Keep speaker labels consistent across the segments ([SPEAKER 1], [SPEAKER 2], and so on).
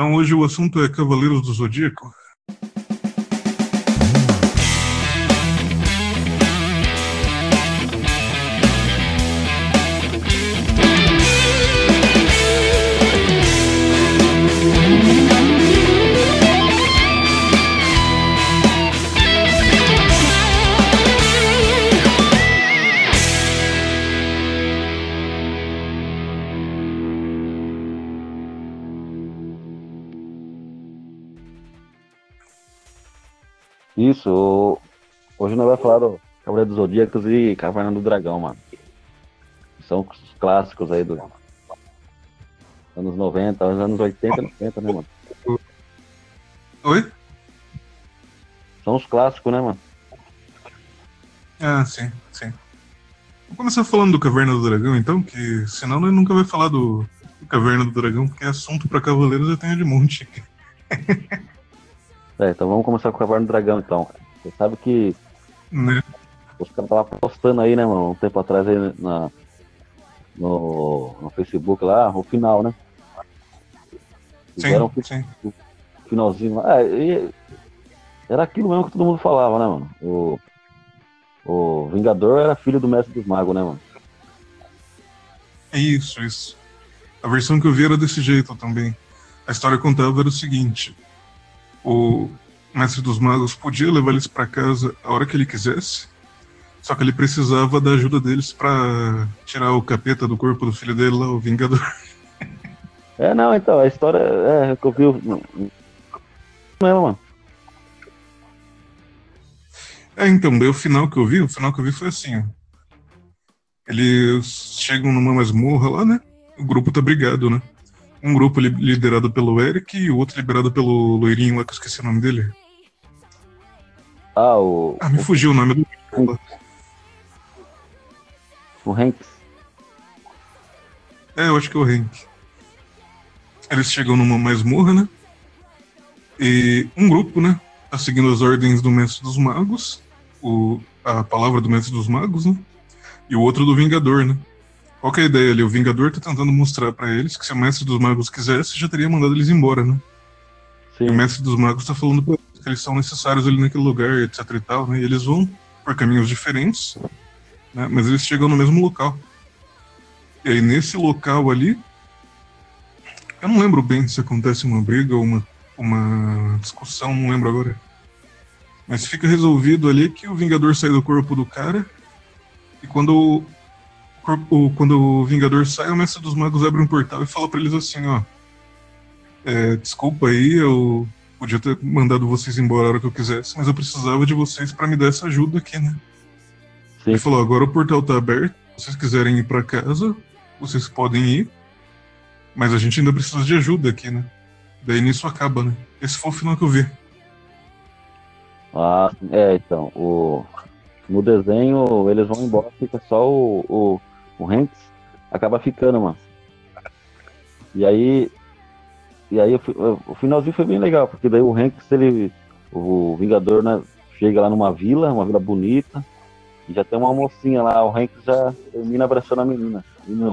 [SPEAKER 1] Então hoje o assunto é Cavaleiros do Zodíaco.
[SPEAKER 2] Isso, hoje nós vamos falar do Cavaleiro dos Zodíacos e Caverna do Dragão, mano. São os clássicos aí dos anos 90, anos 80 90, né, mano?
[SPEAKER 1] Oi?
[SPEAKER 2] São os clássicos, né, mano?
[SPEAKER 1] Ah, sim, sim. Vamos começar falando do Caverna do Dragão, então, que senão nós nunca vai falar do, do Caverna do Dragão, porque assunto pra Cavaleiros eu tenho de monte.
[SPEAKER 2] É, então vamos começar com o Caverna do Dragão, então. Você sabe que
[SPEAKER 1] Né?
[SPEAKER 2] os caras estavam postando aí, né, mano, um tempo atrás aí na, no, no Facebook lá, o final, né? Fizeram
[SPEAKER 1] Sim, sim.
[SPEAKER 2] o finalzinho lá. É, e era aquilo mesmo que todo mundo falava, né, mano? O, o Vingador era filho do Mestre dos Magos, né, mano?
[SPEAKER 1] Isso, isso. A versão que eu vi era desse jeito também. A história contava era o seguinte: o mestre dos magos podia levar eles para casa a hora que ele quisesse, só que ele precisava da ajuda deles para tirar o capeta do corpo do filho dele lá, o Vingador.
[SPEAKER 2] É, não, então, a história é que eu vi. o- Mesmo, mano.
[SPEAKER 1] É, então, daí o final que eu vi, o final que eu vi foi assim, ó. Eles chegam numa masmorra lá, né? O grupo tá brigado, né? Um grupo li- liderado pelo Eric e o outro liderado pelo loirinho lá, que eu esqueci o nome dele.
[SPEAKER 2] Ah, o,
[SPEAKER 1] Ah, me fugiu o nome do.
[SPEAKER 2] o Hanks.
[SPEAKER 1] É, eu acho que é o Hank. Eles chegam numa masmorra, né? E um grupo, né? Tá seguindo as ordens do Mestre dos Magos, o, a palavra do Mestre dos Magos, né? E o outro do Vingador, né? Qual que é a ideia ali? O Vingador tá tentando mostrar pra eles que se o Mestre dos Magos quisesse, já teria mandado eles embora, né? E o
[SPEAKER 2] Sim.
[SPEAKER 1] Mestre dos Magos tá falando pra eles que eles são necessários ali naquele lugar, etc e tal, né? E eles vão por caminhos diferentes, né? Mas eles chegam no mesmo local. E aí, nesse local ali, eu não lembro bem se acontece uma briga ou uma, uma discussão, não lembro agora. Mas fica resolvido ali que o Vingador sai do corpo do cara, e quando o, quando o Vingador sai, o Mestre dos Magos abre um portal e fala pra eles assim, ó. É, desculpa aí, eu podia ter mandado vocês embora a hora que eu quisesse, mas eu precisava de vocês pra me dar essa ajuda aqui, né?
[SPEAKER 2] Sim.
[SPEAKER 1] Ele falou: agora o portal tá aberto, se vocês quiserem ir pra casa, vocês podem ir, mas a gente ainda precisa de ajuda aqui, né? Daí nisso acaba, né? Esse foi o final que eu vi.
[SPEAKER 2] Ah, é, então, o, no desenho eles vão embora, fica só o, o, o Hanks, acaba ficando, mano. E aí, e aí o, fi- o finalzinho foi bem legal, porque daí o Hanks, ele, o Vingador, né, chega lá numa vila, uma vila bonita, e já tem uma mocinha lá, o Hanks já termina abraçando a menina,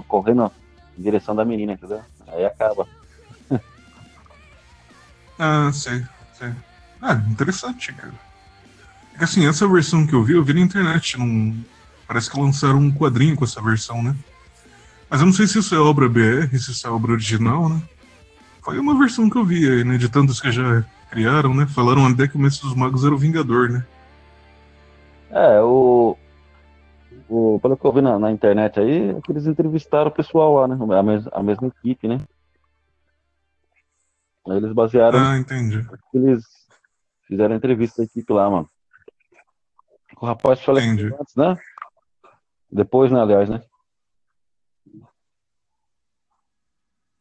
[SPEAKER 2] correndo em direção da menina, entendeu? Aí acaba.
[SPEAKER 1] Ah, sei, sei. Ah, interessante, cara. É que assim, essa versão que eu vi, eu vi na internet. Não... Parece que lançaram um quadrinho com essa versão, né? Mas eu não sei se isso é obra BR, se isso é obra original, né? Foi uma versão que eu vi aí, né? De tantas que já criaram, né? Falaram até que o Mestre dos Magos era o Vingador, né?
[SPEAKER 2] É, o, o pelo que eu vi na, na internet aí, é que eles entrevistaram o pessoal lá, né? A, mes, a mesma equipe, né? Aí eles basearam
[SPEAKER 1] Ah, entendi.
[SPEAKER 2] eles fizeram a entrevista da equipe lá, mano. O rapaz
[SPEAKER 1] Entendi.
[SPEAKER 2] antes, né? Depois, né, aliás, né?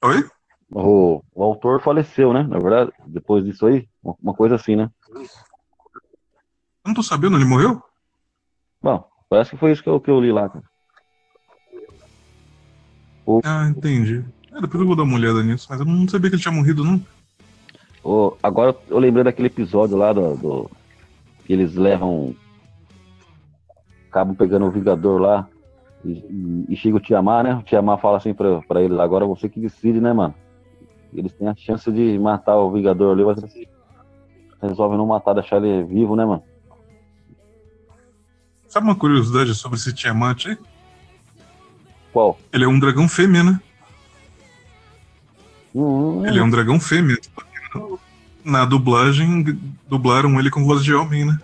[SPEAKER 1] Oi?
[SPEAKER 2] O, o autor faleceu, né? Na verdade, depois disso aí, uma, coisa assim, né?
[SPEAKER 1] Eu não tô sabendo, ele morreu?
[SPEAKER 2] Bom, parece que foi isso que eu, que eu li lá, cara.
[SPEAKER 1] Ah, entendi. É, depois eu vou dar uma olhada nisso, mas eu não sabia que ele tinha morrido, não.
[SPEAKER 2] O- agora eu lembrei daquele episódio lá do, do- que eles levam. Acabam pegando o Vingador lá e, e- e chega o Tiamar, né? O Tiamar fala assim pra, pra eles, agora você que decide, né, mano? Eles têm a chance de matar o Vingador ali, mas eles resolvem não matar, deixar ele vivo, né, mano?
[SPEAKER 1] Sabe uma curiosidade sobre esse Tiamat aí?
[SPEAKER 2] Qual?
[SPEAKER 1] Ele é um dragão fêmea, né?
[SPEAKER 2] Hum,
[SPEAKER 1] Ele é um dragão fêmea. Na dublagem, dublaram ele com voz de homem, né?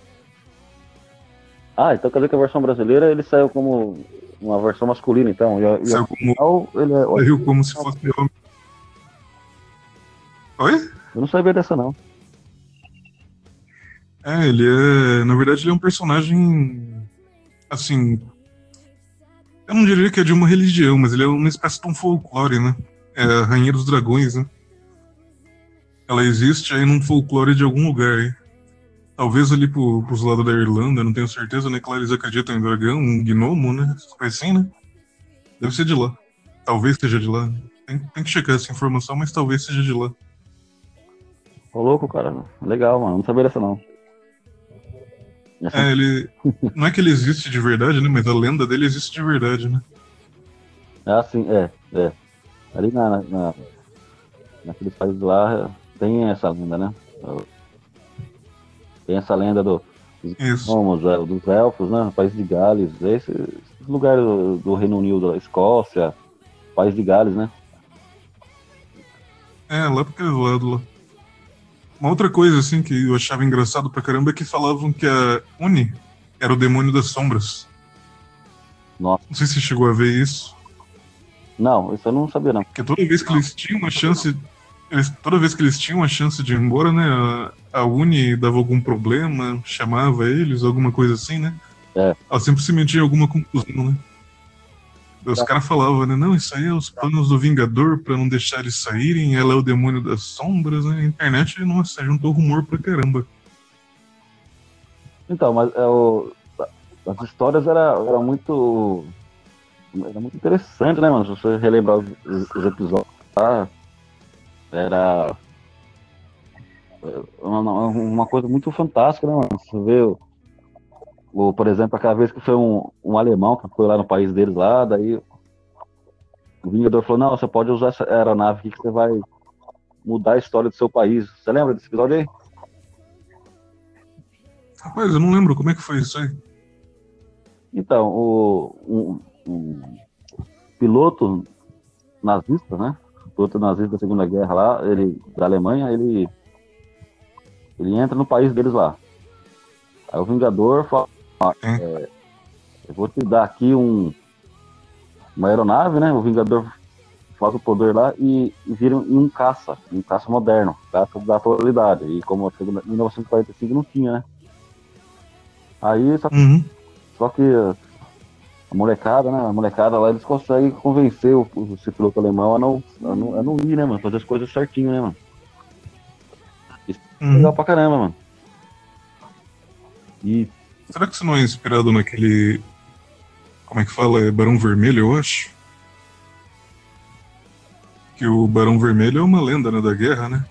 [SPEAKER 2] Ah, então quer dizer que a versão brasileira ele saiu como uma versão masculina, então. E, a- e
[SPEAKER 1] Saiu como,
[SPEAKER 2] ele é...
[SPEAKER 1] saiu como se fosse homem. Oi?
[SPEAKER 2] Eu não sabia dessa, não.
[SPEAKER 1] É, ele é. Na verdade, ele é um personagem. Assim. Eu não diria que é de uma religião, mas ele é uma espécie de um folclore, né? É a Rainha dos Dragões, né? Ela existe aí num folclore de algum lugar aí. Talvez ali pro, pros lados da Irlanda, não tenho certeza, né? Que lá eles acreditam em dragão, um gnomo, né? Assim, né? Deve ser de lá. Talvez seja de lá. Tem, tem que checar essa informação, mas talvez seja de lá.
[SPEAKER 2] Ô, louco, cara. Legal, mano. Não sabia dessa, não.
[SPEAKER 1] É, ele. Não é que ele existe de verdade, né? Mas a lenda dele existe de verdade, né?
[SPEAKER 2] Ah, sim, é, é. Ali na, na, naqueles países lá tem essa lenda, né? Tem essa lenda do,
[SPEAKER 1] Isso.
[SPEAKER 2] Somos, é, dos elfos, né? País de Gales, esses, lugares do, do Reino Unido, da Escócia, País de Gales, né?
[SPEAKER 1] É, lá pra aquele lado lá. Uma outra coisa, assim, que eu achava engraçado pra caramba é que falavam que a Uni era o demônio das sombras.
[SPEAKER 2] Nossa.
[SPEAKER 1] Não sei se você chegou a ver isso.
[SPEAKER 2] Não, isso eu não sabia, não.
[SPEAKER 1] Porque toda vez que eles tinham uma chance. Eles, toda vez que eles tinham a chance de ir embora, né? A, a Uni dava algum problema, chamava eles, alguma coisa assim, né?
[SPEAKER 2] É.
[SPEAKER 1] Ela sempre se metia em alguma conclusão, né? Os
[SPEAKER 2] Tá.
[SPEAKER 1] caras falavam, né? Não, isso aí é os planos do Vingador pra não deixar eles saírem, ela é o demônio das sombras, né? A internet, nossa, juntou rumor pra caramba.
[SPEAKER 2] Então, mas é, o, as histórias eram era muito. Era muito interessante, né, mano? Se você relembrar os, os episódios lá, era. Uma, uma coisa muito fantástica, né, mano? Você vê, o, o, por exemplo, aquela vez que foi um, um alemão que foi lá no país deles lá, daí o Vingador falou, não, você pode usar essa aeronave aqui que você vai mudar a história do seu país. Você lembra desse episódio aí?
[SPEAKER 1] Rapaz, eu não lembro como é que foi isso aí.
[SPEAKER 2] Então, o um, um piloto nazista, né? Piloto nazista da Segunda Guerra lá, ele da Alemanha, ele ele entra no país deles lá. Aí o Vingador fala, ah,
[SPEAKER 1] Hum.
[SPEAKER 2] é, eu vou te dar aqui um uma aeronave, né? O Vingador faz o poder lá e, e vira em um caça, um caça moderno, caça da atualidade. E como em 1945 não tinha, né? Aí só
[SPEAKER 1] Uhum.
[SPEAKER 2] só que a molecada, né? A molecada lá, eles conseguem convencer o, o esse piloto alemão a não, a não, a não ir, né, mano? Fazer as coisas certinho, né, mano?
[SPEAKER 1] Uhum.
[SPEAKER 2] Legal pra caramba, mano. E
[SPEAKER 1] Será que isso não é inspirado naquele. Como é que fala? É Barão Vermelho, eu acho. Que o Barão Vermelho é uma lenda né, da guerra, né?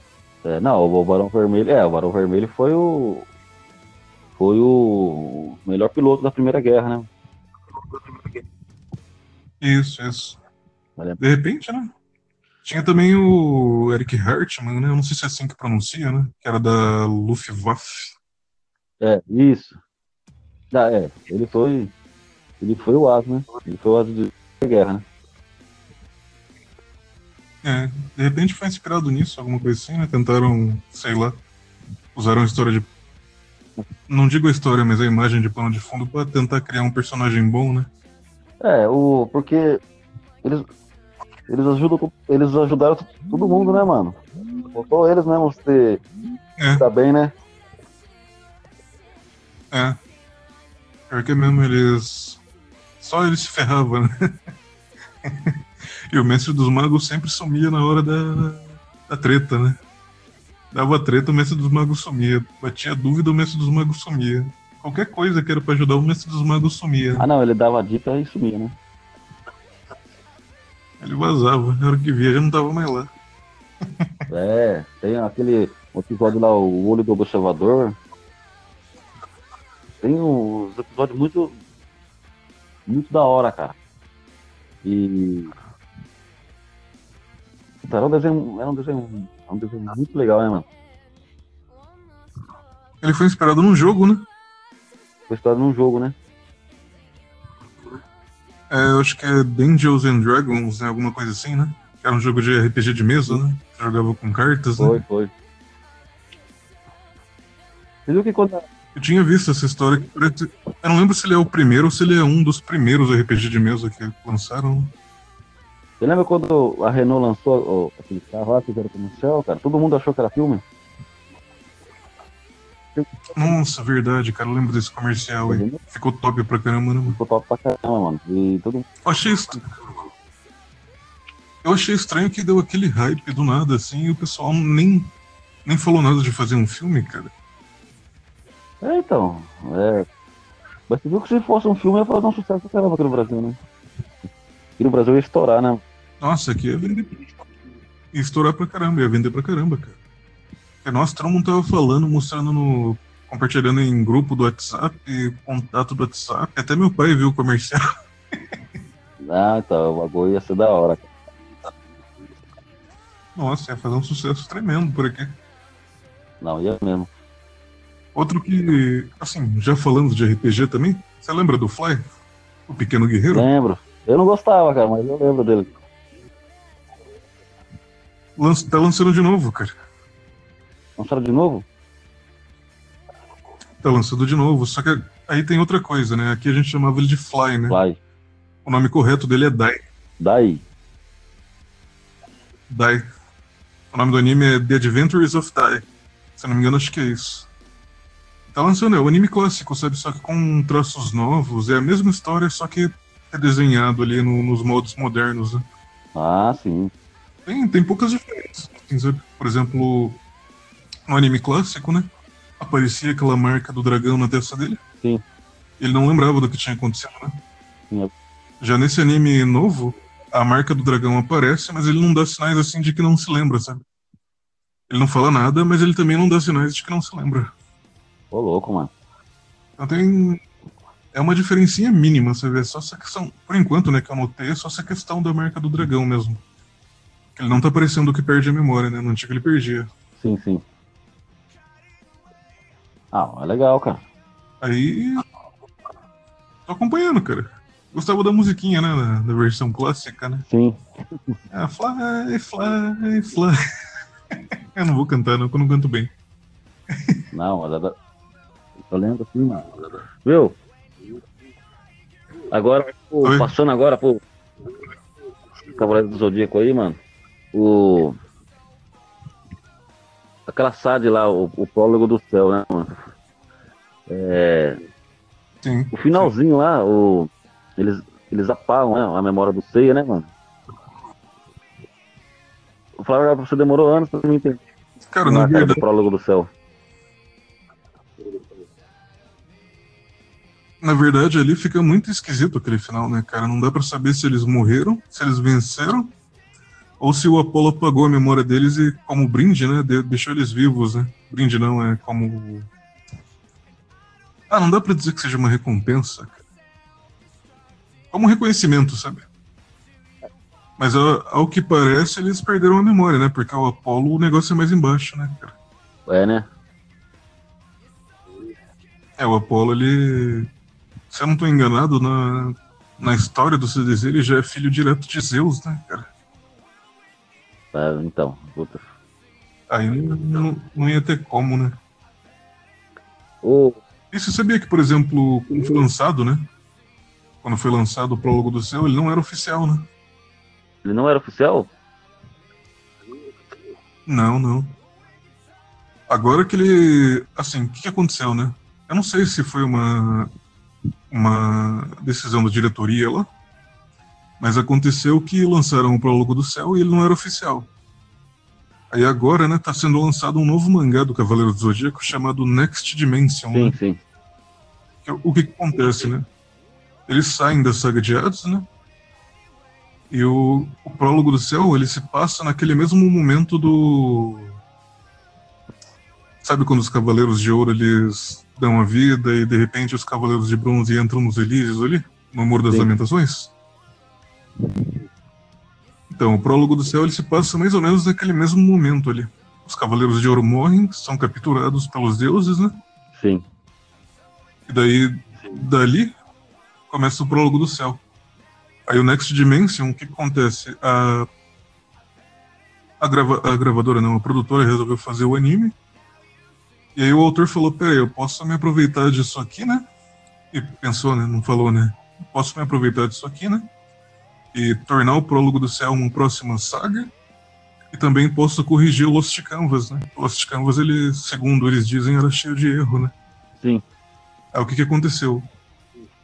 [SPEAKER 2] é, não, o Barão Vermelho, é, o Barão Vermelho foi o foi o melhor piloto da Primeira Guerra, né?
[SPEAKER 1] Isso, isso.
[SPEAKER 2] Olha.
[SPEAKER 1] De repente, né? Tinha também o Eric Hartmann, né? Eu não sei se é assim que pronuncia, né? Que era da Luftwaffe.
[SPEAKER 2] É, isso. Ah, é, ele foi ele foi o as, né? Ele foi o as de guerra, né?
[SPEAKER 1] É, de repente foi inspirado nisso, alguma coisa assim, né? Tentaram, sei lá, usaram a história de. Não digo a história, mas a imagem de pano de fundo pra tentar criar um personagem bom, né?
[SPEAKER 2] É, o porque eles eles ajudam eles ajudaram todo mundo, né, mano? Faltou eles mesmo se
[SPEAKER 1] É.
[SPEAKER 2] tá bem, né?
[SPEAKER 1] É. Pior que mesmo, eles. Só eles se ferravam, né? e o mestre dos magos sempre sumia na hora da, da treta, né? Dava treta, o mestre dos magos sumia. Batia dúvida, o mestre dos magos sumia. Qualquer coisa que era pra ajudar, o mestre dos magos sumia.
[SPEAKER 2] Ah não, ele dava a dica e sumia, né?
[SPEAKER 1] Ele vazava. Na hora que via, já não tava mais lá.
[SPEAKER 2] É, tem aquele episódio lá, o olho do observador. Tem uns episódios muito. Muito da hora, cara. E. Era um desenho, era um desenho, era um desenho muito legal, né, mano?
[SPEAKER 1] Ele foi inspirado num jogo, né?
[SPEAKER 2] Foi inspirado num jogo, né?
[SPEAKER 1] É, eu acho que é Dungeons and Dragons, né? Alguma coisa assim, né? Era um jogo de RPG de mesa, né? Você jogava com cartas,
[SPEAKER 2] Foi,
[SPEAKER 1] né?
[SPEAKER 2] foi. Você viu que quando.
[SPEAKER 1] Eu tinha visto essa história. Eu não lembro se ele é o primeiro ou se ele é um dos primeiros RPG de mesa que lançaram.
[SPEAKER 2] Você lembra quando a Renault lançou ó, aquele carro lá que era comercial, cara? Todo mundo achou que era filme.
[SPEAKER 1] Nossa, verdade, cara. Eu lembro desse comercial aí. Ficou top pra caramba, né, mano?
[SPEAKER 2] Ficou top pra caramba, mano. E mundo.
[SPEAKER 1] Eu achei estranho. Eu achei estranho que deu aquele hype do nada, assim, e o pessoal nem, nem falou nada de fazer um filme, cara.
[SPEAKER 2] É, então. É. Mas você viu que se fosse um filme ia fazer um sucesso pra caramba aqui no Brasil, né? Aqui no Brasil ia estourar, né?
[SPEAKER 1] Nossa, aqui ia vender. Ia estourar pra caramba, ia vender pra caramba, cara. Porque, nossa, todo mundo tava falando, mostrando no. compartilhando em grupo do WhatsApp, contato do WhatsApp. Até meu pai viu o comercial.
[SPEAKER 2] Ah, então, o bagulho ia ser da hora.
[SPEAKER 1] Nossa, ia fazer um sucesso tremendo por aqui.
[SPEAKER 2] Não, ia mesmo.
[SPEAKER 1] Outro que, assim, já falando de RPG também, você lembra do Fly? O Pequeno Guerreiro?
[SPEAKER 2] Lembro. Eu não gostava, cara, mas eu lembro dele.
[SPEAKER 1] Lança- tá lançando de novo, cara.
[SPEAKER 2] Lançaram de novo?
[SPEAKER 1] Tá lançando de novo. Só que aí tem outra coisa, né? Aqui a gente chamava ele de Fly, né?
[SPEAKER 2] Vai.
[SPEAKER 1] O nome correto dele é Dai.
[SPEAKER 2] Daí.
[SPEAKER 1] Dai. O nome do anime é The Adventures of Dai. Se não me engano, acho que é isso. Tá lançando, é o anime clássico, sabe? Só que com traços novos. É a mesma história, só que é desenhado ali no- nos modos modernos, né?
[SPEAKER 2] Ah, sim.
[SPEAKER 1] Tem, tem poucas diferenças. assim? Por exemplo, no anime clássico, né? Aparecia aquela marca do dragão na testa dele.
[SPEAKER 2] Sim.
[SPEAKER 1] Ele não lembrava do que tinha acontecido, né?
[SPEAKER 2] Sim, é.
[SPEAKER 1] Já nesse anime novo, a marca do dragão aparece, mas ele não dá sinais assim de que não se lembra, sabe? Ele não fala nada, mas ele também não dá sinais de que não se lembra.
[SPEAKER 2] Ô, louco, mano.
[SPEAKER 1] Então tem. É uma diferencinha mínima, você vê. Só essa questão. Por enquanto, né, que eu notei, é só essa questão da marca do dragão mesmo. Ele não tá parecendo que perde a memória, né? No antigo ele perdia.
[SPEAKER 2] Sim, sim. Ah, é legal, cara.
[SPEAKER 1] Aí. Tô acompanhando, cara. Gostava da musiquinha, né? Da, da versão clássica, né?
[SPEAKER 2] Sim.
[SPEAKER 1] Ah, fly, fly, fly. eu não vou cantar, não, porque eu não canto bem.
[SPEAKER 2] Não, mas era... eu lembro assim, mano. Viu? Agora, pô, passando agora pro Cavaleiro do Zodíaco aí, mano. O. Aquela SAD lá, o, o prólogo do céu, né, mano? É,
[SPEAKER 1] Sim.
[SPEAKER 2] o finalzinho lá, o, eles, eles apagam né, a memória do Seiya, né, mano? O Flávio, você demorou anos pra me entender.
[SPEAKER 1] Cara,
[SPEAKER 2] na do
[SPEAKER 1] verdade,
[SPEAKER 2] prólogo do céu.
[SPEAKER 1] na verdade, ali fica muito esquisito aquele final, né, cara? Não dá pra saber se eles morreram, se eles venceram, ou se o Apollo apagou a memória deles e, como brinde, né, de- deixou eles vivos, né? Brinde não, é como. Ah, não dá pra dizer que seja uma recompensa, cara. Como um reconhecimento, sabe? Mas ao, ao que parece, eles perderam a memória, né? Porque o Apollo o negócio é mais embaixo, né, cara?
[SPEAKER 2] É, né?
[SPEAKER 1] É, o Apollo, ele. Se eu não tô enganado, na, na história do CDZ, ele já é filho direto de Zeus, né, cara?
[SPEAKER 2] É, então, puta.
[SPEAKER 1] Aí não, não, não ia ter como, né?
[SPEAKER 2] O,
[SPEAKER 1] E você sabia que, por exemplo, quando foi lançado, né? Quando foi lançado o prólogo do céu, ele não era oficial, né?
[SPEAKER 2] ele não era oficial?
[SPEAKER 1] Não, não. Agora que ele. Assim, o que, que aconteceu, né? Eu não sei se foi uma. Uma decisão da diretoria lá. Mas aconteceu que lançaram o prólogo do céu e ele não era oficial. Aí agora, né, tá sendo lançado um novo mangá do Cavaleiro do Zodíaco chamado Next Dimension.
[SPEAKER 2] Sim,
[SPEAKER 1] né?
[SPEAKER 2] sim.
[SPEAKER 1] Que- O que, que acontece, né? Eles saem da saga de Hades, né? E o, o prólogo do céu, ele se passa naquele mesmo momento do. Sabe quando os Cavaleiros de Ouro eles dão a vida e de repente os Cavaleiros de Bronze entram nos Elíseos ali? No Muro das
[SPEAKER 2] Sim.
[SPEAKER 1] Lamentações? Então, o prólogo do céu ele se passa mais ou menos naquele mesmo momento ali. Os Cavaleiros de Ouro morrem, são capturados pelos deuses, né?
[SPEAKER 2] Sim.
[SPEAKER 1] E daí, dali, começa o prólogo do céu. Aí o Next Dimension, o que, que acontece? A, a, grava, a gravadora, não, a produtora resolveu fazer o anime. E aí o autor falou, peraí, eu posso me aproveitar disso aqui, né? E pensou, né? Não falou, né? Posso me aproveitar disso aqui, né? E tornar o prólogo do céu uma próxima saga. E também posso corrigir o Lost Canvas, né? O Lost Canvas, ele, segundo eles dizem, era cheio de erro, né?
[SPEAKER 2] Sim.
[SPEAKER 1] Aí o que que aconteceu?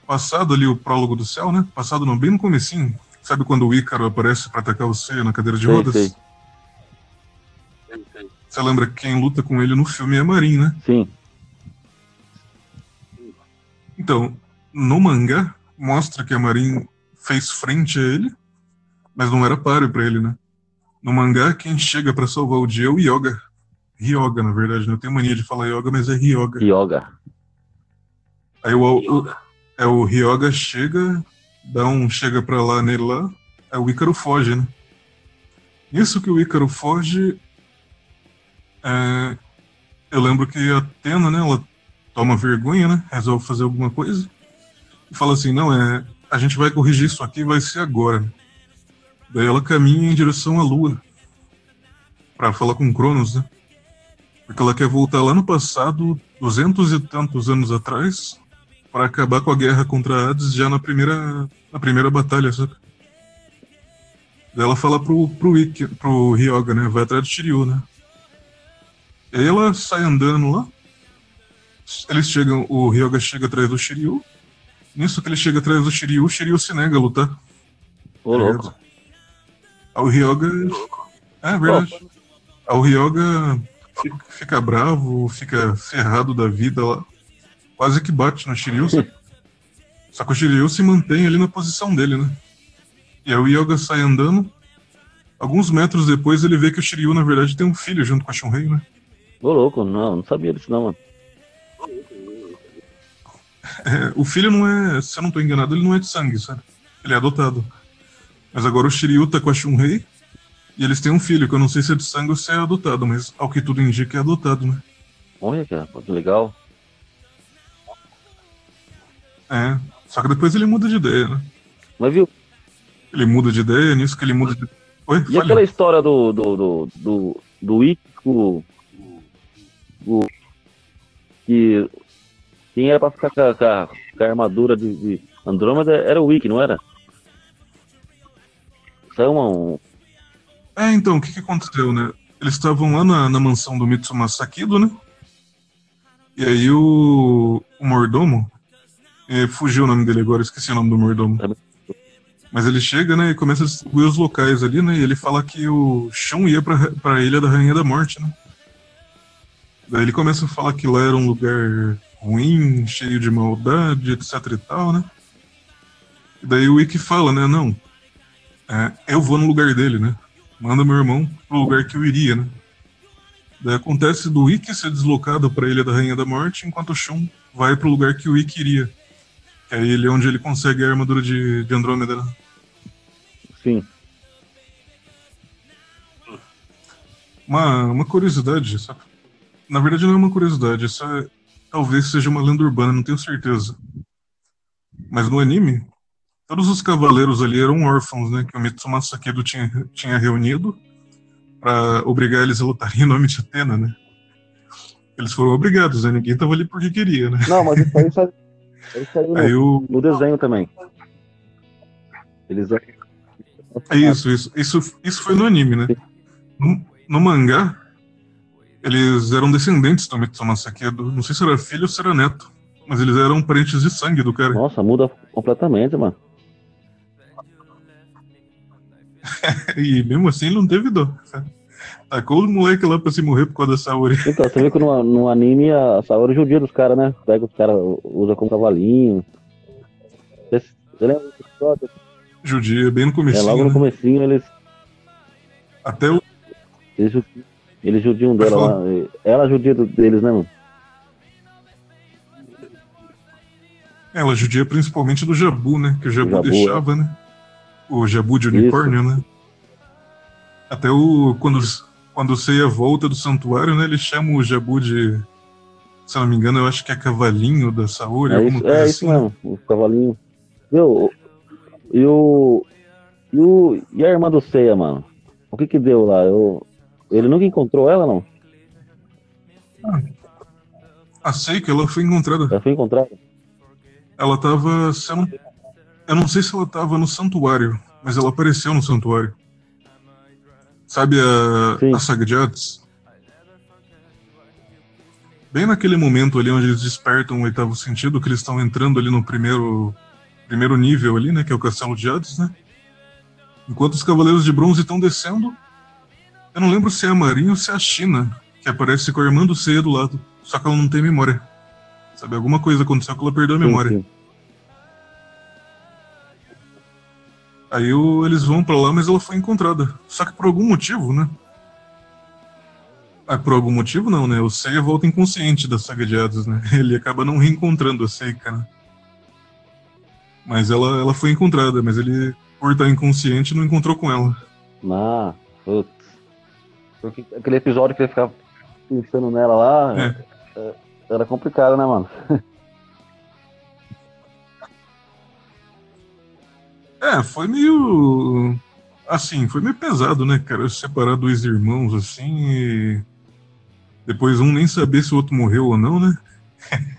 [SPEAKER 1] Passado ali o prólogo do céu, né? Passado não, bem no comecinho. Sabe quando o Ícaro aparece para atacar você na cadeira de
[SPEAKER 2] Sei,
[SPEAKER 1] rodas?
[SPEAKER 2] sei.
[SPEAKER 1] Você lembra que quem luta com ele no filme é a Marin, né?
[SPEAKER 2] Sim.
[SPEAKER 1] Então, no mangá, mostra que a Marin fez frente a ele, mas não era páreo pra ele, né? No mangá, quem chega pra salvar o dia é o Yoga. Ryoga, na verdade, né? Eu tenho mania de falar Yoga, mas é Ryoga.
[SPEAKER 2] Yoga.
[SPEAKER 1] Aí o, o, é, o Ryoga chega, dá um chega pra lá nele lá, aí o Ícaro foge, né? Nisso que o Ícaro foge, é, eu lembro que a Atena, né, ela toma vergonha, né, resolve fazer alguma coisa, e fala assim, não, é, a gente vai corrigir isso aqui, vai ser agora. Daí ela caminha em direção à Lua, pra falar com Cronos, né? Porque ela quer voltar lá no passado, duzentos e tantos anos atrás, para acabar com a guerra contra Hades já na primeira, na primeira batalha, sabe? Daí ela fala pro, pro, Ikki, pro Ryoga, né? Vai atrás do Shiryu, né? E aí ela sai andando lá. Eles chegam, o Ryoga chega atrás do Shiryu. Nisso que ele chega atrás do Shiryu, o Shiryu se nega a lutar.
[SPEAKER 2] Ô, louco.
[SPEAKER 1] Aí o Ryoga. É verdade. Aí o Ryoga fica, fica bravo, fica ferrado da vida lá. Quase que bate no Shiryu. Só que o Shiryu se mantém ali na posição dele, né? E aí o Yoga sai andando. Alguns metros depois ele vê que o Shiryu, na verdade, tem um filho junto com a Shunrei, né?
[SPEAKER 2] Ô, louco. Não, não sabia disso não, mano.
[SPEAKER 1] É, o filho não é, se eu não tô enganado, ele não é de sangue, sabe? Ele é adotado. Mas agora o Shiryu tá com a Shunrei e eles têm um filho, que eu não sei se é de sangue ou se é adotado, mas ao que tudo indica é adotado, né?
[SPEAKER 2] Olha, cara, que legal.
[SPEAKER 1] É. Só que depois ele muda de ideia, né?
[SPEAKER 2] Mas viu,
[SPEAKER 1] Ele muda de ideia, nisso que ele muda de. Oi?
[SPEAKER 2] e
[SPEAKER 1] Fale.
[SPEAKER 2] aquela história do, do, do, do, do Ico, o, que quem era pra ficar com a, com a- com a armadura de, de Andrômeda era o Ikki, não era? Saiu uma, um,
[SPEAKER 1] É, então, o que, que aconteceu, né? Eles estavam lá na, na mansão do Mitsumasa Sakido, né? E aí o, o mordomo, é, fugiu o nome dele agora, esqueci o nome do mordomo. Mas ele chega, né, e começa a distribuir os locais ali, né? E ele fala que o Shun ia pra, pra Ilha da Rainha da Morte, né? Daí ele começa a falar que lá era um lugar ruim, cheio de maldade, etc e tal, né? E daí o Ikki fala, né, não, é, eu vou no lugar dele, né? Manda meu irmão pro lugar que eu iria, né? Daí acontece do Ikki ser deslocado pra Ilha da Rainha da Morte, enquanto o Shun vai pro lugar que o Ikki iria. Que é ele onde ele consegue a armadura de, de Andrômeda, né?
[SPEAKER 2] sim,
[SPEAKER 1] Uma, uma curiosidade, sabe? Na verdade não é uma curiosidade, isso é, talvez seja uma lenda urbana, não tenho certeza. Mas no anime, todos os cavaleiros ali eram órfãos, né? Que o Mitsumasa Sakido tinha, tinha reunido para obrigar eles a lutarem em nome de Atena, né? Eles foram obrigados, né? Ninguém tava ali porque queria, né?
[SPEAKER 2] Não, mas isso aí saiu, isso no,
[SPEAKER 1] Aí o,
[SPEAKER 2] no desenho também. Eles
[SPEAKER 1] É isso, isso, isso, isso foi no anime, né? No, no mangá, eles eram descendentes do Mitsumasa Sakido. Não sei se era filho ou se era neto, mas eles eram parentes de sangue do cara.
[SPEAKER 2] Nossa, muda completamente, mano.
[SPEAKER 1] E mesmo assim ele não teve dó. Tacou os moleque lá pra se morrer por causa da Saori.
[SPEAKER 2] Então, você vê que no, no anime a Saori judia dos caras, né? Pega os caras, usa como cavalinho. Você, você lembra desse episódio?
[SPEAKER 1] Judia, bem no
[SPEAKER 2] É,
[SPEAKER 1] começo.
[SPEAKER 2] logo no comecinho eles,
[SPEAKER 1] Até o.
[SPEAKER 2] eles, ju- eles judiam dela lá. Ela judia deles, né, mano?
[SPEAKER 1] Ela judia principalmente do Jabu, né? Que o Jabu,
[SPEAKER 2] Jabu,
[SPEAKER 1] deixava, né? O Jabu de
[SPEAKER 2] Isso.
[SPEAKER 1] unicórnio, né? Até o. Quando, quando o Seiya volta do santuário, né? Ele chama o Jabu de. Se eu não me engano, eu acho que é cavalinho da Saori.
[SPEAKER 2] É
[SPEAKER 1] alguma
[SPEAKER 2] isso,
[SPEAKER 1] coisa
[SPEAKER 2] é
[SPEAKER 1] assim.
[SPEAKER 2] isso mesmo, o cavalinho. Meu, e o. E, o, e a irmã do Ceia, mano? O que que deu lá? Eu, ele nunca encontrou ela, não?
[SPEAKER 1] A Seika, ela foi encontrada.
[SPEAKER 2] Ela foi encontrada?
[SPEAKER 1] Ela tava sendo. Eu não sei se ela tava no santuário, mas ela apareceu no santuário. Sabe a,
[SPEAKER 2] Sim.
[SPEAKER 1] a saga de Hades? Bem naquele momento ali onde eles despertam o oitavo sentido, que eles estão entrando ali no primeiro, primeiro nível ali, né? Que é o castelo de Hades, né? Enquanto os cavaleiros de bronze estão descendo, eu não lembro se é a Marinha ou se é a China, que aparece com a irmã do Seiya do lado. Só que ela não tem memória. Sabe, alguma coisa aconteceu que ela perdeu a
[SPEAKER 2] Sim,
[SPEAKER 1] memória.
[SPEAKER 2] sim.
[SPEAKER 1] Aí o- eles vão pra lá, mas ela foi encontrada. Só que por algum motivo, né? Ah, por algum motivo não, né? O Seiya volta inconsciente da saga de Hades, né? Ele acaba não reencontrando a Seika, né? Mas ela, ela foi encontrada, mas ele, por estar inconsciente, não encontrou com ela.
[SPEAKER 2] Ah, putz. Porque aquele episódio que ele ficava pensando nela lá,
[SPEAKER 1] É.
[SPEAKER 2] é, era complicado, né, mano?
[SPEAKER 1] É, foi meio. Assim, foi meio pesado, né, cara? Separar dois irmãos assim e. Depois um nem saber se o outro morreu ou não, né?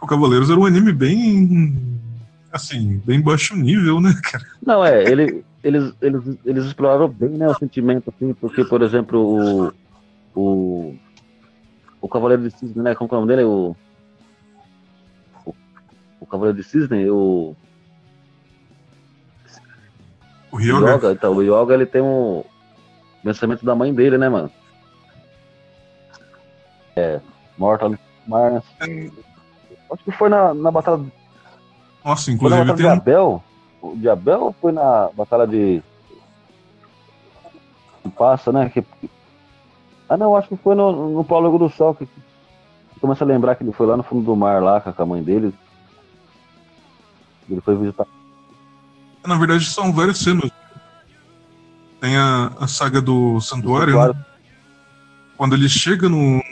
[SPEAKER 1] o Cavaleiros era um anime bem. Assim, bem baixo nível, né, cara?
[SPEAKER 2] Não, é, ele, eles, eles, eles exploraram bem, né, o sentimento, assim, porque, por exemplo, o. O, o Cavaleiro de Cisne, né? Como é o nome dele? O, o, o Cavaleiro de Cisne, o
[SPEAKER 1] O Ryoga.
[SPEAKER 2] Yoga, então, o Yoga ele tem um pensamento da mãe dele, né, mano? É, morta ali mar, né? Acho que foi na, na batalha,
[SPEAKER 1] Nossa,
[SPEAKER 2] foi na
[SPEAKER 1] inclusive
[SPEAKER 2] batalha
[SPEAKER 1] tem
[SPEAKER 2] de
[SPEAKER 1] um.
[SPEAKER 2] Abel. O de Abel ou foi na batalha de. de Passa, né? Que... Ah, não, acho que foi no, no Prólogo do Sol que, que começa a lembrar que ele foi lá no fundo do mar, lá com a mãe dele. Ele foi visitar.
[SPEAKER 1] Na verdade, são várias cenas. Tem a, a saga do santuário, né? Quando ele chega no.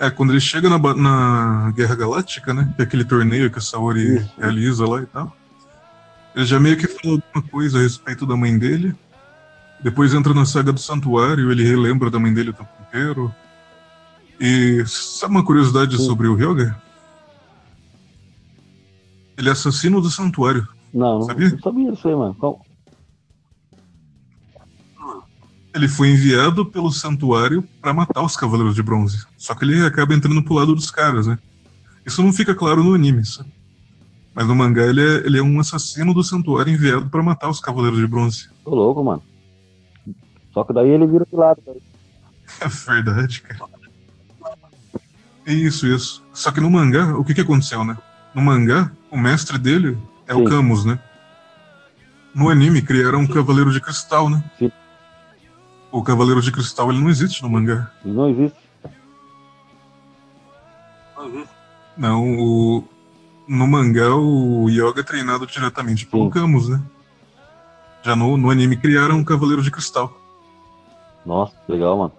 [SPEAKER 1] É, quando ele chega na, na Guerra Galáctica, né? Que é aquele torneio que a Saori
[SPEAKER 2] Isso.
[SPEAKER 1] realiza lá e tal. Ele já meio que falou alguma coisa a respeito da mãe dele. Depois entra na saga do santuário, ele relembra da mãe dele o tempo inteiro. E sabe uma curiosidade
[SPEAKER 2] Sim.
[SPEAKER 1] sobre o Ryoga? Ele é assassino do santuário.
[SPEAKER 2] Não, não
[SPEAKER 1] Sabia?
[SPEAKER 2] não sabia disso aí, mano. Qual-
[SPEAKER 1] Ele foi enviado pelo santuário para matar os Cavaleiros de Bronze. Só que ele acaba entrando pro lado dos caras, né? Isso não fica claro no anime, sabe? Mas no mangá ele é, ele é um assassino do santuário enviado para matar os Cavaleiros de Bronze.
[SPEAKER 2] Tô louco, mano. Só que daí ele vira pro lado. daí.
[SPEAKER 1] É verdade, cara. Isso, isso. Só que no mangá, o que que aconteceu, né? No mangá, o mestre dele é o
[SPEAKER 2] Sim.
[SPEAKER 1] Camus, né? No anime, criaram um Cavaleiro de Cristal, né?
[SPEAKER 2] Sim.
[SPEAKER 1] O Cavaleiro de Cristal, ele não existe no mangá.
[SPEAKER 2] Não existe.
[SPEAKER 1] Não, o... no mangá o Yoga é treinado diretamente pelo
[SPEAKER 2] Sim.
[SPEAKER 1] Camus, né? Já no, no anime criaram um Cavaleiro de Cristal.
[SPEAKER 2] Nossa, legal, mano.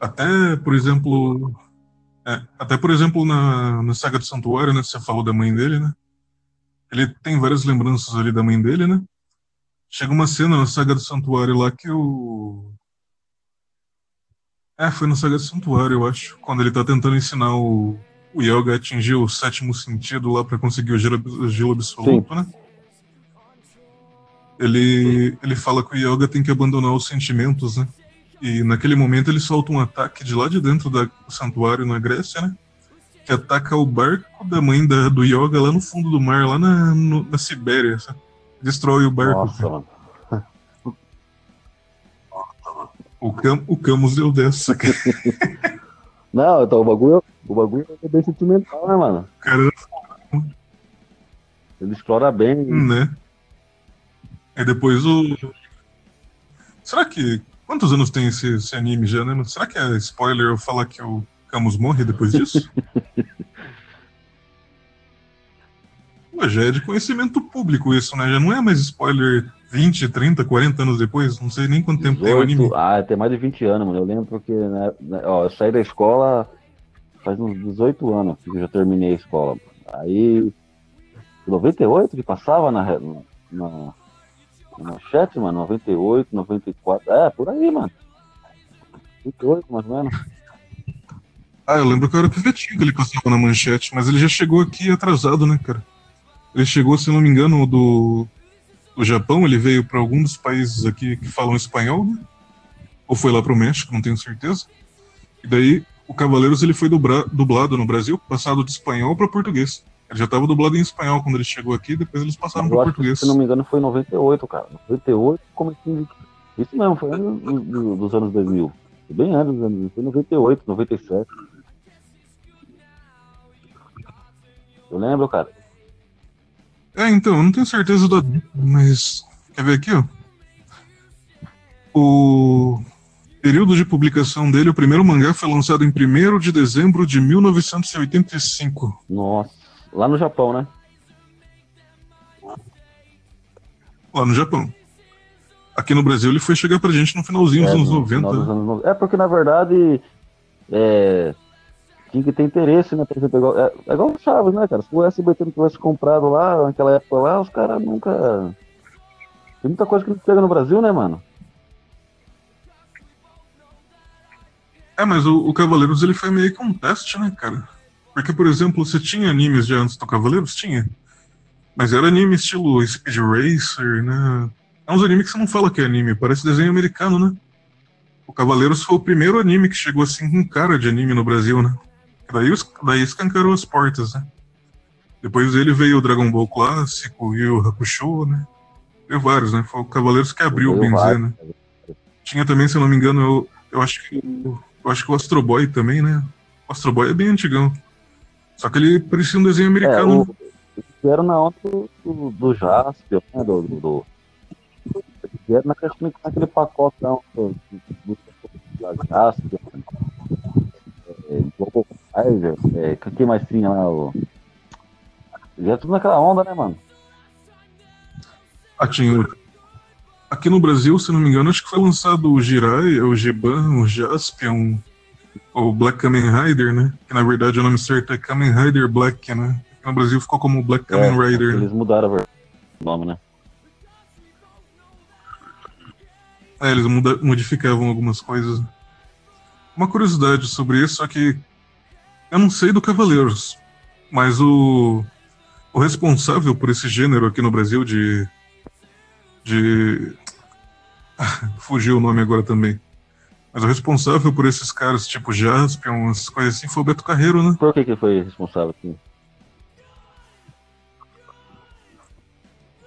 [SPEAKER 1] Até, por exemplo. é, até, por exemplo, na, na saga do Santuário, né? Você falou da mãe dele, né? Ele tem várias lembranças ali da mãe dele, né? Chega uma cena na saga do Santuário lá que o. É, foi na saga do Santuário, eu acho. Quando ele tá tentando ensinar o, o Yoga a atingir o sétimo sentido lá pra conseguir o gelo, o gelo absoluto, né? Ele, ele fala que o Yoga tem que abandonar os sentimentos, né? E naquele momento ele solta um ataque de lá de dentro da- do santuário na Grécia, né? Que ataca o barco da mãe da- do Yoga lá no fundo do mar, lá na, no- na Sibéria. sabe? Destrói o barco.
[SPEAKER 2] Nossa, mano.
[SPEAKER 1] O, Cam, o Camus deu dessa, cara.
[SPEAKER 2] Não, então o bagulho, o bagulho é bem sentimental, né, mano?
[SPEAKER 1] O cara,
[SPEAKER 2] Ele explora bem.
[SPEAKER 1] né? Aí depois o. Será que. Quantos anos tem esse, esse anime já, né? Será que é spoiler eu falar que o Camus morre depois disso? Pô, já é de conhecimento público isso, né? Já não é mais spoiler 20, 30, 40 anos depois, não sei nem quanto tempo 18, tem o anime.
[SPEAKER 2] Ah, tem mais de 20 anos, mano. Eu lembro porque, né, né, ó, eu saí da escola faz uns 18 anos que eu já terminei a escola. Aí, 98 que passava na, na, na chat, mano, 98, 94, é, por aí, mano. 28, mais ou menos.
[SPEAKER 1] Ah, eu lembro que eu era pivetinho que ele passava na manchete, mas ele já chegou aqui atrasado, né, cara? Ele chegou, se não me engano, do, do Japão, ele veio para algum dos países aqui que falam espanhol, né? Ou foi lá para o México, não tenho certeza. E daí, o Cavaleiros ele foi dubra, dublado no Brasil, passado de espanhol para português. Ele já estava dublado em espanhol quando ele chegou aqui, depois eles passaram para português.
[SPEAKER 2] Que, se não me engano, foi em 98, cara. 98, como assim? Isso mesmo, foi antes dos anos 2000. Foi bem antes dos anos Foi 98, 97. Eu lembro, cara.
[SPEAKER 1] É, então, eu não tenho certeza da. Mas. Quer ver aqui, ó? O período de publicação dele, o primeiro mangá foi lançado em 1 de dezembro de 1985.
[SPEAKER 2] Nossa, lá no Japão, né?
[SPEAKER 1] Lá no Japão. Aqui no Brasil ele foi chegar pra gente no finalzinho é, dos anos 90. Anos...
[SPEAKER 2] É porque, na verdade, é, tinha que ter interesse, né? Por exemplo, é, é igual o Chaves, né, cara? Se o SBT não tivesse comprado lá, naquela época lá, os caras nunca. Tem muita coisa que não chega no Brasil, né, mano?
[SPEAKER 1] É, mas o, o, Cavaleiros ele foi meio que um teste, né, cara? Porque, por exemplo, você tinha animes já antes do Cavaleiros? Tinha. Mas era anime estilo Speed Racer, né? É uns animes que você não fala que é anime, parece desenho americano, né? O Cavaleiros foi o primeiro anime que chegou assim com cara de anime no Brasil, né? Daí, daí escancarou as portas, né? Depois dele veio o Dragon Ball Clássico e o Hakusho, né? Veio vários, né? Foi o Cavaleiros que abriu, bem dizer, né? Tinha também, se eu não me engano, eu, eu acho que eu acho que o Astro Boy também, né? O Astro Boy é bem antigão. Só que ele parecia um desenho americano.
[SPEAKER 2] É, o, era na onda do, do, do Jaspion, né? Do, do, do, era na, naquele pacote do, do, do, do Jaspion, é, é, que mais tinha lá? Já é tudo naquela onda, né, mano?
[SPEAKER 1] Ah, tinha Aqui no Brasil, se não me engano, acho que foi lançado o Jirai, o Geban, o Jaspion, o Black Kamen Rider, né? Que na verdade o nome certo é Kamen Rider Black, né? Aqui no Brasil ficou como Black Kamen é, Rider.
[SPEAKER 2] Eles mudaram o nome, né?
[SPEAKER 1] É, eles muda, modificavam algumas coisas. Uma curiosidade sobre isso é que eu não sei do Cavaleiros, mas o, o responsável por esse gênero aqui no Brasil de. de. Fugiu o nome agora também. Mas o responsável por esses caras, tipo Jaspion, essas coisas assim, foi o Beto Carreiro, né?
[SPEAKER 2] Por que, que foi responsável aqui?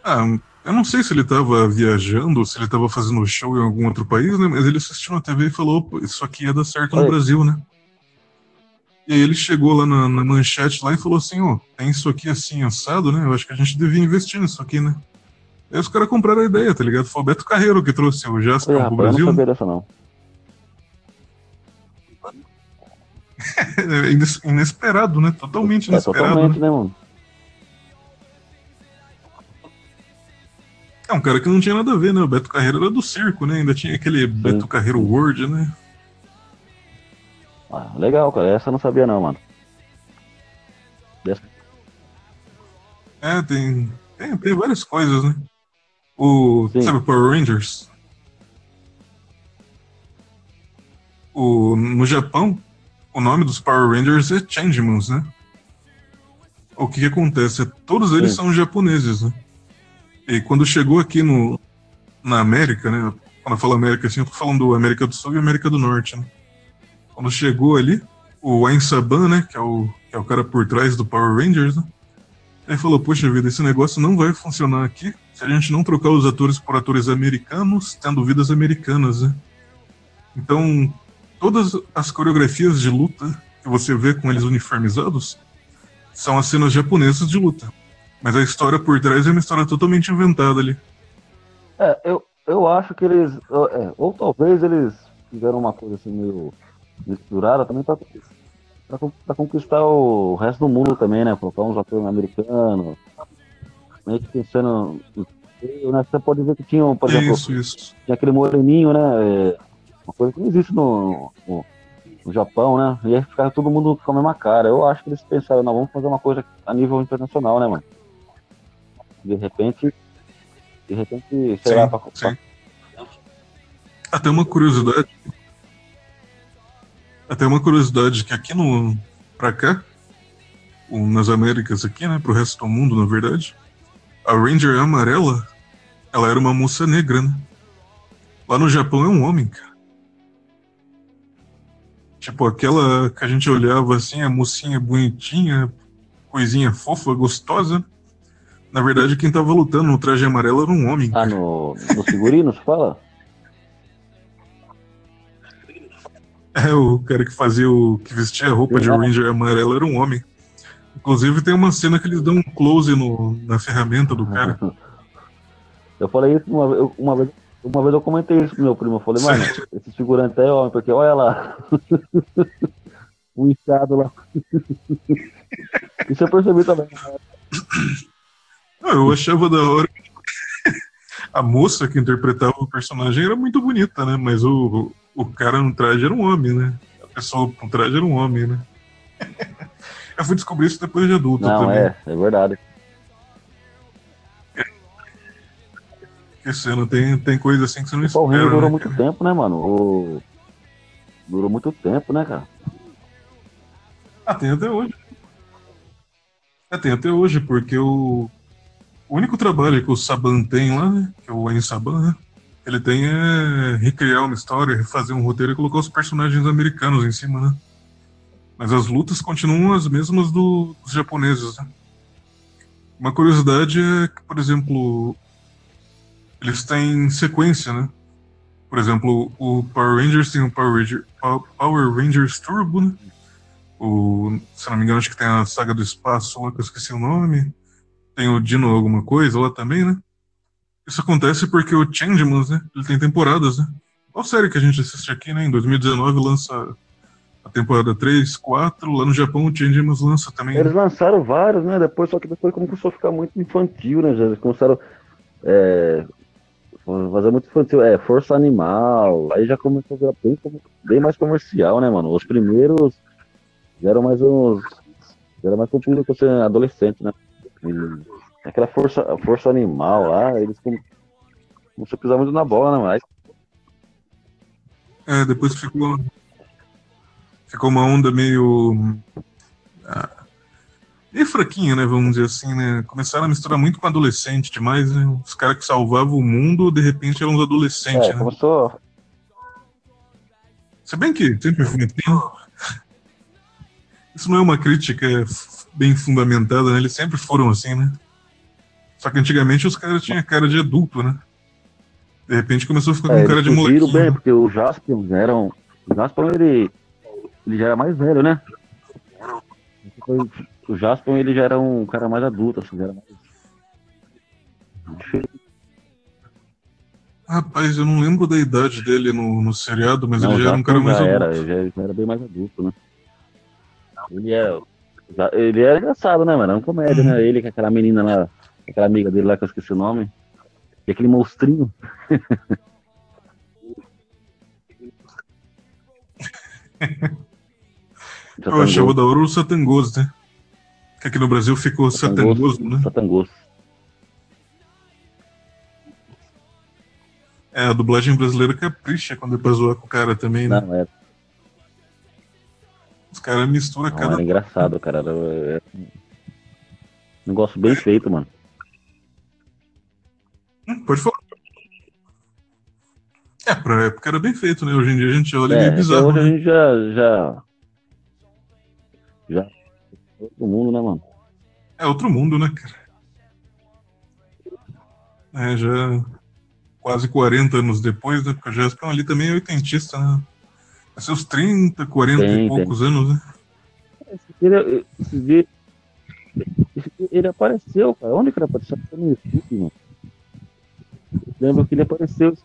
[SPEAKER 1] Ah, eu não sei se ele estava viajando ou se ele estava fazendo show em algum outro país, né? Mas ele assistiu na TV e falou: isso aqui ia dar certo no Brasil, né? E aí ele chegou lá na, na manchete lá e falou assim: ó, oh, tem isso aqui assim assado, né? Eu acho que a gente devia investir nisso aqui, né? Aí os caras compraram a ideia, tá ligado? Foi o Beto Carreiro que trouxe o Jasper
[SPEAKER 2] é,
[SPEAKER 1] pro Brasil. Eu
[SPEAKER 2] não sabia dessa, não.
[SPEAKER 1] é inesperado, né? Totalmente inesperado. É, totalmente, né, mano? É um cara que não tinha nada a ver, né? O Beto Carreiro era do circo, né? Ainda tinha aquele Sim. Beto Carreiro World, né?
[SPEAKER 2] Ah, legal, cara. Essa eu não sabia não, mano.
[SPEAKER 1] É, tem, tem, tem várias coisas, né? O, Sim. sabe o Power Rangers? O, no Japão, o nome dos Power Rangers é Changemans, né? O que, que acontece? Todos eles Sim. são japoneses, né? E quando chegou aqui no, na América, né? Quando eu falo América assim, eu tô falando América do Sul e América do Norte, né? Quando chegou ali, o Ain Saban, né? Que é o, que é o cara por trás do Power Rangers, né? Ele falou, poxa vida, esse negócio não vai funcionar aqui se a gente não trocar os atores por atores americanos, tendo vidas americanas, né? Então, todas as coreografias de luta que você vê com eles uniformizados são as cenas japonesas de luta. Mas a história por trás é uma história totalmente inventada ali.
[SPEAKER 2] É, eu, eu acho que eles. É, ou talvez eles fizeram uma coisa assim meio misturada também pra, pra, pra, conquistar o resto do mundo também, né? Colocar uns atores americanos. meio que pensando. Né, você pode ver que tinha, por exemplo,
[SPEAKER 1] Isso, isso.
[SPEAKER 2] tinha aquele moreninho, né? é, uma coisa que não existe no, no, no Japão, né? E aí ficava todo mundo com a mesma cara. Eu acho que eles pensaram, não, vamos fazer uma coisa a nível internacional, né, mano? De repente. De repente, sei
[SPEAKER 1] Sim,
[SPEAKER 2] lá, pra,
[SPEAKER 1] sim. Até uma curiosidade. Até uma curiosidade que aqui no. pra cá, nas Américas aqui, né? Pro resto do mundo, na verdade, a Ranger amarela, ela era uma moça negra, né? Lá no Japão é um homem, cara. Tipo, aquela que a gente olhava assim, a mocinha bonitinha, coisinha fofa, gostosa. Na verdade, quem tava lutando no traje amarelo era um homem.
[SPEAKER 2] Ah, no, no figurino, você fala?
[SPEAKER 1] É, o cara que fazia o. que vestia a roupa de
[SPEAKER 2] Sim.
[SPEAKER 1] Ranger amarela era um homem. Inclusive tem uma cena que eles dão um close no, na ferramenta do cara.
[SPEAKER 2] Eu falei isso uma, vez- eu- uma vez. Uma vez eu comentei isso com meu primo. Eu falei, mano, esse figurante é homem, porque olha lá. o inchado lá. Isso eu percebi também.
[SPEAKER 1] Eu achava da hora. A moça que interpretava o personagem era muito bonita, né? Mas o, o cara no traje era um homem, né? A pessoa no traje era um homem, né? Eu fui descobrir isso depois de adulto
[SPEAKER 2] Não,
[SPEAKER 1] também.
[SPEAKER 2] é, é verdade.
[SPEAKER 1] Porque cena tem, tem coisa assim que você não
[SPEAKER 2] O Power
[SPEAKER 1] espera.
[SPEAKER 2] durou
[SPEAKER 1] Né,
[SPEAKER 2] muito
[SPEAKER 1] cara?
[SPEAKER 2] tempo, né, mano? O... Durou muito tempo, né, cara?
[SPEAKER 1] Ah, tem até hoje. É, tem até hoje, porque o, o único trabalho que o Saban tem lá, né, que é o Wayne Saban, né, ele tem é recriar uma história, refazer um roteiro e colocar os personagens americanos em cima, né? Mas as lutas continuam as mesmas do- dos japoneses, né? Uma curiosidade é que, por exemplo, eles têm sequência, né? Por exemplo, o Power Rangers tem o Power, Ranger, Power Rangers Turbo, né? O, se não me engano, acho que tem a saga do espaço lá, que eu esqueci o nome. Tem o Dino alguma coisa lá também, né? Isso acontece porque o Changemans, né? Ele tem temporadas, né? Qual série que a gente assiste aqui, né? Em 2019 lança a temporada 3, 4. Lá no Japão o Changemans lança também.
[SPEAKER 2] Eles
[SPEAKER 1] né?
[SPEAKER 2] lançaram vários, né? Depois, só que depois começou a ficar muito infantil, né? já Eles começaram é, fazer muito infantil. É, Força Animal. Aí já começou a virar bem, bem mais comercial, né, mano? Os primeiros já eram mais uns. Já era mais o público assim, adolescente, né? E aquela força, força animal lá, eles com- começaram a pisar muito na bola, né? Mas
[SPEAKER 1] É, depois ficou. Ficou uma onda meio. ah, meio fraquinha, né? Vamos dizer assim, né? Começaram a misturar muito com adolescente demais, né? Os caras que salvavam o mundo, de repente eram os adolescentes,
[SPEAKER 2] é,
[SPEAKER 1] né?
[SPEAKER 2] começou.
[SPEAKER 1] Se bem que sempre foi assim. Isso não é uma crítica bem fundamentada, né? Eles sempre foram assim, né? Só que antigamente os caras tinham cara de adulto, né? De repente começou a ficar com
[SPEAKER 2] É,
[SPEAKER 1] cara
[SPEAKER 2] eles
[SPEAKER 1] de molequinho.
[SPEAKER 2] bem, porque o Jaspion era um. O Jaspion, ele. Ele já era mais velho, né? O Jaspion, ele já era um cara mais adulto, assim, já era mais.
[SPEAKER 1] Rapaz, eu não lembro da idade dele no, no seriado, mas
[SPEAKER 2] Não,
[SPEAKER 1] ele já era um cara mais
[SPEAKER 2] já
[SPEAKER 1] adulto.
[SPEAKER 2] era, já, já era bem mais adulto, né? Ele é. Ele era engraçado, né, mano? Era uma comédia, né? Ele com aquela menina lá, aquela amiga dele lá que eu esqueci o nome. E aquele monstrinho.
[SPEAKER 1] Eu achava da hora o Satangoso, né? Que aqui no Brasil ficou Satangoso, né?
[SPEAKER 2] Satangoso.
[SPEAKER 1] É, a dublagem brasileira capricha quando é pra zoar com o cara também, né?
[SPEAKER 2] Não, é,
[SPEAKER 1] Os caras misturam
[SPEAKER 2] não,
[SPEAKER 1] cada.
[SPEAKER 2] era engraçado, cara. Era, era um negócio bem feito, mano.
[SPEAKER 1] Hum, Pode falar. É, pra época era bem feito, né? Hoje em dia a gente olha
[SPEAKER 2] É,
[SPEAKER 1] é meio bizarro.
[SPEAKER 2] hoje a
[SPEAKER 1] né?
[SPEAKER 2] gente já. Já. Já. Todo mundo, né, mano?
[SPEAKER 1] É outro mundo, né, cara? É, já quase 40 anos depois, né? Porque o Jasper ali também é oitentista, né? Uns 30, 40
[SPEAKER 2] Tem,
[SPEAKER 1] e poucos anos, né?
[SPEAKER 2] Ele, esse dia ele apareceu, cara. Onde que ele apareceu? Foi no YouTube, mano. Eu lembro que ele apareceu.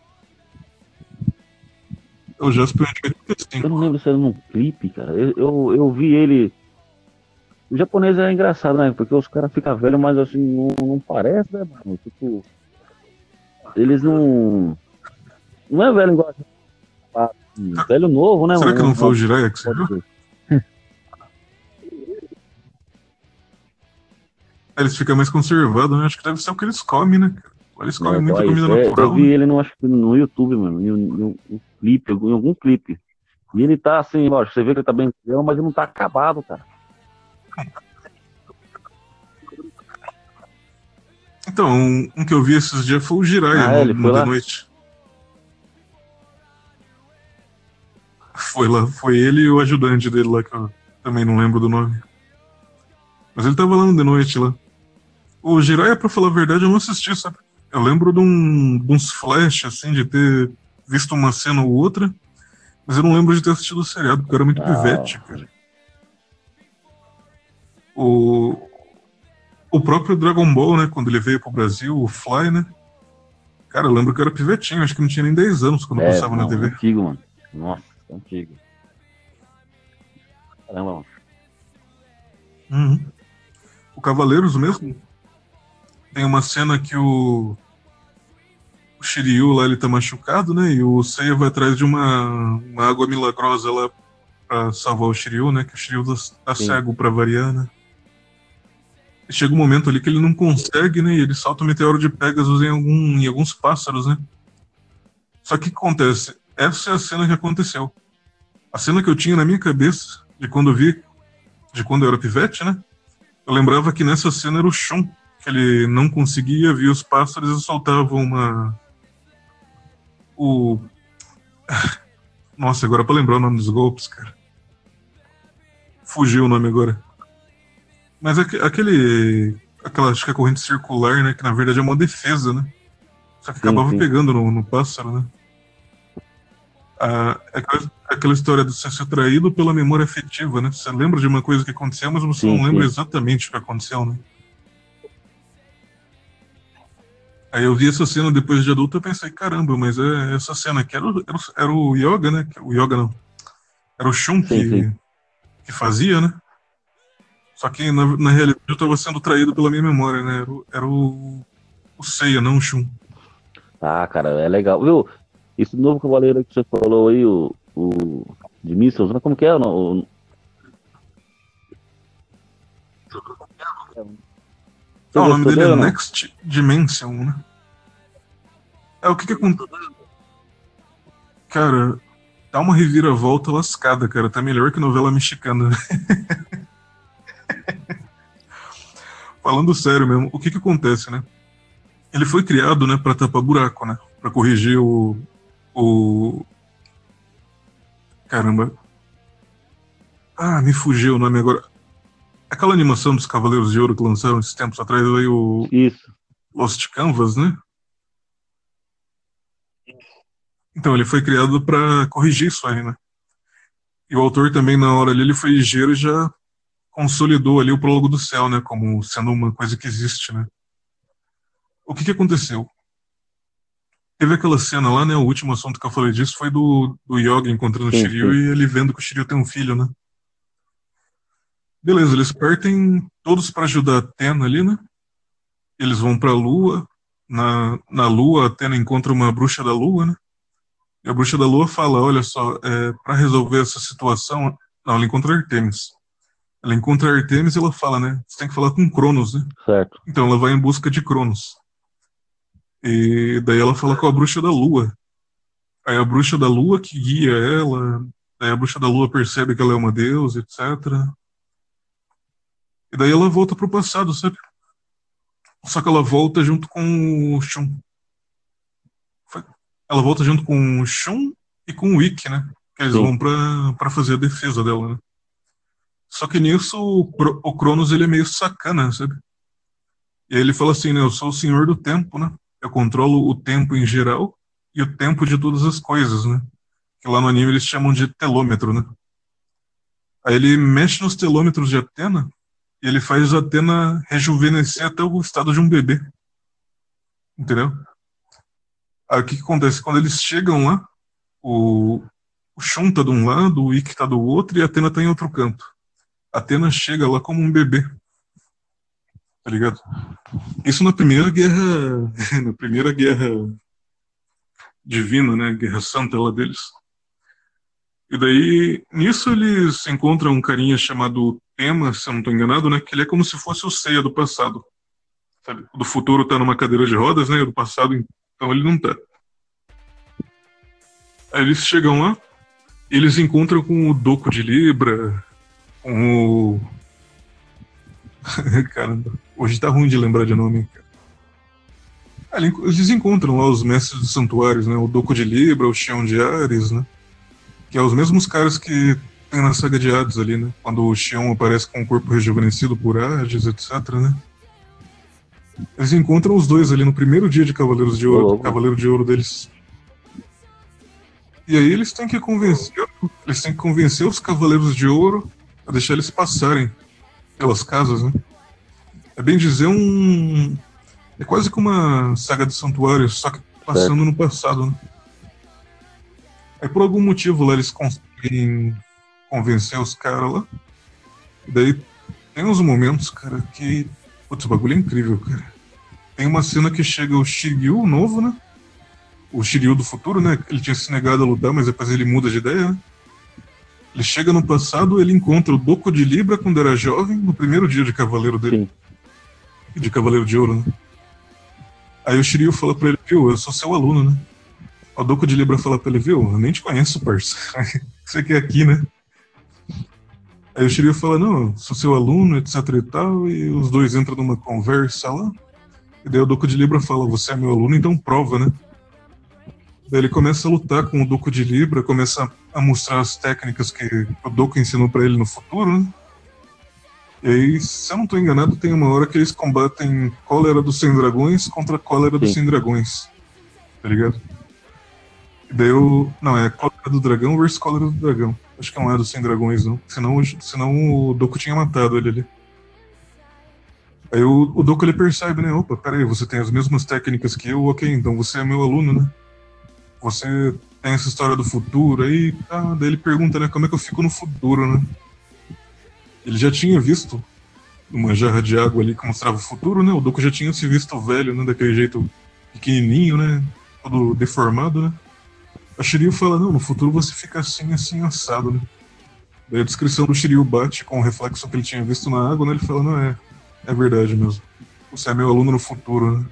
[SPEAKER 1] O Jasper é de
[SPEAKER 2] Eu
[SPEAKER 1] 85.
[SPEAKER 2] não lembro se era num clipe, cara. Eu, eu, eu vi ele. O japonês é engraçado, né? Porque os caras ficam velhos, mas assim, não, não parece, né, mano? Tipo, eles não. Não é velho igual a gente. Velho novo, né,
[SPEAKER 1] Será
[SPEAKER 2] mano?
[SPEAKER 1] que não foi o Jiraiya que você viu? Eles ficam mais conservados, né? Acho que deve ser o que eles comem, né? Eles comem
[SPEAKER 2] É,
[SPEAKER 1] muita comida
[SPEAKER 2] é-
[SPEAKER 1] natural.
[SPEAKER 2] Eu vi
[SPEAKER 1] né?
[SPEAKER 2] ele no, acho que no YouTube, mano, em, um- em um, um clipe, em algum clipe. E ele tá assim, lógico, você vê que ele tá bem mas ele não tá acabado, cara.
[SPEAKER 1] Então, um, um que eu vi esses dias foi o Jiraiya
[SPEAKER 2] Ah,
[SPEAKER 1] no, no
[SPEAKER 2] lá?
[SPEAKER 1] Noite. Foi lá, foi ele e o ajudante dele lá, que eu também não lembro do nome. Mas ele tava lá The Noite lá. O Jiraiya, pra falar a verdade, eu não assisti, sabe? Eu lembro de, um, de uns flash, assim, de ter visto uma cena ou outra, mas eu não lembro de ter assistido o seriado, porque eu era muito
[SPEAKER 2] Ah.
[SPEAKER 1] pivete, cara. O, o próprio Dragon Ball, né, quando ele veio pro Brasil, o Fly, né? Cara, eu lembro que eu era pivetinho, acho que não tinha nem 10 anos quando
[SPEAKER 2] É,
[SPEAKER 1] passava na
[SPEAKER 2] não,
[SPEAKER 1] TV.
[SPEAKER 2] antigo, mano. Nossa, antigo. Caramba.
[SPEAKER 1] Uhum. O Cavaleiros mesmo. Tem uma cena que o. O Shiryu lá ele tá machucado, né? E o Seiya vai atrás de uma, uma água milagrosa lá pra salvar o Shiryu, né? Que o Shiryu tá, tá cego pra variar, né? E chega um momento ali que ele não consegue, né? E ele solta o meteoro de Pegasus em, algum, em alguns pássaros, né? Só que o que acontece? Essa é a cena que aconteceu. A cena que eu tinha na minha cabeça, de quando eu vi, de quando eu era pivete, né? Eu lembrava que nessa cena era o Shun, que ele não conseguia ver os pássaros e soltava uma. O. Nossa, agora pra lembrar o nome dos golpes, cara. Fugiu o nome agora. Mas aque- aquele. Aquela, acho que é corrente circular, né? Que na verdade é uma defesa, né? Só que
[SPEAKER 2] Sim,
[SPEAKER 1] acabava
[SPEAKER 2] sim.
[SPEAKER 1] pegando no, no pássaro, né? Ah, aquela, aquela história de você ser traído pela memória afetiva, né? Você lembra de uma coisa que aconteceu, mas você
[SPEAKER 2] Sim,
[SPEAKER 1] não lembra
[SPEAKER 2] sim.
[SPEAKER 1] exatamente o que aconteceu, né? Aí eu vi essa cena depois de adulto e pensei, caramba, mas é essa cena aqui era, o- era, era o Yoga, né? O Yoga não. Era o Shun que,
[SPEAKER 2] sim.
[SPEAKER 1] que fazia, né? Só que na, na realidade eu estava sendo traído pela minha memória, né? Era, o- era o, o Seiya, não o Shun.
[SPEAKER 2] Ah, cara, é legal. Viu? Esse novo cavaleiro que você falou aí, o, o de Missiles, né? como que é? o no- O,
[SPEAKER 1] o nome dele é
[SPEAKER 2] não?
[SPEAKER 1] Next Dimension, né? É o que que acontece? Cara, dá uma reviravolta lascada, cara. Tá melhor que novela mexicana. Falando sério mesmo, o que que acontece, né? Ele foi criado, né, pra tapar buraco, né? Pra corrigir o. O. Caramba. Ah, me fugiu o nome agora. Aquela animação dos Cavaleiros de Ouro que lançaram esses tempos atrás aí, o
[SPEAKER 2] Isso.
[SPEAKER 1] Lost Canvas, né? Então, ele foi criado para corrigir isso aí, né? E o autor também, na hora ali, ele foi ligeiro e já consolidou ali o Prólogo do Céu, né? Como sendo uma coisa que existe, né? O que que aconteceu? Teve aquela cena lá, né? O último assunto que eu falei disso foi do, do Yoga encontrando o
[SPEAKER 2] Sim,
[SPEAKER 1] Shiryu
[SPEAKER 2] sim.
[SPEAKER 1] e ele vendo que o Shiryu tem um filho, né? Beleza, eles partem todos para ajudar a Atena ali, né? Eles vão pra Lua. Na, na Lua, a Atena encontra uma bruxa da Lua, né? E a bruxa da Lua fala: Olha só, é, para resolver essa situação. Não, ela encontra Artemis. Ela encontra Artemis e ela fala, né? Você tem que falar com Cronos, né?
[SPEAKER 2] Certo.
[SPEAKER 1] Então ela vai em busca de Cronos. E daí ela fala com a bruxa da Lua. Aí a bruxa da Lua que guia ela. Daí a bruxa da Lua percebe que ela é uma deusa, etc. E daí ela volta pro passado, sabe? Só que ela volta junto com o Shun. Ela volta junto com o Shun e com o Ikki, né? Que eles
[SPEAKER 2] Sim.
[SPEAKER 1] vão pra, pra fazer a defesa dela, né? Só que nisso o, o Cronos ele é meio sacana, sabe? E aí ele fala assim, né? Eu sou o senhor do tempo, né? Eu controlo o tempo em geral e o tempo de todas as coisas, né? Que lá no anime eles chamam de telômetro, né? Aí ele mexe nos telômetros de Atena e ele faz a Atena rejuvenescer até o estado de um bebê. Entendeu? Aí o que, que acontece? Quando eles chegam lá, o, o Shun tá de um lado, o Ikki tá do outro e a Atena tá em outro canto. Atena chega lá como um bebê. Tá ligado? Isso na primeira guerra. na primeira guerra divina, né? Guerra santa lá deles. E daí, nisso eles encontram um carinha chamado Tema, se eu não estou enganado, né? Que ele é como se fosse o Ceia do passado. Sabe? O do futuro tá numa cadeira de rodas, né? O do passado, então ele não tá. Aí eles chegam lá, eles encontram com o Doco de Libra, com o. Caramba, hoje tá ruim de lembrar de nome. Cara. Eles encontram lá os mestres dos santuários, né? O Doco de Libra, o Xion de Ares, né? Que é os mesmos caras que tem na saga de Hades ali, né? Quando o Xion aparece com o corpo rejuvenescido por Hades, etc, né? Eles encontram os dois ali no primeiro dia de Cavaleiros de Ouro, oh, Cavaleiro de Ouro deles. E aí eles têm que convencer, eles têm que convencer os Cavaleiros de Ouro a deixar eles passarem pelas casas, né? É bem dizer um é quase como uma saga do santuário, só que passando no passado, né? Aí por algum motivo lá eles conseguem convencer os caras lá. E daí tem uns momentos, cara, que. Putz, o bagulho é incrível, cara. Tem uma cena que chega o Shiryu novo, né? O Shiryu do futuro, né? Ele tinha se negado a lutar, mas depois ele muda de ideia, né? Ele chega no passado, ele encontra o Doku de Libra quando era jovem, no primeiro dia de Cavaleiro dele. Sim. De Cavaleiro de Ouro, né? Aí o Shiryu fala pra ele, viu, eu sou seu aluno, né? O Doku de Libra fala pra ele, viu, eu nem te conheço, parça. Você quer aqui, né? Aí o Shiryu fala, não, sou seu aluno, etc e tal, e os dois entram numa conversa lá. E daí o Doku de Libra fala, você é meu aluno, então prova, né? Daí ele começa a lutar com o Doku de Libra, começa a mostrar as técnicas que o Doku ensinou para ele no futuro, né? E aí, se eu não estou enganado, tem uma hora que eles combatem cólera dos 100 dragões contra cólera dos 100 dragões. Tá ligado? E daí eu. Não, é cólera do dragão versus cólera do dragão. Acho que não é dos 100 dragões, não. Senão, senão o Doku tinha matado ele ali. Aí o, o Doku ele percebe, né? Opa, peraí, você tem as mesmas técnicas que eu, ok, então você é meu aluno, né? Você tem essa história do futuro aí, tá? Daí ele pergunta, né, como é que eu fico no futuro, né? Ele já tinha visto uma jarra de água ali que mostrava o futuro, né? O Doku já tinha se visto velho, né? Daquele jeito pequenininho, né? Todo deformado, né? A Shiryu fala, não, no futuro você fica assim, assim, assado, né? Daí a descrição do Shiryu bate com o reflexo que ele tinha visto na água, né? Ele fala, não, é, é verdade mesmo. Você é meu aluno no futuro, né?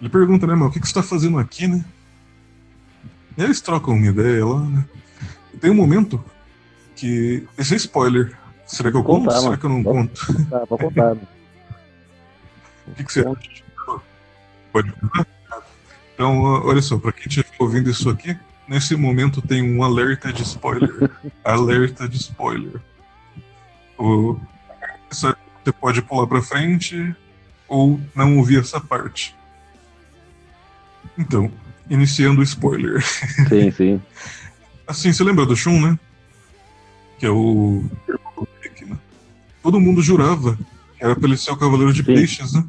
[SPEAKER 1] Ele pergunta, né, mas o que, que você tá fazendo aqui, né? E eles trocam uma ideia lá, né? E tem um momento que. Esse é spoiler. Será que eu conto? Será que eu não conto?
[SPEAKER 2] Contar, pode contar.
[SPEAKER 1] o que, que você acha? Pode contar? Então, olha só, para quem estiver ouvindo isso aqui, nesse momento tem um alerta de spoiler. alerta de spoiler. O, você pode pular para frente ou não ouvir essa parte. Então, iniciando o spoiler.
[SPEAKER 2] Sim, sim.
[SPEAKER 1] assim, você lembra do Shun, né? Que é o. Todo mundo jurava que era pra ele ser o Cavaleiro de sim. Peixes, né?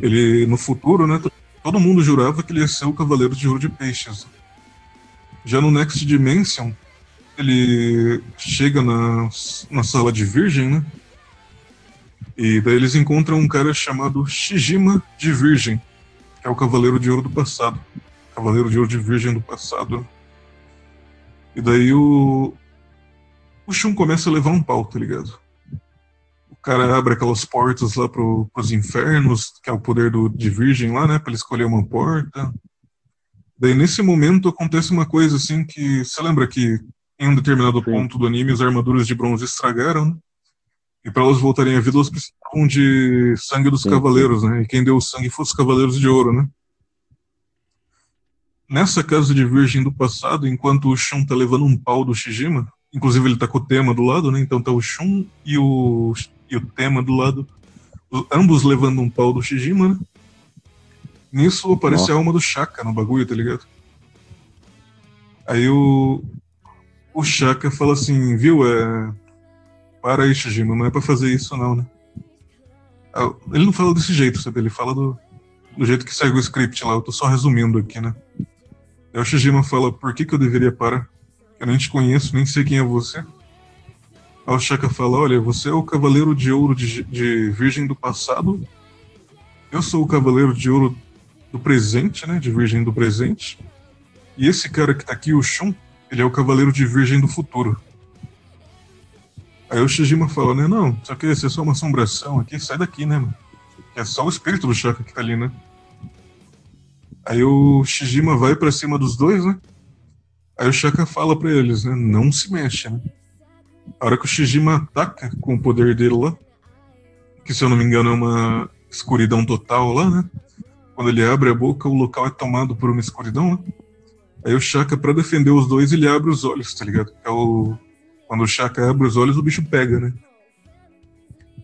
[SPEAKER 1] Ele, no futuro, né, todo mundo jurava que ele ia ser o Cavaleiro de Ouro de Peixes. Já no Next Dimension, ele chega na, na sala de Virgem, né? E daí eles encontram um cara chamado Shijima de Virgem, que é o Cavaleiro de Ouro do passado. Cavaleiro de Ouro de Virgem do passado. E daí o. O Shun começa a levar um pau, tá ligado? cara abre aquelas portas lá pro, pros infernos, que é o poder do, de virgem lá, né? Pra ele escolher uma porta. Daí nesse momento acontece uma coisa assim que. Você lembra que em um determinado Sim. ponto do anime as armaduras de bronze estragaram, né? E para elas voltarem à vida, elas precisavam de sangue dos Sim. cavaleiros, né? E quem deu o sangue foi os cavaleiros de ouro, né? Nessa casa de virgem do passado, enquanto o Shun tá levando um pau do Shijima, inclusive ele tá com o tema do lado, né? Então tá o Shun e o e o tema do lado, ambos levando um pau do Shijima, né? Nisso aparece Nossa. a alma do Shaka no bagulho, tá ligado? Aí o, o Shaka fala assim, viu, é. Para aí, Shijima, não é pra fazer isso não, né? Ah, ele não fala desse jeito, sabe? Ele fala do, do jeito que segue o script lá, eu tô só resumindo aqui, né? Aí o Shijima fala, por que que eu deveria parar? Eu nem te conheço, nem sei quem é você. Aí o Shaka fala: Olha, você é o Cavaleiro de Ouro de, de Virgem do Passado. Eu sou o Cavaleiro de Ouro do Presente, né? De Virgem do Presente. E esse cara que tá aqui, o Shun, ele é o Cavaleiro de Virgem do Futuro. Aí o Shijima fala, né? Não, só que isso é só uma assombração aqui, sai daqui, né, mano? É só o espírito do Shaka que tá ali, né? Aí o Shijima vai para cima dos dois, né? Aí o Shaka fala para eles, né? Não se mexe, né? A hora que o Shijima ataca com o poder dele lá, que se eu não me engano é uma escuridão total lá, né? Quando ele abre a boca, o local é tomado por uma escuridão, né? Aí o Shaka, pra defender os dois, ele abre os olhos, tá ligado? É o... Quando o Shaka abre os olhos, o bicho pega, né?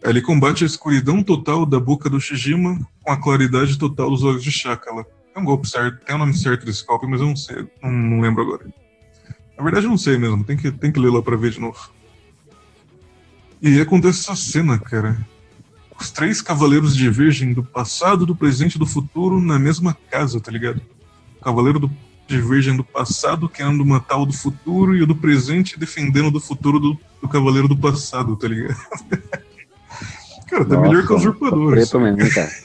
[SPEAKER 1] Aí ele combate a escuridão total da boca do Shijima com a claridade total dos olhos de Shaka lá. Tem um golpe certo, tem o um nome certo desse golpe, mas eu não sei, não, não lembro agora. Na verdade, eu não sei mesmo, tem que, tem que ler lá pra ver de novo. E aí acontece essa cena, cara. Os três cavaleiros de Virgem do passado, do presente e do futuro na mesma casa, tá ligado? O cavaleiro do, de Virgem do passado querendo matar o do futuro e o do presente defendendo do futuro do, do cavaleiro do passado, tá ligado? cara, tá Nossa, melhor que o usurpador.
[SPEAKER 2] Preto mesmo, cara.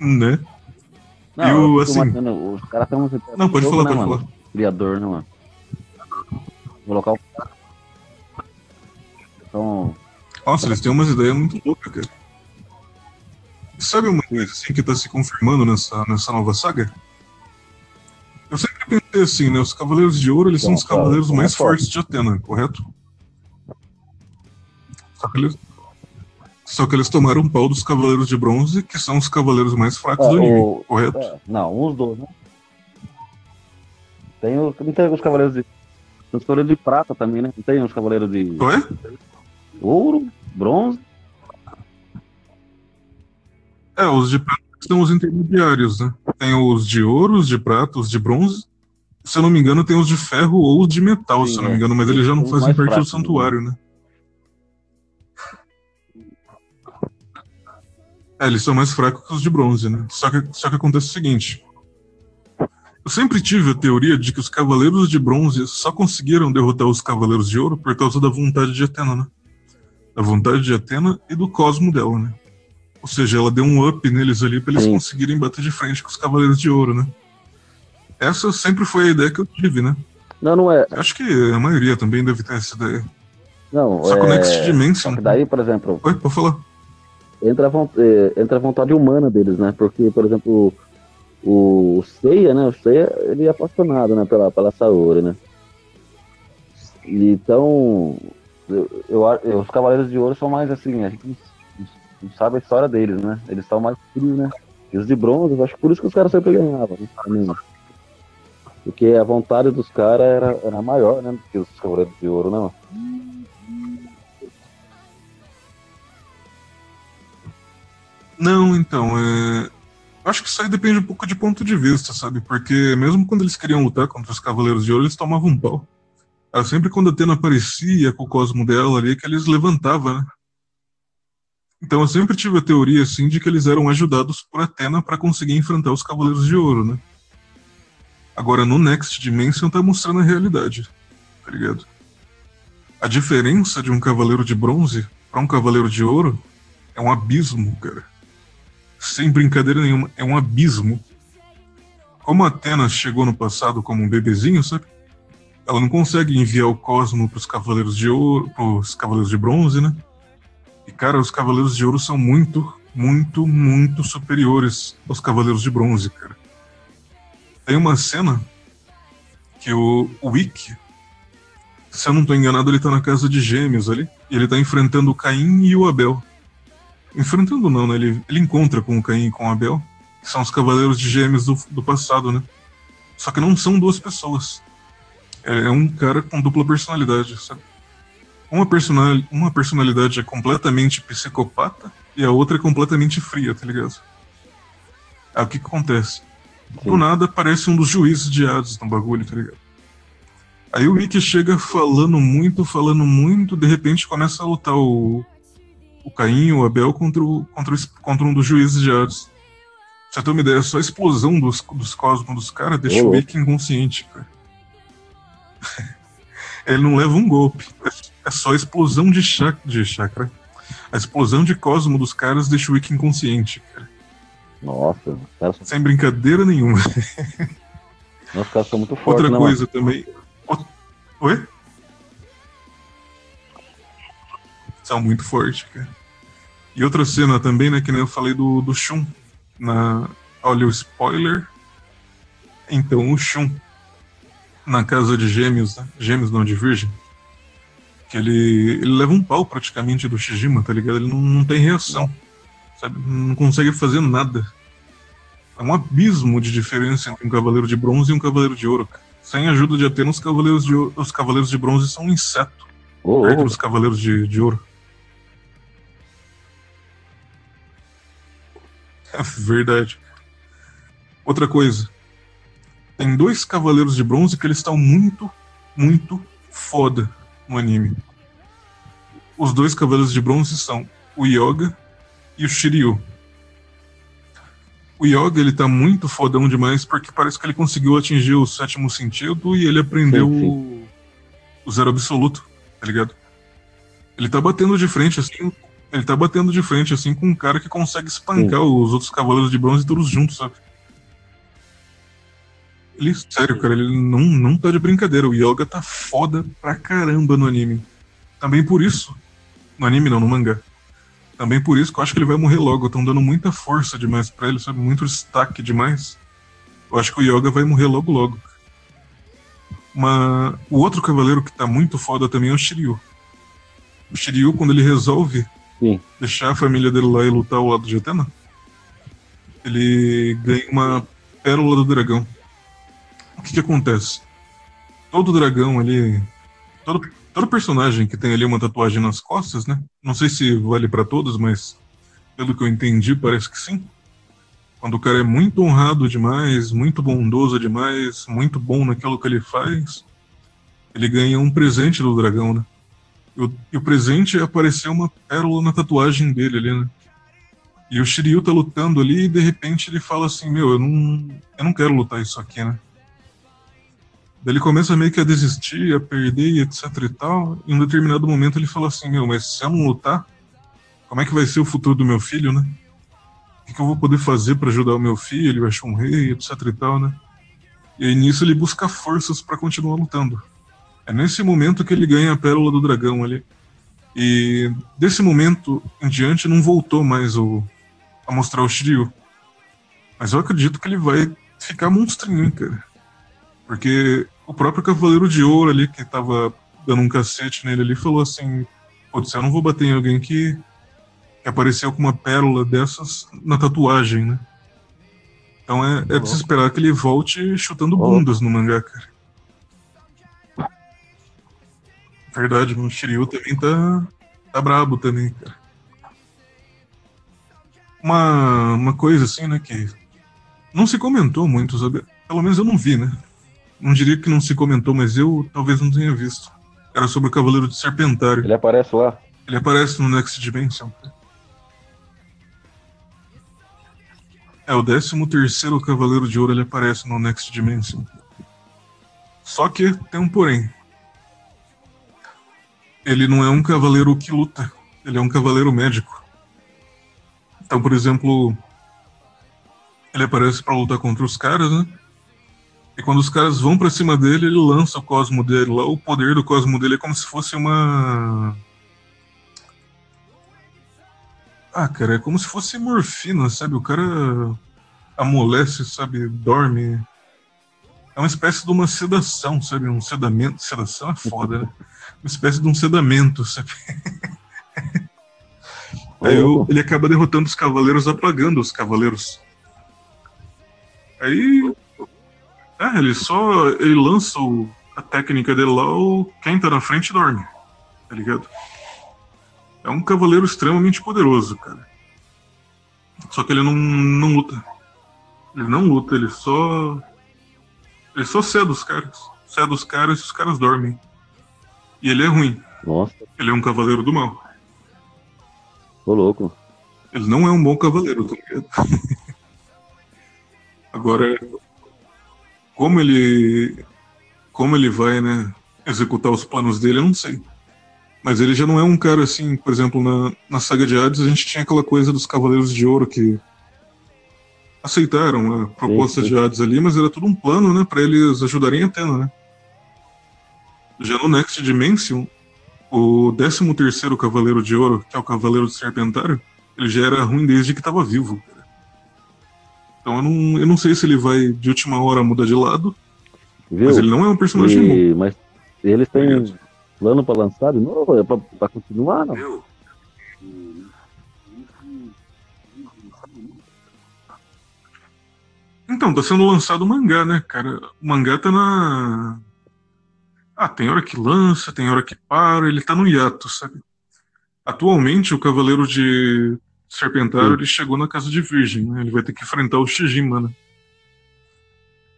[SPEAKER 1] né?
[SPEAKER 2] Não,
[SPEAKER 1] e
[SPEAKER 2] o,
[SPEAKER 1] assim.
[SPEAKER 2] Matando, os caras estão.
[SPEAKER 1] Não, pode falar,
[SPEAKER 2] né,
[SPEAKER 1] pode
[SPEAKER 2] mano?
[SPEAKER 1] falar.
[SPEAKER 2] Criador, né, mano? Colocar o. Então.
[SPEAKER 1] Nossa, eles têm umas ideias muito loucas, cara. Sabe uma coisa assim que tá se confirmando nessa, nessa nova saga? Eu sempre pensei assim, né? Os Cavaleiros de Ouro, eles são os
[SPEAKER 2] Então,
[SPEAKER 1] cavaleiros
[SPEAKER 2] tá,
[SPEAKER 1] mais
[SPEAKER 2] forte.
[SPEAKER 1] fortes de Atena, correto? Só que eles... Só que eles tomaram um pau dos Cavaleiros de Bronze, que são os cavaleiros mais fracos
[SPEAKER 2] É,
[SPEAKER 1] do anime,
[SPEAKER 2] o-
[SPEAKER 1] correto?
[SPEAKER 2] É, não, uns dois, né? Tem, o, não tem os cavaleiros de. Tem os cavaleiros de prata também, né? Não tem os cavaleiros de
[SPEAKER 1] Ué?
[SPEAKER 2] ouro, bronze.
[SPEAKER 1] É, os de prata são os intermediários, né? Tem os de ouro, os de prata, os de bronze. Se eu não me engano, tem os de ferro ou os de metal,
[SPEAKER 2] Sim,
[SPEAKER 1] se eu não me
[SPEAKER 2] é.
[SPEAKER 1] engano, mas eles já não
[SPEAKER 2] Os
[SPEAKER 1] fazem parte do
[SPEAKER 2] fracos,
[SPEAKER 1] santuário, né? É, eles são mais fracos que os de bronze, né? Só que, só que acontece o seguinte. Eu sempre tive a teoria de que os cavaleiros de bronze só conseguiram derrotar os cavaleiros de ouro por causa da vontade de Atena, né? Da vontade de Atena e do cosmo dela, né? Ou seja, ela deu um up neles ali pra eles
[SPEAKER 2] Sim.
[SPEAKER 1] conseguirem bater de frente com os cavaleiros de ouro, né? Essa sempre foi a ideia que eu tive, né?
[SPEAKER 2] Não, não é.
[SPEAKER 1] Acho que a maioria também deve ter essa ideia.
[SPEAKER 2] Não,
[SPEAKER 1] Só que o
[SPEAKER 2] é.
[SPEAKER 1] Next Dimension.
[SPEAKER 2] Só que daí, por exemplo,
[SPEAKER 1] Oi, pode falar.
[SPEAKER 2] Entra a, é, entra a vontade humana deles, né? Porque, por exemplo, o, o Seiya, né? O Seiya, ele é apaixonado, né? Pela, pela Saori, né? Então, eu, eu, os Cavaleiros de Ouro são mais assim, a gente não, sabe a história deles, né? Eles são mais frios, né? E os de bronze, eu acho por isso que os caras sempre ganhavam, né? Porque a vontade dos caras era, era maior, né? Do que os Cavaleiros de Ouro, né?
[SPEAKER 1] Não, então, é... acho que isso aí depende um pouco de ponto de vista, sabe? Porque mesmo quando eles queriam lutar contra os Cavaleiros de Ouro, eles tomavam um pau. Era sempre quando a Atena aparecia com o cosmo dela ali que eles levantavam, né? Então eu sempre tive a teoria, assim, de que eles eram ajudados por Atena para conseguir enfrentar os Cavaleiros de Ouro, né? Agora, no Next Dimension tá mostrando a realidade, tá ligado? A diferença de um Cavaleiro de Bronze para um Cavaleiro de Ouro é um abismo, cara. Sem brincadeira nenhuma, é um abismo. Como Atena chegou no passado como um bebezinho, sabe? Ela não consegue enviar o cosmo pros Cavaleiros de Ouro, pros Cavaleiros de Bronze, né? E, cara, os Cavaleiros de Ouro são muito, muito, muito superiores aos Cavaleiros de Bronze, cara. Tem uma cena que o, Wick, se eu não tô enganado, ele tá na casa de gêmeos ali, e ele tá enfrentando o Caim e o Abel. Enfrentando não, né? Ele, ele encontra com o Caim e com o Abel, que são os Cavaleiros de Gêmeos do, do passado, né? Só que não são duas pessoas. É, é um cara com dupla personalidade, sabe? Uma, personal, uma personalidade é completamente psicopata e a outra é completamente fria, tá ligado? Aí o que, que acontece? Do nada aparece um dos juízes de Hades no bagulho, tá ligado? Aí o Wick chega falando muito, falando muito, de repente começa a lutar o, o Caim, o Abel contra, o, contra, o contra um dos juízes de Hades. você ter uma ideia, só a explosão dos, dos cosmos dos caras deixa o Wake inconsciente, cara. Ele não leva um golpe. É, é só a explosão de, chak de chakra. A explosão de cosmo dos caras deixa o Wake inconsciente, cara.
[SPEAKER 2] Nossa, os caras, são-
[SPEAKER 1] Sem brincadeira nenhuma.
[SPEAKER 2] nossa, os caras são muito fortes,
[SPEAKER 1] Outra
[SPEAKER 2] né,
[SPEAKER 1] coisa também. O- Oi? São muito fortes, cara. E outra cena também, né? Que nem eu falei do, do Shun. Na... Olha o spoiler. Então, o Shun. Na casa de gêmeos, né? Gêmeos não, de virgem. Que ele, ele leva um pau praticamente do Shijima, tá ligado? Ele não, não tem reação. Sabe? Não consegue fazer nada. É um abismo de diferença entre um cavaleiro de bronze e um cavaleiro de ouro, cara. Sem ajuda de Atena, os cavaleiros de, ouro- os cavaleiros de bronze são um inseto
[SPEAKER 2] Ô,
[SPEAKER 1] perto dos cavaleiros de, de ouro. verdade. Outra coisa. Tem dois cavaleiros de bronze que eles estão muito, muito foda no anime. Os dois cavaleiros de bronze são o Yoga e o Shiryu. O Yoga, ele tá muito fodão demais porque parece que ele conseguiu atingir o sétimo sentido e ele aprendeu
[SPEAKER 2] Sim, sim.
[SPEAKER 1] o- o zero absoluto, tá ligado? Ele tá batendo de frente assim, ele tá batendo de frente assim com um cara que consegue espancar os outros cavaleiros de bronze todos juntos, sabe? Ele, sério, cara, ele não, não tá de brincadeira. O Yoga tá foda pra caramba no anime. Também por isso. No anime não, no mangá. Também por isso que eu acho que ele vai morrer logo. Estão dando muita força demais pra ele, sabe? Muito destaque demais. Eu acho que o Yoga vai morrer logo logo. Uma... O outro cavaleiro que tá muito foda também é o Shiryu. O Shiryu, quando ele resolve
[SPEAKER 2] Sim.
[SPEAKER 1] deixar a família dele lá e lutar ao lado de Atena, ele ganha uma pérola do dragão. O que que acontece? Todo dragão ali, todo, todo personagem que tem ali uma tatuagem nas costas, né? Não sei se vale pra todos, mas pelo que eu entendi, parece que sim. Quando o cara é muito honrado demais, muito bondoso demais, muito bom naquilo que ele faz, ele ganha um presente do dragão, né? O, e o presente aparecer uma pérola na tatuagem dele ali, né? E o Shiryu tá lutando ali e de repente ele fala assim, meu, eu não, eu não quero lutar isso aqui, né? Daí ele começa meio que a desistir, a perder e etc e tal. E em um determinado momento ele fala assim, meu, mas se eu não lutar, como é que vai ser o futuro do meu filho, né? O que, que eu vou poder fazer pra ajudar o meu filho? Ele vai achar um rei, etc e tal, né? E aí nisso ele busca forças pra continuar lutando. É nesse momento que ele ganha a pérola do dragão ali. E desse momento em diante não voltou mais o, a mostrar o Shiryu. Mas eu acredito que ele vai ficar monstrinho, cara. Porque o próprio Cavaleiro de Ouro ali, que tava dando um cacete nele ali, falou assim: Putz, eu não vou bater em alguém que, que apareceu com uma pérola dessas na tatuagem, né? Então é, é de se esperar que ele volte chutando bundas no mangá, cara. Verdade, o Shiryu também tá, tá brabo também, cara. Uma, uma coisa assim, né, que não se comentou muito, sabe? Pelo menos eu não vi, né? Não diria que não se comentou, mas eu talvez não tenha visto. Era sobre o Cavaleiro de Serpentário.
[SPEAKER 2] Ele aparece lá.
[SPEAKER 1] Ele aparece no Next Dimension. É, o 13 terceiro Cavaleiro de Ouro ele aparece no Next Dimension. Só que tem um porém. Ele não é um cavaleiro que luta, ele é um cavaleiro médico. Então, por exemplo, ele aparece pra lutar contra os caras, né? E quando os caras vão pra cima dele, ele lança o cosmo dele lá. O poder do cosmo dele é como se fosse uma Ah, cara, é como se fosse morfina, sabe? O cara amolece, sabe? Dorme. É uma espécie de uma sedação, sabe? Um sedamento. Sedação é foda, né? Uma espécie de um sedamento, sabe? Aí o- ele acaba derrotando os cavaleiros, apagando os cavaleiros. Aí. É, ele só. Ele lança o- a técnica dele lá, o, quem tá na frente dorme. Tá ligado? É um cavaleiro extremamente poderoso, cara. Só que ele não, não luta. Ele não luta, ele só. Ele só cede os caras. Cede os caras e os caras dormem. E ele é ruim.
[SPEAKER 2] Nossa,
[SPEAKER 1] Ele é um cavaleiro do mal.
[SPEAKER 2] tô louco.
[SPEAKER 1] Ele não é um bom cavaleiro, tá ligado? Agora, como ele. Como ele vai, né? Executar os planos dele, eu não sei. Mas ele já não é um cara assim, por exemplo, na, na saga de Hades a gente tinha aquela coisa dos Cavaleiros de Ouro que aceitaram a proposta sim, sim. de Hades ali, mas era tudo um plano, né, para eles ajudarem a Atena, né? Já no Next Dimension, o 13 terceiro Cavaleiro de Ouro, que é o Cavaleiro do Serpentário, ele já era ruim desde que estava vivo. Então eu não, eu não sei se ele vai de última hora mudar de lado, Viu? mas ele não é um personagem
[SPEAKER 2] e... bom. Mas eles têm plano para lançar de novo? É para continuar, não? Viu?
[SPEAKER 1] Então, tá sendo lançado o mangá, né, cara? O mangá tá na. Ah, tem hora que lança, tem hora que para, ele tá no hiato, sabe? Atualmente, o Cavaleiro de Serpentário, ele chegou na Casa de Virgem, né? Ele vai ter que enfrentar o Shijima, né?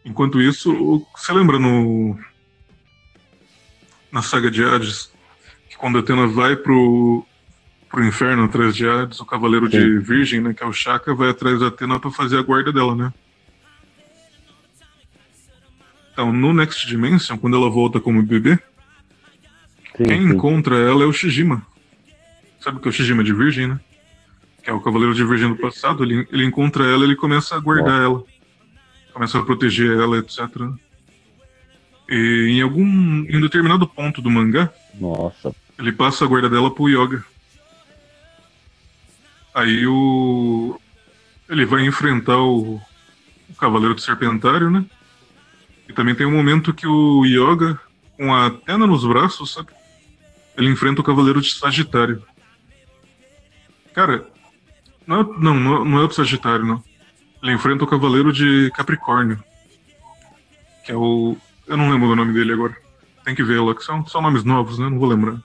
[SPEAKER 1] Enquanto isso, você lembra no... Na saga de Hades, que quando a Atena vai pro, pro inferno atrás de Hades, o Cavaleiro Sim. de Virgem, né, que é o Shaka, vai atrás da Atena para fazer a guarda dela, né? Então, no Next Dimension, quando ela volta como bebê, sim, quem sim. encontra ela é o Shijima. Sabe o que é o Shijima de Virgem, né? Que é o Cavaleiro de Virgem do passado. Ele, ele encontra ela ele começa a guardar ela. Começa a proteger ela, etc. E em algum. em um determinado ponto do mangá.
[SPEAKER 2] Nossa.
[SPEAKER 1] Ele passa a guarda dela pro Yoga. Aí o. Ele vai enfrentar o, o Cavaleiro do Serpentário, né? E também tem um momento que o Yoga, com a Atena nos braços, sabe? Ele enfrenta o Cavaleiro de Sagitário. Cara, não, é, não, não é o Sagitário, não. Ele enfrenta o Cavaleiro de Capricórnio. Que é o. Eu não lembro do nome dele agora. Tem que ver lá, que são, são nomes novos, né? Não vou lembrar.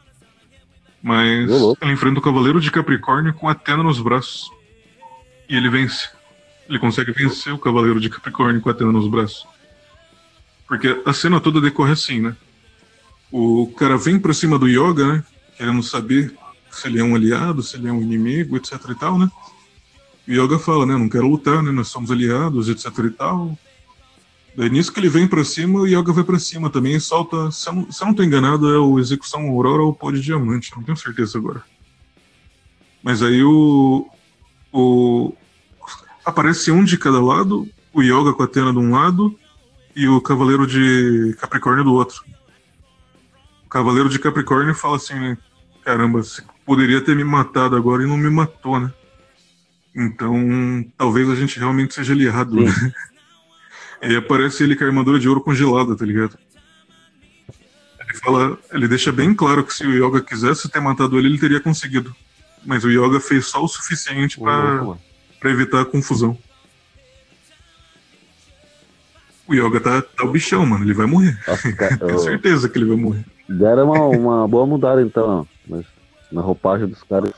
[SPEAKER 1] Mas ele enfrenta o Cavaleiro de Capricórnio com a Atena nos braços. E ele vence. Ele consegue vencer o Cavaleiro de Capricórnio com a Atena nos braços. Porque a cena toda decorre assim, né? O cara vem pra cima do Yoga, né? Querendo saber se ele é um aliado, se ele é um inimigo, etc e tal, né? O Yoga fala, né? Não quero lutar, né? Nós somos aliados, etc e tal. Daí nisso que ele vem pra cima, o Yoga vai pra cima também e solta. Se eu não, se eu não tô enganado, é o Execução Aurora ou o Pó de Diamante, não tenho certeza agora. Mas aí o. o aparece um de cada lado, o Yoga com a Atena de um lado e o Cavaleiro de Capricórnio do outro. O Cavaleiro de Capricórnio fala assim, né? Caramba, você poderia ter me matado agora e não me matou, né? Então, talvez a gente realmente seja aliado, né? E aparece ele com a armadura de ouro congelada, tá ligado? Ele fala, ele deixa bem claro que se o Yoga quisesse ter matado ele, ele teria conseguido. Mas o Yoga fez só o suficiente para evitar a confusão. O Yoga tá, tá o bichão, mano. Ele vai morrer. Nossa, cara, Tenho certeza que ele vai morrer.
[SPEAKER 2] Deram uma, uma boa mudada, então, mas na roupagem dos caras.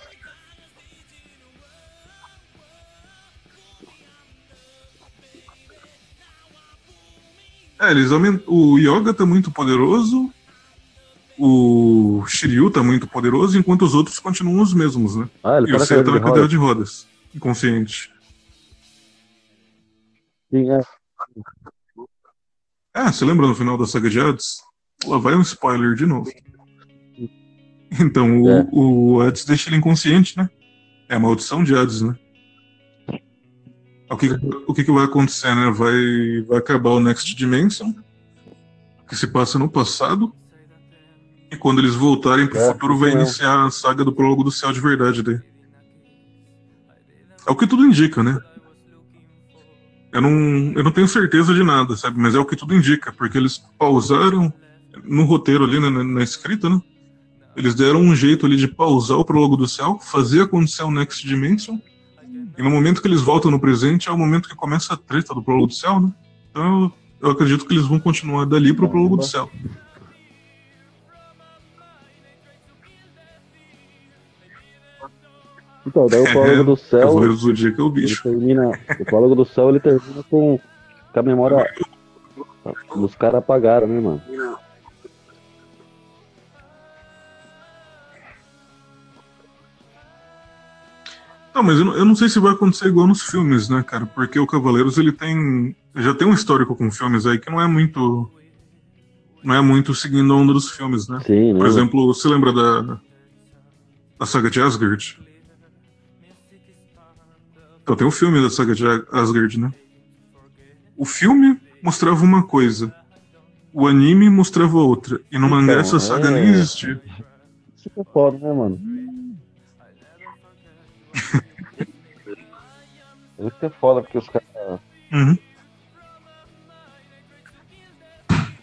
[SPEAKER 1] É, eles aumentam. O Yoga tá muito poderoso. O Shiryu tá muito poderoso, enquanto os outros continuam os mesmos, né?
[SPEAKER 2] Ah, ele
[SPEAKER 1] e o Seiya tá na cadeira de rodas, inconsciente.
[SPEAKER 2] Sim, é.
[SPEAKER 1] Ah, você lembra no final da saga de Hades? Lá vai um spoiler de novo. Então, é. o, o Hades deixa ele inconsciente, né? É a maldição de Hades, né? O que, o que, que vai acontecer, né? Vai, vai acabar o Next Dimension, que se passa no passado, e quando eles voltarem pro é, futuro, vai é. iniciar a saga do prólogo do céu de verdade daí. É o que tudo indica, né? Eu não, eu não tenho certeza de nada, sabe? Mas é o que tudo indica, porque eles pausaram no roteiro ali, na, na escrita, né? Eles deram um jeito ali de pausar o prólogo do céu, fazer acontecer o Next Dimension, e no momento que eles voltam no presente é o momento que começa a treta do prólogo do céu, né? Então eu, eu acredito que eles vão continuar dali pro prólogo do céu.
[SPEAKER 2] Então, daí o Prólogo do Céu.
[SPEAKER 1] Cavaleiro do Zodíaco é o bicho.
[SPEAKER 2] termina, o Prólogo do Céu ele termina com, com a memória dos caras apagaram, né, mano?
[SPEAKER 1] Não, mas eu não, eu não sei se vai acontecer igual nos filmes, né, cara? Porque o Cavaleiros, ele tem. Já tem um histórico com filmes aí que não é muito. Não é muito seguindo a onda dos filmes, né?
[SPEAKER 2] Sim,
[SPEAKER 1] Por
[SPEAKER 2] né?
[SPEAKER 1] exemplo, você lembra da. Da saga de Asgard? Então tem o filme da saga de Asgard, né? O filme mostrava uma coisa. O anime mostrava outra. E no mangá
[SPEAKER 2] Então,
[SPEAKER 1] essa saga
[SPEAKER 2] é-
[SPEAKER 1] nem existia.
[SPEAKER 2] Isso que é foda, né, mano? Isso que é foda, porque os caras.
[SPEAKER 1] Uhum.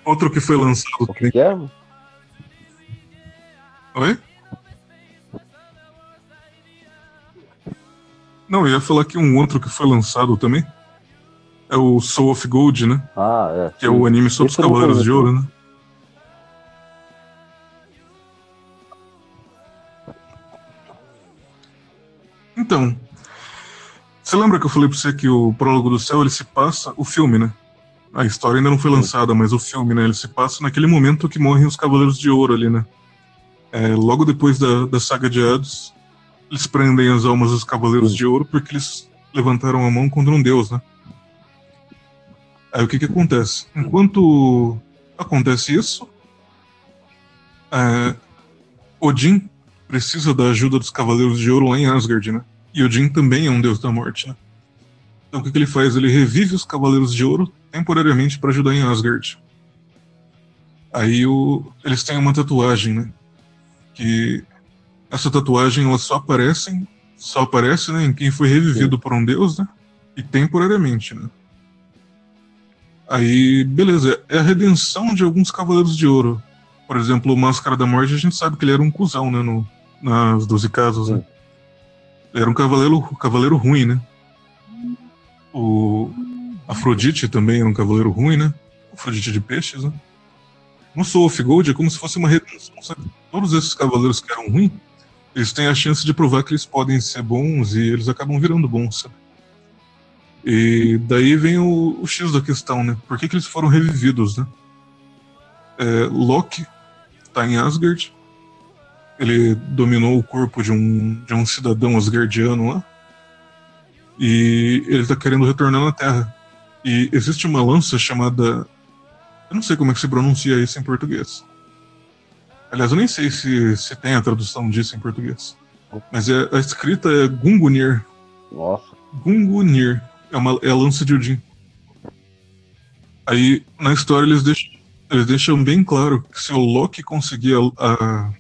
[SPEAKER 1] Outro que foi lançado
[SPEAKER 2] O que é?
[SPEAKER 1] Oi? Não, eu ia falar que um outro que foi lançado também é o Soul of Gold, né?
[SPEAKER 2] Ah, é.
[SPEAKER 1] Que é o anime sobre os
[SPEAKER 2] Esse não
[SPEAKER 1] Cavaleiros de. Ouro, né? Então, você lembra que eu falei pra você que o Prólogo do Céu ele se passa, o filme, né? A história ainda não foi
[SPEAKER 2] Sim.
[SPEAKER 1] lançada, mas o filme, né? Ele se passa naquele momento que morrem os Cavaleiros de Ouro ali, né? É, logo depois da, da saga de Hades, eles prendem as almas dos Cavaleiros de Ouro porque eles levantaram a mão contra um deus, né? Aí o que que acontece? Enquanto acontece isso, é, Odin precisa da ajuda dos Cavaleiros de Ouro lá em Asgard, né? E Odin também é um deus da morte, né? Então o que, que ele faz? Ele revive os Cavaleiros de Ouro temporariamente para ajudar em Asgard. Aí o, eles têm uma tatuagem, né? Que essa tatuagem ela só aparece, só aparece né, em quem foi revivido por um deus, né? E temporariamente, né? Aí, beleza, é a redenção de alguns Cavaleiros de Ouro. Por exemplo, o Máscara da Morte, a gente sabe que ele era um cuzão, né? No, nas 12 casos, né?
[SPEAKER 2] Sim.
[SPEAKER 1] Ele era um cavaleiro, cavaleiro ruim, né? O Afrodite também era um cavaleiro ruim, né? Afrodite de peixes, né? No Soul of Gold é como se fosse uma redenção, sabe? Todos esses cavaleiros que eram ruins, eles têm a chance de provar que eles podem ser bons e eles acabam virando bons, sabe? E daí vem o, o X da questão, né? Por que, que eles foram revividos, né? É, Loki tá em Asgard, ele dominou o corpo de um, de um cidadão asgardiano lá, e ele tá querendo retornar na Terra. E existe uma lança chamada. Eu não sei como é que se pronuncia isso em português. Aliás, eu nem sei se, se tem a tradução disso em português. Mas é, a escrita é Gungunir.
[SPEAKER 2] Nossa.
[SPEAKER 1] Gungunir. É, uma, é a lança de Odin. Aí, na história, eles deixam, eles deixam bem claro que se o Loki conseguir a, a,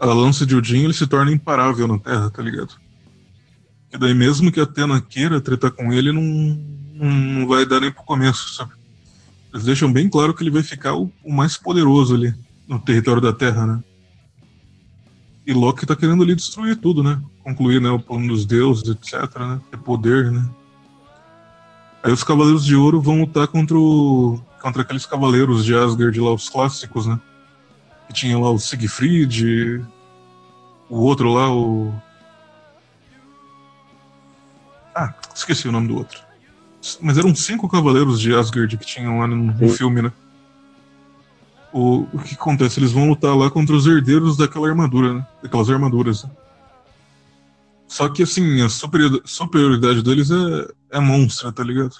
[SPEAKER 1] a lança de Odin, ele se torna imparável na Terra, tá ligado? E daí, mesmo que a Atena queira tretar com ele, não, não, não vai dar nem pro começo, sabe? Eles deixam bem claro que ele vai ficar o, o mais poderoso ali no território da Terra, né? E Loki tá querendo ali destruir tudo, né? Concluir né, o plano dos deuses, etc, né? Ter poder, né? Aí os Cavaleiros de Ouro vão lutar contra, o, contra aqueles Cavaleiros de Asgard lá, os clássicos, né? Que tinha lá o Siegfried, o outro lá, o... Ah, esqueci o nome do outro. Mas eram cinco Cavaleiros de Asgard que tinham lá no, no filme, né? O, o que acontece? Eles vão lutar lá contra os herdeiros daquela armadura, né? Daquelas armaduras. Só que, assim, a superior- superioridade deles é, é monstra, tá ligado?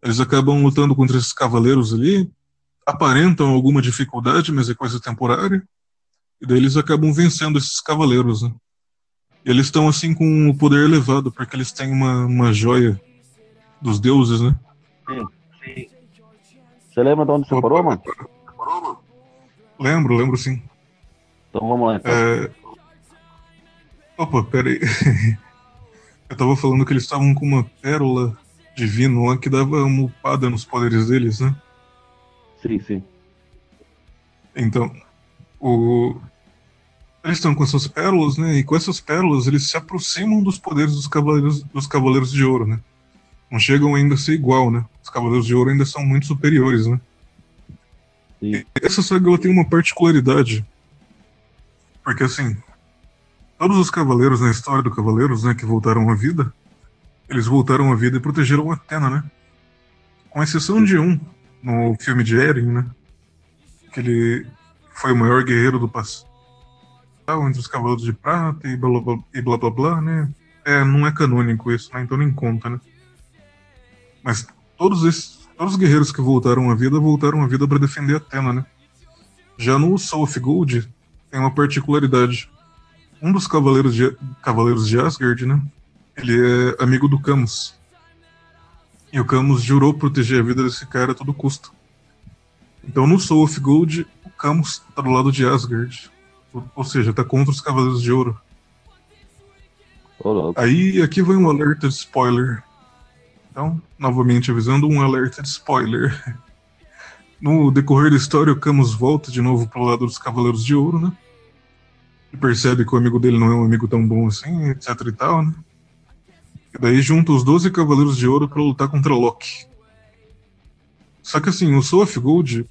[SPEAKER 1] Eles acabam lutando contra esses cavaleiros ali, aparentam alguma dificuldade, mas é coisa temporária. E daí eles acabam vencendo esses cavaleiros, né? E eles estão, assim, com o poder elevado, porque eles têm uma, uma joia dos deuses, né?
[SPEAKER 2] Você lembra de onde você parou, mano?
[SPEAKER 1] Lembro, lembro sim.
[SPEAKER 2] Então vamos lá, então.
[SPEAKER 1] É... Opa, pera aí. Eu tava falando que eles estavam com uma pérola divina lá que dava uma upada nos poderes deles, né?
[SPEAKER 2] Sim, sim.
[SPEAKER 1] Então, o... eles estão com essas pérolas, né? E com essas pérolas eles se aproximam dos poderes dos cavaleiros, dos cavaleiros de ouro, né? Não chegam ainda a ser igual, né? Os cavaleiros de ouro ainda são muito superiores, né?
[SPEAKER 2] Sim.
[SPEAKER 1] Essa saga ela tem uma particularidade. Porque assim, todos os cavaleiros na história do Cavaleiros, né, que voltaram à vida, eles voltaram à vida e protegeram Atena, né? Com exceção de um, no filme de Eren, né? Que ele foi o maior guerreiro do passado. entre os Cavaleiros de Prata e blá blá, e blá, blá, blá né? É, não é canônico isso, né? Então nem conta, né? Mas todos esses, todos os guerreiros que voltaram à vida, voltaram à vida para defender Atena, né? Já no Soul of Gold tem uma particularidade. Um dos cavaleiros de, cavaleiros de Asgard, né? Ele é amigo do Camus. E o Camus jurou proteger a vida desse cara a todo custo. Então no Soul of Gold, o Camus tá do lado de Asgard. Ou seja, tá contra os Cavaleiros de Ouro. Aí aqui vai um alerta de spoiler. Então, novamente avisando, um alerta de spoiler. No decorrer da história, o Camus volta de novo pro lado dos Cavaleiros de Ouro, né? E percebe que o amigo dele não é um amigo tão bom assim, etc e tal, né? E daí junta os 12 Cavaleiros de Ouro para lutar contra Loki. Só que assim, o Soul of Gold,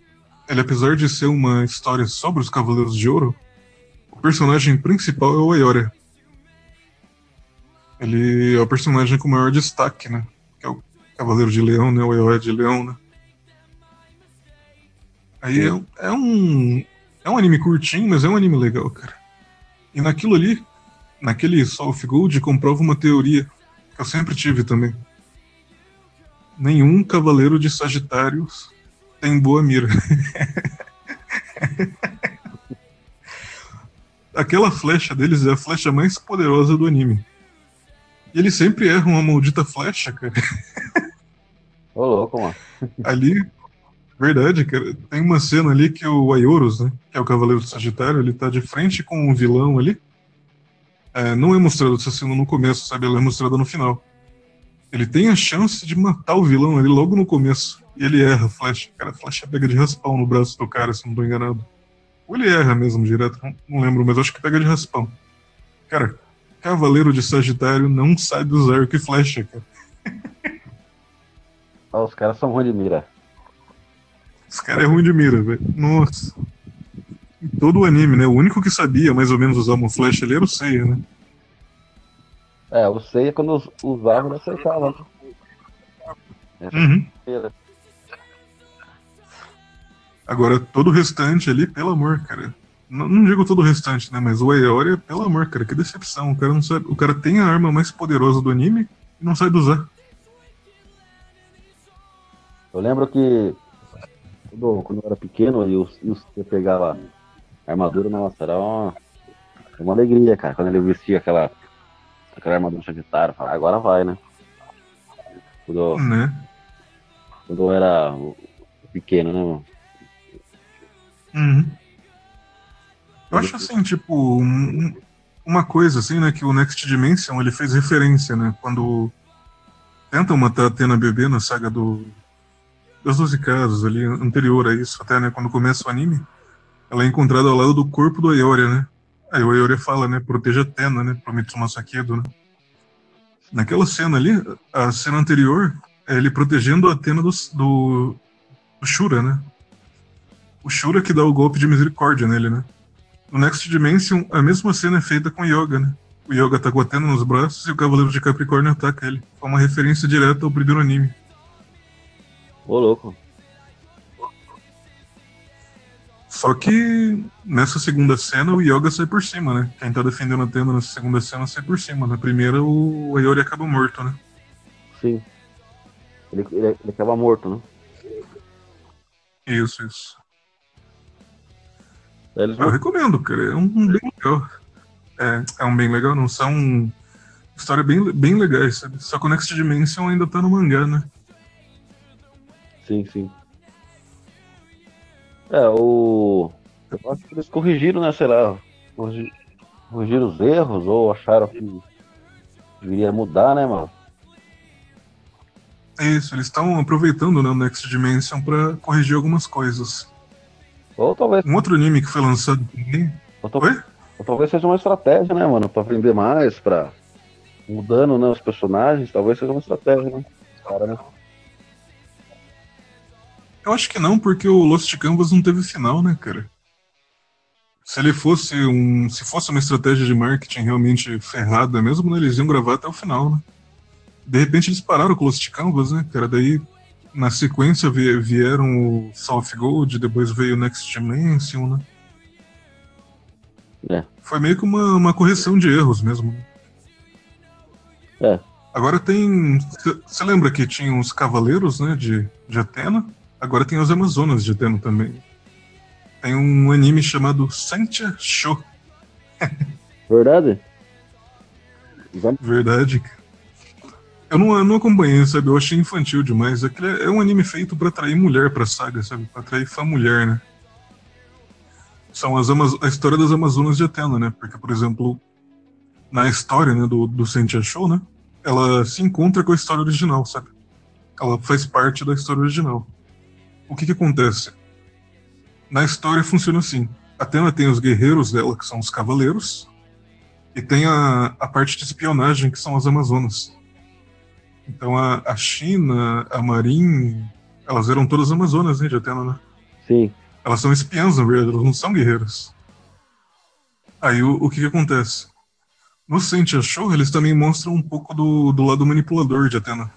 [SPEAKER 1] ele apesar de ser uma história sobre os Cavaleiros de Ouro, o personagem principal é o Aioria. Ele é o personagem com maior destaque, né? Cavaleiro de Leão, né? O Aioria de Leão, né? Aí é, é um. É um anime curtinho, mas é um anime legal, cara. E naquilo ali, naquele Soul of Gold, comprova uma teoria que eu sempre tive também. Nenhum cavaleiro de Sagitários tem boa mira. Aquela flecha deles é a flecha mais poderosa do anime. E eles sempre erram uma maldita flecha, cara.
[SPEAKER 2] Louco, mano.
[SPEAKER 1] Ali, verdade, cara. Tem uma cena ali que o Aioros, né? Que é o Cavaleiro do Sagitário, ele tá de frente com um vilão ali. É, não é mostrado essa cena no começo, sabe? Ela é mostrada no final. Ele tem a chance de matar o vilão ali logo no começo. E ele erra a flecha. Cara, a flecha pega de raspão no braço do cara, se não tô enganado. Ou ele erra mesmo direto, não, não lembro, mas acho que pega de raspão. Cara, Cavaleiro de Sagitário não sabe usar arco e flecha, cara.
[SPEAKER 2] Ó, os caras são ruins de mira.
[SPEAKER 1] Esse cara é ruim de mira, velho. Nossa. Em todo o anime, né? O único que sabia mais ou menos usar uma flecha ali era o Seiya, né?
[SPEAKER 2] É, o Seiya quando us- usava, ele acertava. né?
[SPEAKER 1] Uhum.
[SPEAKER 2] Mira.
[SPEAKER 1] Agora, todo o restante ali, pelo amor, cara. Não, não digo todo o restante, né? Mas o Aeoria, pelo amor, cara, que decepção. O cara, não sabe, o cara tem a arma mais poderosa do anime e não sabe usar.
[SPEAKER 2] Eu lembro que quando, quando eu era pequeno e os, eu pegava a armadura, nossa, era uma, uma alegria, cara. Quando ele vestia aquela, aquela armadura eu falava, agora vai, né? Quando, eu-
[SPEAKER 1] Né?
[SPEAKER 2] quando eu era pequeno, né, mano?
[SPEAKER 1] Uhum. Eu acho assim, tipo, um- um- uma coisa assim, né, que o Next Dimension ele fez referência, né, quando tentam matar a Athena bebê na saga do das 12 casas ali, anterior a isso, até, né, quando começa o anime, ela é encontrada ao lado do corpo do Aioria, né? Aí o Aioria fala, né, proteja Athena, né, pro Mitsuma Sakedo, né? Naquela cena ali, a cena anterior, é ele protegendo a Athena do, do, do Shura, né? o Shura que dá o golpe de misericórdia nele, né? No Next Dimension, a mesma cena é feita com Yoga, né? O Yoga tá com a Athena nos braços e o Cavaleiro de Capricórnio ataca ele. É uma referência direta ao primeiro anime.
[SPEAKER 2] Ô, louco.
[SPEAKER 1] Só que nessa segunda cena o Yoga sai por cima, né? Quem tá defendendo a Athena nessa segunda cena sai por cima. Na primeira o Ayori acaba morto, né?
[SPEAKER 2] Sim. Ele, ele, ele acaba morto, né?
[SPEAKER 1] Isso, isso. Eu recomendo, cara. É um bem legal. É, é um bem legal, não. São histórias bem, bem legais, sabe? Só que o Next Dimension ainda tá no mangá, né?
[SPEAKER 2] Sim, sim. É, o. Eu acho que eles corrigiram, né? Sei lá. corrigi- Corrigiram os erros ou acharam que deveria mudar, né, mano?
[SPEAKER 1] É isso, eles estão aproveitando né, o Next Dimension pra corrigir algumas coisas.
[SPEAKER 2] Ou talvez,
[SPEAKER 1] Um outro anime que foi lançado também.
[SPEAKER 2] ou,
[SPEAKER 1] Oi?
[SPEAKER 2] ou talvez seja uma estratégia, né, mano? Pra vender mais, pra. Mudando, né, os personagens, talvez seja uma estratégia, né? Cara, né?
[SPEAKER 1] Eu acho que não, porque o Lost Canvas não teve final, né, cara? Se ele fosse um. Se fosse uma estratégia de marketing realmente ferrada mesmo, né, eles iam gravar até o final, né? De repente eles pararam com o Lost Canvas, né, cara? Daí, na sequência, vie- vieram o South Gold, depois veio o Next Dimension, né?
[SPEAKER 2] É.
[SPEAKER 1] Foi meio que uma, uma correção de erros mesmo.
[SPEAKER 2] É.
[SPEAKER 1] Agora tem. Você lembra que tinha os cavaleiros, né, de, de Atena? Agora tem as Amazonas de Atena também. Tem um anime chamado Santia Show.
[SPEAKER 2] Verdade?
[SPEAKER 1] Verdade. Eu não, eu não acompanhei, sabe? Eu achei infantil demais. Aquele é um anime feito para atrair mulher pra saga, sabe? Pra atrair fã mulher, né? São as Amaz a história das Amazonas de Atena, né? Porque, por exemplo, na história né, do, do Sentia Show, né? Ela se encontra com a história original, sabe? Ela faz parte da história original. O que que acontece? Na história funciona assim. Atena tem os guerreiros dela, que são os cavaleiros, e tem a, a parte de espionagem, que são as Amazonas. Então a, a China, a Marin, elas eram todas Amazonas, né, de Atena, né?
[SPEAKER 2] Sim.
[SPEAKER 1] Elas são espiãs, na verdade, elas não são guerreiras. Aí o, o que, que acontece? No Sentia Show, eles também mostram um pouco do, do lado manipulador de Atena.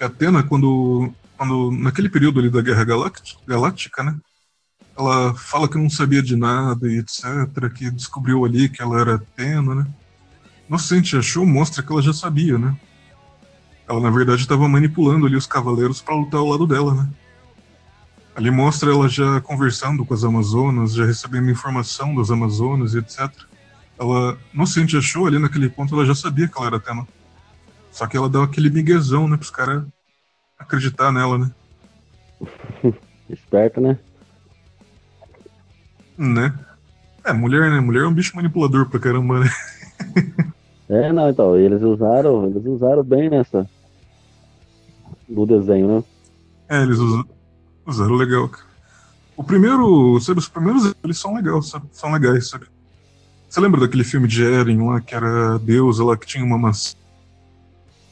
[SPEAKER 1] Atena, quando, quando. naquele período ali da Guerra Galáctica, né? Ela fala que não sabia de nada e etc. Que descobriu ali que ela era Atena, né? No Sentia Show mostra que ela já sabia, né? Ela, na verdade, estava manipulando ali os cavaleiros para lutar ao lado dela, né? Ali mostra ela já conversando com as Amazonas, já recebendo informação das Amazonas e etc. Ela, não se gente achou ali naquele ponto, ela já sabia que ela era Atena. Só que ela dá aquele miguezão, né, pros caras acreditar nela, né?
[SPEAKER 2] Esperto, né?
[SPEAKER 1] Né? É, mulher, né? Mulher é um bicho manipulador pra caramba, né?
[SPEAKER 2] É, não, então, eles usaram, eles usaram bem nessa no desenho, né?
[SPEAKER 1] É, eles usaram, usaram legal, cara. O primeiro, sabe, os primeiros eles são legais, sabe? São legais, sabe? Você lembra daquele filme de Eren lá, que era Deus lá, que tinha uma maçã?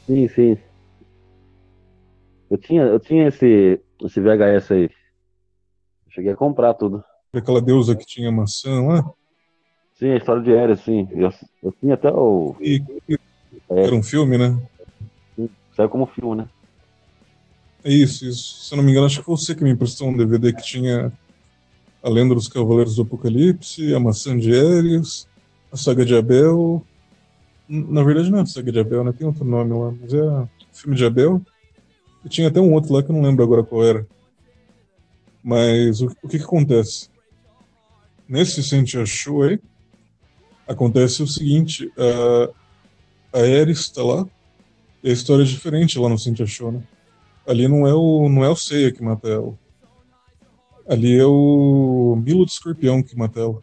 [SPEAKER 2] Sim, sim. Eu tinha, eu tinha esse, esse VHS aí. Cheguei a comprar tudo.
[SPEAKER 1] Aquela deusa que tinha maçã lá?
[SPEAKER 2] Sim, a história de Eren, sim. Eu, eu tinha até o.
[SPEAKER 1] E, era um filme, né?
[SPEAKER 2] Saiu como filme, né?
[SPEAKER 1] É isso, isso. Se eu não me engano, acho que foi você que me emprestou um DVD que tinha a Lenda dos Cavaleiros do Apocalipse, a Maçã de Éreos, a Saga de Abel. Na verdade, não é a Saga de Abel, né? Tem outro nome lá, mas é o filme de Abel. E tinha até um outro lá que eu não lembro agora qual era. Mas o, o que que acontece? Nesse Sentia aí, acontece o seguinte: a, a Ares está lá, e a história é diferente lá no Sentia Show, né? Ali não é o, não é o Seiya que mata ela. Ali é o Milo do Escorpião que mata ela.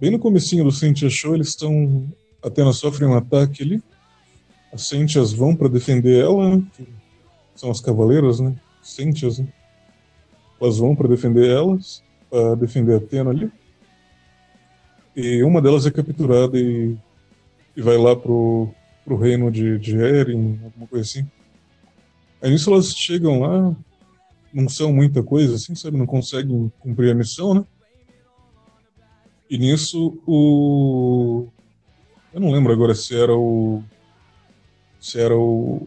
[SPEAKER 1] Bem no comecinho do Sentia Show, eles estão. Apenas sofrem um ataque ali. As Sentias vão para defender ela, né? São as cavaleiras, né? Sentias, né? Elas vão para defender elas, para defender Atena ali. E uma delas é capturada e, e vai lá pro, pro reino de, de Eren, alguma coisa assim. Aí nisso elas chegam lá, não são muita coisa, assim, sabe? Não conseguem cumprir a missão, né? E nisso o. Eu não lembro agora se era o. Se era o.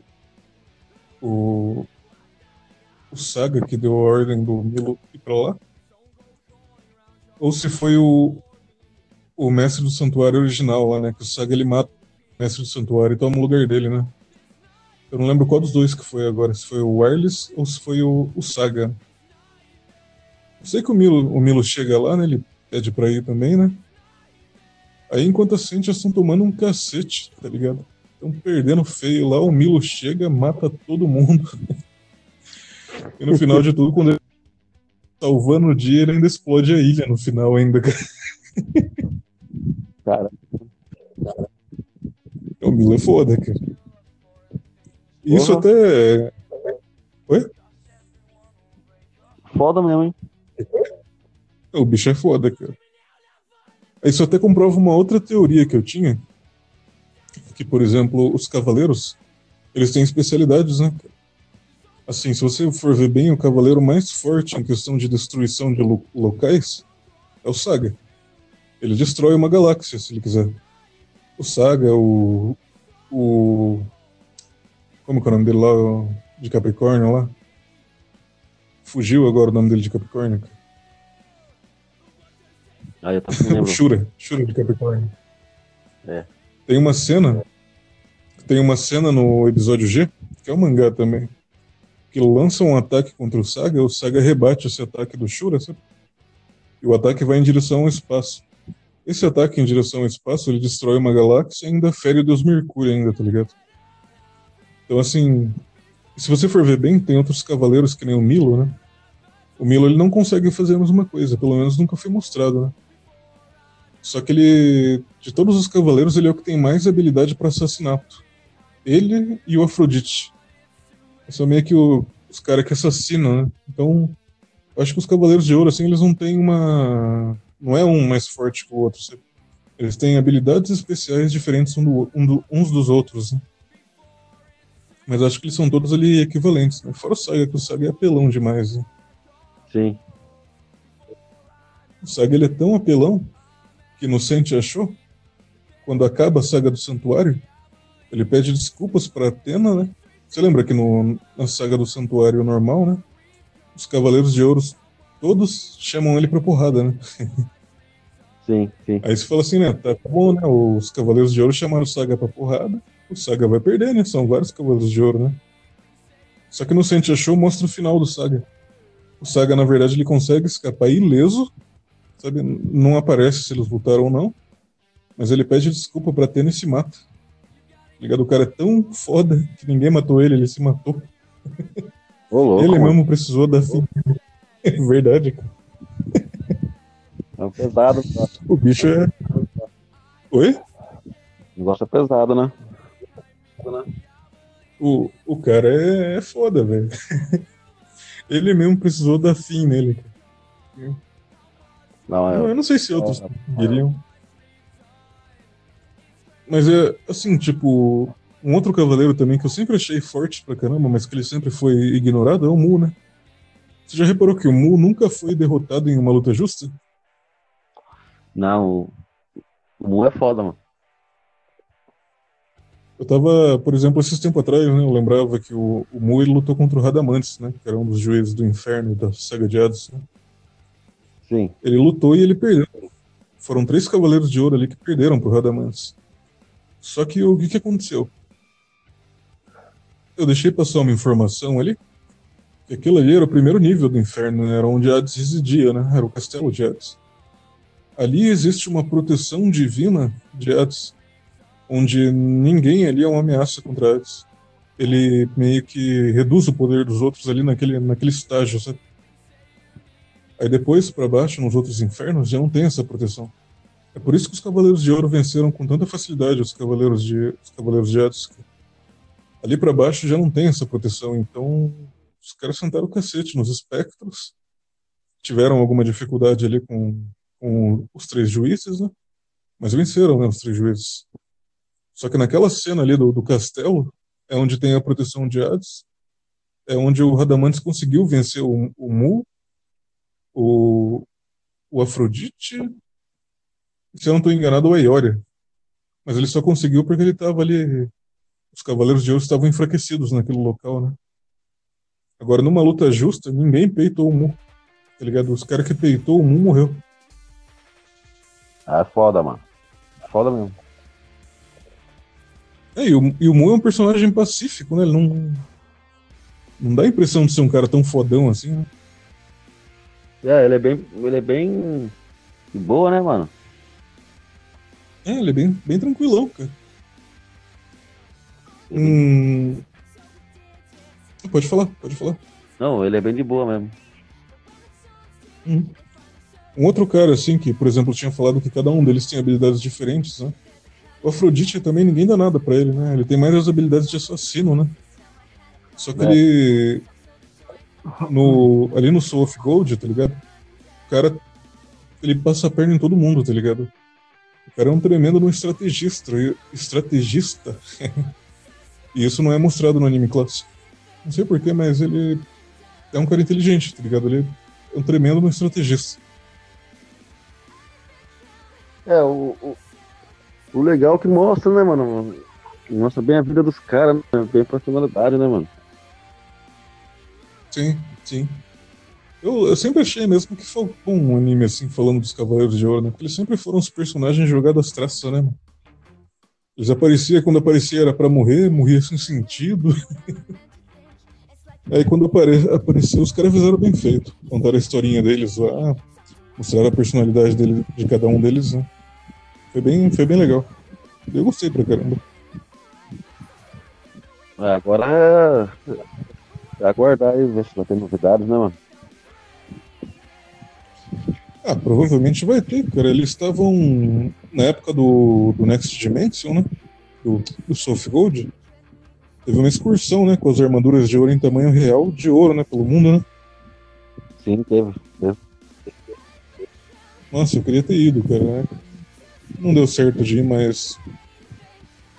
[SPEAKER 1] O. O Saga que deu a ordem do Milo ir pra lá. Ou se foi o. O mestre do santuário original lá, né? Que o Saga ele mata o mestre do santuário e toma o lugar dele, né? Eu não lembro qual dos dois que foi agora, se foi o Wireless ou se foi o, o Saga. Eu sei que o Milo, o Milo chega lá, né? Ele pede pra ir também, né? Aí enquanto as Cintias estão tomando um cacete, tá ligado? Estão perdendo feio lá, o Milo chega, mata todo mundo. e no final de tudo, quando ele tá salvando o dia, ele ainda explode a ilha no final ainda, cara.
[SPEAKER 2] Cara,
[SPEAKER 1] O Milo é foda, cara. Isso
[SPEAKER 2] Porra.
[SPEAKER 1] até. Oi?
[SPEAKER 2] foda mesmo, hein?
[SPEAKER 1] O bicho é foda, cara. Isso até comprova uma outra teoria que eu tinha. Que, por exemplo, os cavaleiros, eles têm especialidades, né? Assim, se você for ver bem, o cavaleiro mais forte em questão de destruição de lo- locais é o Saga. Ele destrói uma galáxia, se ele quiser. O Saga, o. O. Como que é o nome dele lá? De Capricórnio lá? Fugiu agora o nome dele de Capricórnio.
[SPEAKER 2] Ah, eu também lembro.
[SPEAKER 1] o Shura, Shura de Capricórnio.
[SPEAKER 2] É.
[SPEAKER 1] Tem uma cena, tem uma cena no episódio G, que é um mangá também, que lança um ataque contra o Saga, o Saga rebate esse ataque do Shura, sabe? E o ataque vai em direção ao espaço. Esse ataque em direção ao espaço, ele destrói uma galáxia e ainda fere o Deus Mercúrio ainda, tá ligado? Então, assim, se você for ver bem, tem outros cavaleiros que nem o Milo, né? O Milo ele não consegue fazer a mesma coisa, pelo menos nunca foi mostrado, né? Só que ele, de todos os cavaleiros, ele é o que tem mais habilidade para assassinato. Ele e o Afrodite. São meio que o, os caras que assassinam, né? Então, acho que os Cavaleiros de Ouro, assim, eles não têm uma. Não é um mais forte que o outro. Eles têm habilidades especiais diferentes um do, um do, uns dos outros, né? Mas acho que eles são todos ali equivalentes, né? Fora o Saga, que o Saga é apelão demais, né?
[SPEAKER 2] Sim.
[SPEAKER 1] O Saga ele é tão apelão que Inocente achou, quando acaba a saga do Santuário, ele pede desculpas para Atena, né? Você lembra que no, na saga do Santuário normal, né? Os Cavaleiros de Ouros todos chamam ele pra porrada, né?
[SPEAKER 2] Sim, sim.
[SPEAKER 1] Aí você fala assim, né? Tá bom, né? Os Cavaleiros de Ouro chamaram o Saga pra porrada, o Saga vai perder, né? São vários Cavaleiros de Ouro, né? Só que no Sente Show mostra o final do Saga. O Saga, na verdade, ele consegue escapar ileso, sabe? Não aparece se eles lutaram ou não, mas ele pede desculpa pra Atena e se mata. Tá ligado? O cara é tão foda que ninguém matou ele, ele se matou.
[SPEAKER 2] Ô, louco,
[SPEAKER 1] ele
[SPEAKER 2] mano.
[SPEAKER 1] mesmo precisou da fim. É verdade, cara.
[SPEAKER 2] É pesado, tá?
[SPEAKER 1] O bicho é. Oi?
[SPEAKER 2] O negócio é pesado, né?
[SPEAKER 1] O, o cara é, é foda, velho. Ele mesmo precisou dar fim nele. cara.
[SPEAKER 2] Não,
[SPEAKER 1] Eu, eu não sei se outros queriam. Mas é assim, tipo, um outro cavaleiro também que eu sempre achei forte pra caramba, mas que ele sempre foi ignorado é o Mu, né? Você já reparou que o Mu nunca foi derrotado em uma luta justa?
[SPEAKER 2] Não, o- Mu é foda, mano.
[SPEAKER 1] Eu tava, por exemplo, esses tempos atrás, né, eu lembrava que o, o Mu ele lutou contra o Radamantes, né? Que era um dos juízes do inferno da saga de Hades. Né?
[SPEAKER 2] Sim.
[SPEAKER 1] Ele lutou e ele perdeu. Foram três cavaleiros de ouro ali que perderam pro Radamantes. Só que o que, que aconteceu? Eu deixei passar uma informação ali, que aquilo ali era o primeiro nível do inferno, né? era onde Hades residia, né? Era o castelo de Hades. Ali existe uma proteção divina de Hades, onde ninguém ali é uma ameaça contra Hades. Ele meio que reduz o poder dos outros ali naquele, naquele estágio, sabe? Aí depois, para baixo, nos outros infernos, já não tem essa proteção. É por isso que os Cavaleiros de Ouro venceram com tanta facilidade os Cavaleiros de, os Cavaleiros de Hades. Ali para baixo já não tem essa proteção, então os caras sentaram o cacete nos espectros, tiveram alguma dificuldade ali com, com os três juízes, né? Mas venceram, né, os três juízes. Só que naquela cena ali do, do castelo, é onde tem a proteção de Hades, é onde o Radamantes conseguiu vencer o, o Mu, o, o Afrodite, se eu não estou enganado, o Aioria. Mas ele só conseguiu porque ele estava ali. Os Cavaleiros de Ouro estavam enfraquecidos naquele local, né? Agora, numa luta justa, ninguém peitou o Mu. Tá ligado? Os caras que peitou o Mu morreu.
[SPEAKER 2] É foda, mano. Foda mesmo.
[SPEAKER 1] É, e, o, e o Mu é um personagem pacífico, né? Ele não. Não dá a impressão de ser um cara tão fodão assim, né?
[SPEAKER 2] É, ele é bem. Ele é bem. De boa, né, mano?
[SPEAKER 1] É, ele é bem, bem tranquilão, cara. Hum... Pode falar, pode falar.
[SPEAKER 2] Não, ele é bem de boa mesmo.
[SPEAKER 1] Hum. Um outro cara, assim, que, por exemplo, tinha falado que cada um deles tem habilidades diferentes, né? O Afrodite também ninguém dá nada pra ele, né? Ele tem mais as habilidades de assassino, né? Só que
[SPEAKER 2] É.
[SPEAKER 1] ele. No, ali no Soul of Gold, tá ligado? O cara. Ele passa a perna em todo mundo, tá ligado? O cara é um tremendo um estrategista. Estrategista. e isso não é mostrado no anime clássico. Não sei porquê, mas ele é um cara inteligente, tá ligado? Ele é um tremendo um estrategista.
[SPEAKER 2] É, o, o, o legal que mostra, né, mano? Mostra bem a vida dos caras, né? bem a personalidade, né, mano?
[SPEAKER 1] Sim, sim. Eu, eu sempre achei mesmo que faltou um anime assim falando dos Cavaleiros de Ouro, né? Porque eles sempre foram os personagens jogados traças, né? mano? Eles apareciam, quando aparecia era pra morrer, morria sem sentido. Aí quando apare, apareceu, os caras fizeram bem feito. Contaram a historinha deles lá, mostraram a personalidade dele, de cada um deles, né? Foi bem, foi bem legal. Eu gostei pra caramba.
[SPEAKER 2] Agora aguardar aí, ver se vai ter novidades, né, mano?
[SPEAKER 1] Ah, provavelmente vai ter, cara. Eles estavam na época do, do Next Dimension, né? Do, do Soft Gold. Teve uma excursão, né? Com as armaduras de ouro em tamanho real de ouro, né? Pelo mundo, né?
[SPEAKER 2] Sim, teve. teve.
[SPEAKER 1] Nossa, eu queria ter ido, cara. né? Não deu certo de ir, mas.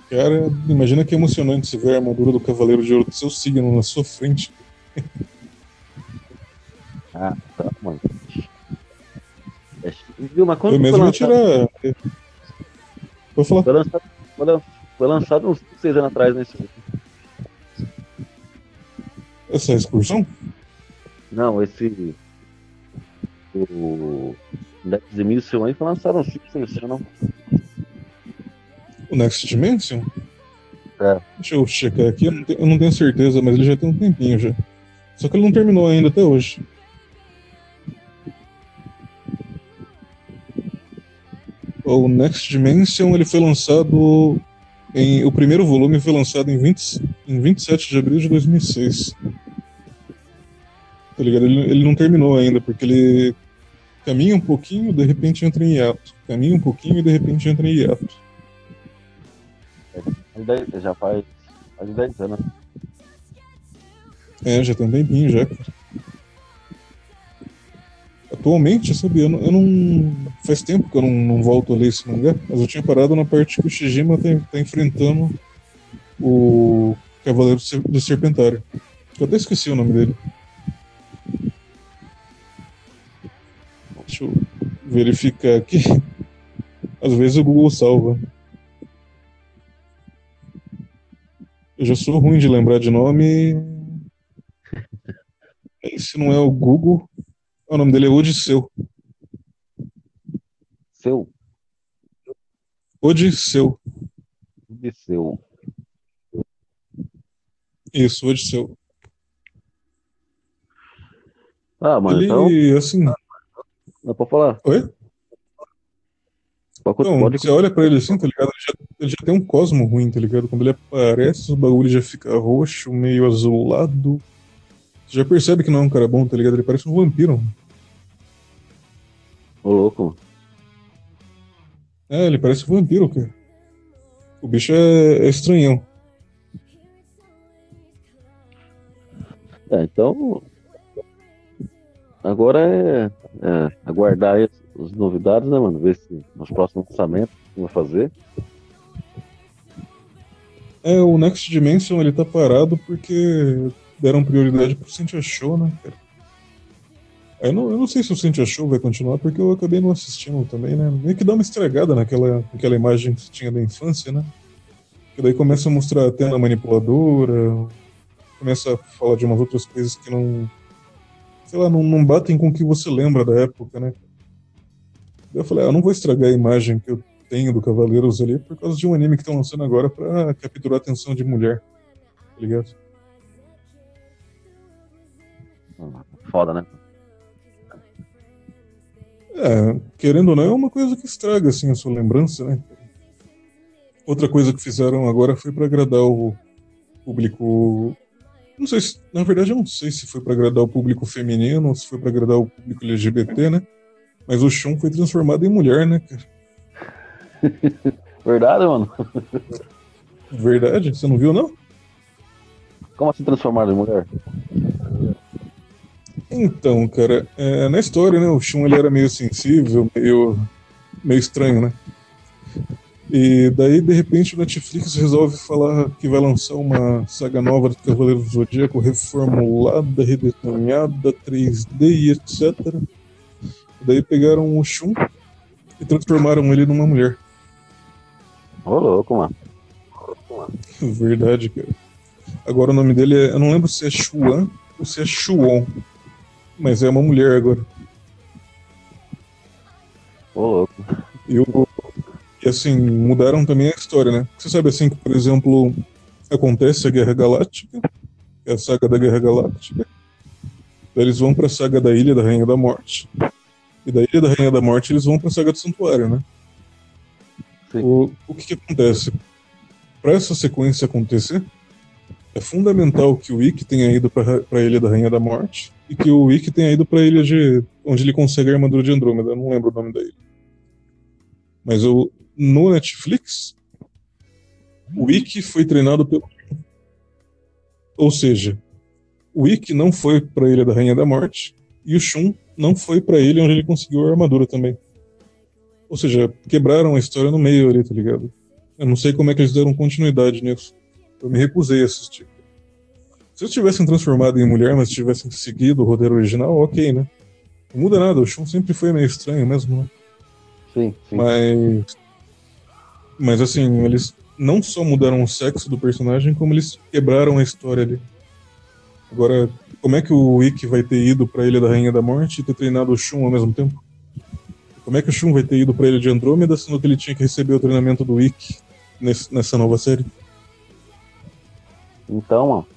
[SPEAKER 1] Cara, imagina que emocionante se ver a armadura do Cavaleiro de Ouro do seu signo na sua frente.
[SPEAKER 2] Ah, tá, mano. É, viu, mas quando
[SPEAKER 1] Eu
[SPEAKER 2] foi
[SPEAKER 1] mesmo
[SPEAKER 2] lançado?
[SPEAKER 1] tirar. Vou falar.
[SPEAKER 2] Foi lançado, foi lan- foi lançado uns seis anos atrás, né?
[SPEAKER 1] Essa excursão?
[SPEAKER 2] Não, esse. O. Next Dimension aí foi lançado uns 5, 6 anos, não.
[SPEAKER 1] O Next Dimension?
[SPEAKER 2] É.
[SPEAKER 1] Deixa eu checar aqui, eu não tenho certeza, mas ele já tem um tempinho já. Só que ele não terminou ainda até hoje. O Next Dimension ele foi lançado em. O primeiro volume foi lançado em, 20, em 27 de abril de 2006. Tá ligado? Ele, ele não terminou ainda, porque ele caminha um pouquinho, de repente entra em hiato. Caminha um pouquinho e de repente entra em hiato.
[SPEAKER 2] Dez- Já faz. Faz 10 anos.
[SPEAKER 1] É, já tem um tempinho já. Atualmente, sabe, eu não, eu não- Faz tempo que eu não, não volto a ler esse mangá, mas eu tinha parado na parte que o Shijima tá, tá enfrentando o Cavaleiro do Serpentário. Eu até esqueci o nome dele. Deixa eu verificar aqui. Às vezes o Google salva. Eu já sou ruim de lembrar de nome. Esse não é o Google. O nome dele é Odisseu.
[SPEAKER 2] Seu.
[SPEAKER 1] Odisseu.
[SPEAKER 2] De seu.
[SPEAKER 1] Isso, Odisseu.
[SPEAKER 2] Ah, mano,
[SPEAKER 1] Ele,
[SPEAKER 2] então.
[SPEAKER 1] assim.
[SPEAKER 2] Não pode falar.
[SPEAKER 1] Oi?
[SPEAKER 2] Pode,
[SPEAKER 1] Não,
[SPEAKER 2] pode
[SPEAKER 1] você olha pra ele assim, tá ligado? Ele já, ele já tem um cosmo ruim, tá ligado? Quando ele aparece, o bagulho já fica roxo, meio azulado. Já percebe que não é um cara bom, tá ligado? Ele parece um vampiro.
[SPEAKER 2] Ô, louco, mano.
[SPEAKER 1] É, ele parece um vampiro, cara. O bicho é, é estranhão.
[SPEAKER 2] É, então. Agora é, é aguardar as, as novidades, né, mano? Ver se nos próximos lançamentos vai fazer.
[SPEAKER 1] É, o Next Dimension ele tá parado porque deram prioridade pro Sentia Show, né, cara? Eu não, eu não sei se o Sentia Show vai continuar, porque eu acabei não assistindo também, né? Meio que dá uma estragada naquela, naquela imagem que tinha da infância, né? Que daí começa a mostrar a tela manipuladora, começa a falar de umas outras coisas que não. Sei lá, não, não batem com o que você lembra da época, né? Eu falei, ah, eu não vou estragar a imagem que eu tenho do Cavaleiros ali por causa de um anime que estão lançando agora pra capturar a atenção de mulher. Tá ligado?
[SPEAKER 2] Foda, né?
[SPEAKER 1] É, querendo ou não, é uma coisa que estraga assim a sua lembrança, né? Outra coisa que fizeram agora foi pra agradar o público. Não sei se, na verdade, eu não sei se foi pra agradar o público feminino ou se foi pra agradar o público LGBT, né? Mas o Shun foi transformado em mulher, né, cara?
[SPEAKER 2] Verdade, mano?
[SPEAKER 1] Verdade? Você não viu, não?
[SPEAKER 2] Como assim transformar em mulher?
[SPEAKER 1] Então, cara, é, na história, né, o Shun ele era meio sensível, meio, meio estranho, né? E daí, de repente, o Netflix resolve falar que vai lançar uma saga nova do Cavaleiro do Zodíaco, reformulada, redesenhada, 3D e etc. E daí pegaram o Shun e transformaram ele numa mulher.
[SPEAKER 2] Ô, louco, mano.
[SPEAKER 1] Verdade, cara. Agora o nome dele é. Eu não lembro se é Xuan ou se é Xuon. Mas é uma mulher agora.
[SPEAKER 2] Ô, louco.
[SPEAKER 1] E, o, e assim, mudaram também a história, né? Você sabe assim que, por exemplo, acontece a Guerra Galáctica, é a saga da Guerra Galáctica. Daí eles vão pra saga da Ilha da Rainha da Morte. E da Ilha da Rainha da Morte eles vão pra saga do Santuário, né? O, o que, que acontece? Para essa sequência acontecer, é fundamental que o Ikki tenha ido para a Ilha da Rainha da Morte e que o Ikki tenha ido para ilha de onde ele consegue a armadura de Andrômeda. Eu não lembro o nome da ilha. Mas o, no Netflix, o Ikki foi treinado pelo. Ou seja, o Ikki não foi para Ilha da Rainha da Morte e o Shun não foi para ilha onde ele conseguiu a armadura também. Ou seja, quebraram a história no meio ali, tá ligado? Eu não sei como é que eles deram continuidade nisso. Eu me recusei a assistir. Se eles tivessem transformado em mulher, mas tivessem seguido o roteiro original, ok, né? Não muda nada, o Shun sempre foi meio estranho mesmo, né?
[SPEAKER 2] Sim, sim.
[SPEAKER 1] Mas. Mas assim, eles não só mudaram o sexo do personagem, como eles quebraram a história ali. Agora, como é que o Ikki vai ter ido pra Ilha da Rainha da Morte e ter treinado o Shun ao mesmo tempo? Como é que o Shun vai ter ido pra Ilha de Andrômeda, sendo que ele tinha que receber o treinamento do Ikki nessa nova série?
[SPEAKER 2] Então, mano.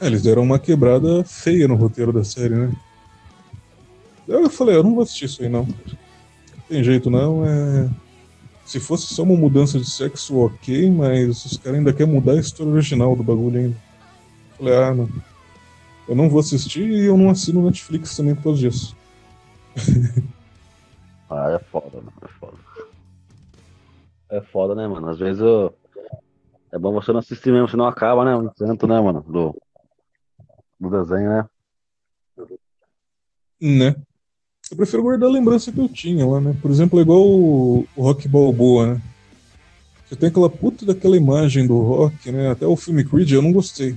[SPEAKER 1] É, eles deram uma quebrada feia no roteiro da série, né? Eu falei, eu não vou assistir isso aí não. Tem jeito não, é. Se fosse só uma mudança de sexo, ok, mas os caras ainda querem mudar a história original do bagulho ainda. Eu falei, ah, não. Eu não vou assistir e eu não assino Netflix também por causa disso.
[SPEAKER 2] ah, é foda, mano. É foda. É foda, né, mano? Às vezes eu... é bom você não assistir mesmo, senão acaba, né? O tanto, né, mano? Do, do desenho, né?
[SPEAKER 1] Né? Eu prefiro guardar a lembrança que eu tinha lá, né? Por exemplo, é igual o, o Rock Balboa, né? Você tem aquela puta daquela imagem do Rock, né? Até o filme Creed eu não gostei.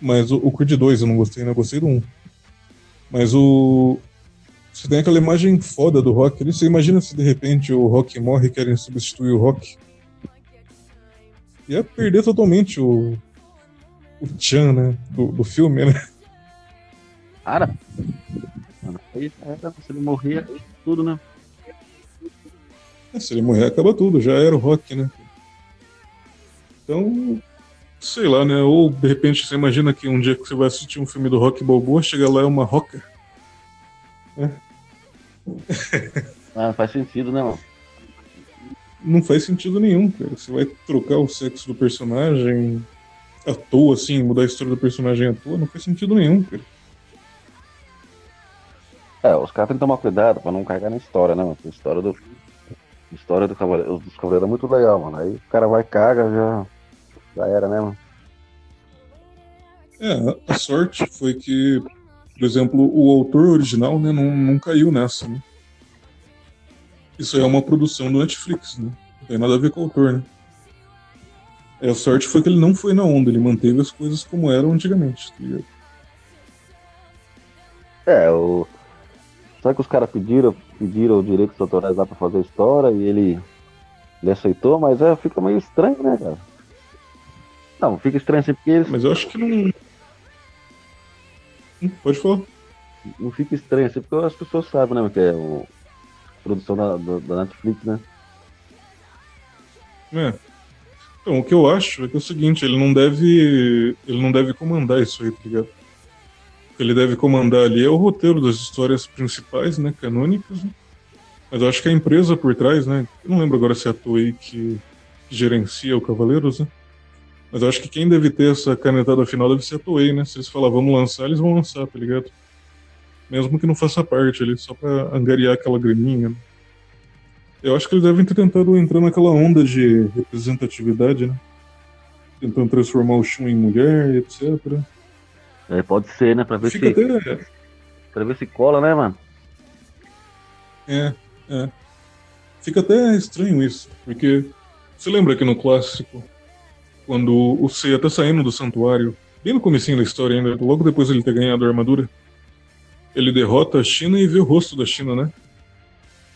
[SPEAKER 1] Mas o, o Creed 2 eu não gostei, né? Eu gostei do 1. Mas o. Você tem aquela imagem foda do Rock ali. Você imagina se de repente o Rock morre e querem substituir o Rock. Ia perder totalmente o. O Chan, né? Do, do filme, né?
[SPEAKER 2] Cara, Aí era, se ele morrer, tudo, né?
[SPEAKER 1] É, se ele morrer, acaba tudo, já era o rock, né? Então, sei lá, né? Ou de repente você imagina que um dia que você vai assistir um filme do Rock Balboa, chega lá é uma rocker.
[SPEAKER 2] É. ah, faz sentido, né, mano?
[SPEAKER 1] Não faz sentido nenhum, cara. Você vai trocar o sexo do personagem à toa, assim, mudar a história do personagem à toa, não faz sentido nenhum, cara.
[SPEAKER 2] É, os caras têm que tomar cuidado pra não cagar na história, né, mano? A história do. A história do Cavaleiro, dos Cavaleiros é muito legal, mano. Aí o cara vai caga, já. Já era, né, mano?
[SPEAKER 1] É, a sorte foi que, por exemplo, o autor original, né, não, não caiu nessa, né? Isso é uma produção do Netflix, né? Não tem nada a ver com o autor, né? E a sorte foi que ele não foi na onda, ele manteve as coisas como eram antigamente, tá ligado?
[SPEAKER 2] É, o. Sabe que os caras pediram, pediram direitos autorais lá pra fazer a história e ele, ele aceitou, mas é, fica meio estranho, né, cara? Não, fica estranho assim porque eles.
[SPEAKER 1] Mas eu acho que não. Hum, pode falar.
[SPEAKER 2] Não fica estranho assim porque as pessoas sabem, né, que é o produção da, da, da Netflix, né?
[SPEAKER 1] É. Então, o que eu acho é que é o seguinte, ele não deve. Ele não deve comandar isso aí, tá ligado? ele deve comandar ali é o roteiro das histórias principais, né, canônicas. Né? Mas eu acho que a empresa por trás, né, eu não lembro agora se é a Toei que, que gerencia o Cavaleiros, né? Mas eu acho que quem deve ter essa canetada final deve ser a Toei, né? Se eles falar vamos lançar, eles vão lançar, tá ligado? Mesmo que não faça parte ali, só pra angariar aquela graninha. Né? Eu acho que eles devem ter tentado entrar naquela onda de representatividade, né? Tentando transformar o Shun em mulher, etc.
[SPEAKER 2] É, pode ser, né? Pra ver Fica se. Até... Pra ver se cola, né, mano?
[SPEAKER 1] É, é. Fica até estranho isso, porque você lembra que no clássico, quando o Seiya tá saindo do santuário, bem no comecinho da história ainda, logo depois de ele ter ganhado a armadura, ele derrota a China e vê o rosto da China, né?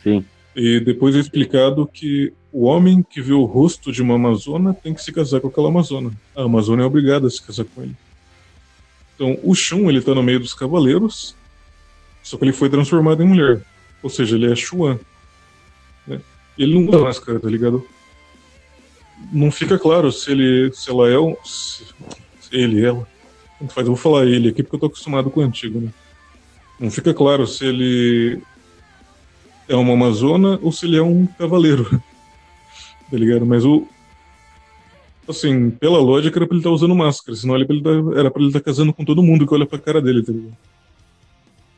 [SPEAKER 2] Sim.
[SPEAKER 1] E depois é explicado que o homem que vê o rosto de uma Amazona tem que se casar com aquela Amazona. A Amazônia é obrigada a se casar com ele. Então, o Shun, ele tá no meio dos cavaleiros, só que ele foi transformado em mulher. Ou seja, ele é Xuan. Né? Ele não usa máscara, tá ligado? Não fica claro se ele, se ela é um, se, ele, ela. Faz, eu vou falar ele aqui porque eu tô acostumado com o antigo, né? Não fica claro se ele é uma amazona ou se ele é um cavaleiro. tá ligado? Mas o. Assim, pela lógica era pra ele estar tá usando máscara, senão ele tá, era pra ele estar tá casando com todo mundo que olha pra cara dele, tá ligado?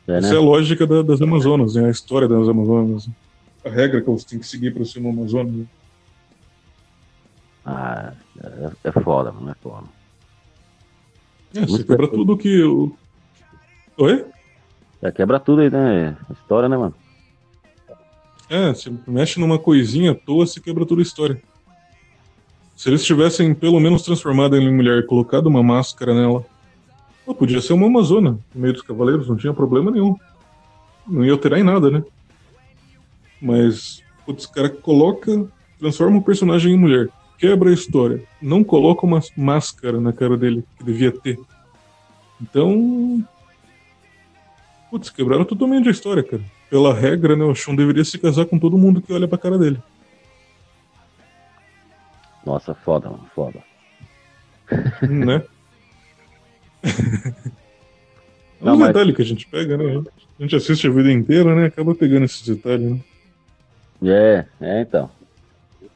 [SPEAKER 1] É, né? Essa é a lógica da, das Amazonas, né? a história das Amazonas. A regra que elas têm que seguir pra ser uma Amazônia. Né?
[SPEAKER 2] Ah, é, é foda, mano, é foda.
[SPEAKER 1] É, você quebra tudo que. Eu... Oi?
[SPEAKER 2] É, quebra tudo aí, né? A história, né, mano?
[SPEAKER 1] É, você mexe numa coisinha à toa, você quebra toda a história. Se eles tivessem pelo menos transformado ela em mulher e colocado uma máscara nela, pô, podia ser uma Amazona no meio dos cavaleiros, não tinha problema nenhum. Não ia alterar em nada, né? Mas, putz, cara coloca, transforma o personagem em mulher, quebra a história, não coloca uma máscara na cara dele, que devia ter. Então. Putz, quebraram totalmente a história, cara pela regra, né, o Shun deveria se casar com todo mundo que olha pra cara dele.
[SPEAKER 2] Nossa, foda, mano, foda.
[SPEAKER 1] Né? é um detalhe que a gente pega, né? A gente assiste a vida inteira, né? Acaba pegando esses detalhes, né?
[SPEAKER 2] É, é, então.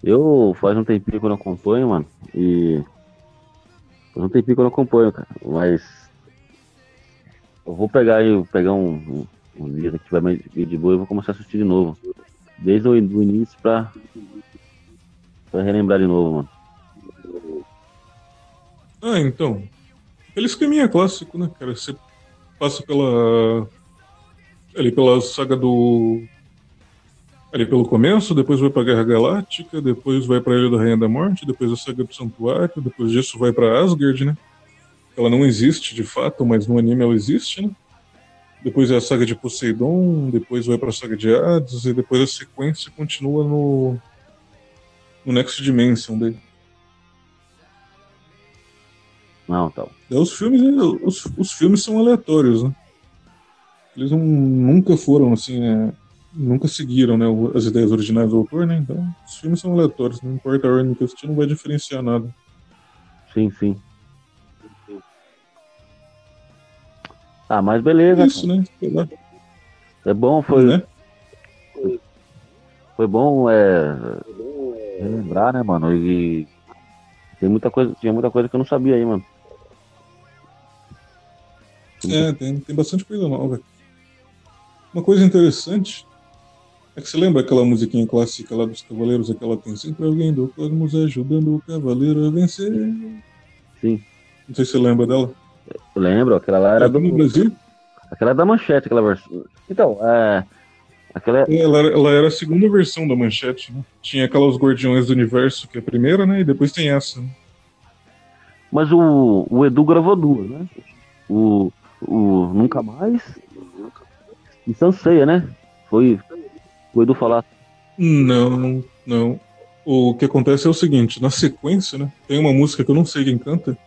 [SPEAKER 2] Eu faz um tempinho que eu não acompanho, mano, e. Faz um tempinho que eu não acompanho, cara, mas. Eu vou pegar aí, pegar um, um dia que tiver mais de boa, eu vou começar a assistir de novo. Desde o início pra, pra relembrar de novo, mano.
[SPEAKER 1] Ah, então. Aquele esqueminha clássico, né, cara? Você passa pela. Ali pela saga do. Ali pelo começo, depois vai pra Guerra Galáctica, depois vai pra Ilha da Rainha da Morte, depois a saga do Santuário, depois disso vai pra Asgard, né? Ela não existe de fato, mas no anime ela existe, né? Depois é a saga de Poseidon, depois vai para a saga de Hades, e depois a sequência continua no, no Next Dimension dele.
[SPEAKER 2] Não, então.
[SPEAKER 1] Os filmes, os, os filmes são aleatórios, né? Eles não, nunca foram assim, é, nunca seguiram né, as ideias originais do autor, né? Então, os filmes são aleatórios, não importa a ordem que assistir, não vai diferenciar nada.
[SPEAKER 2] Sim, sim. Ah, mas beleza.
[SPEAKER 1] Isso, né?
[SPEAKER 2] É bom, foi. Né? Foi bom é, relembrar, né, mano? E tem muita coisa, tinha muita coisa que eu não sabia aí, mano.
[SPEAKER 1] É, tem, tem bastante coisa nova. Uma coisa interessante é que você lembra aquela musiquinha clássica lá dos Cavaleiros, aquela tem sempre alguém do cosmos ajudando o cavaleiro a vencer.
[SPEAKER 2] Sim.
[SPEAKER 1] Não sei se você lembra dela.
[SPEAKER 2] Eu lembro, aquela lá era
[SPEAKER 1] é do. No Brasil?
[SPEAKER 2] Aquela é da manchete, aquela versão. Então, é. Aquela...
[SPEAKER 1] É, ela, ela, era a segunda versão da manchete, né? Tinha aquelas Guardiões do Universo, que é a primeira, né? E depois tem essa. Né?
[SPEAKER 2] Mas o, o Edu gravou duas, né? O, o Nunca Mais e Sanseia, né? Foi o Edu falar.
[SPEAKER 1] Não, não. O que acontece é o seguinte, na sequência, né? Tem uma música que eu não sei quem canta,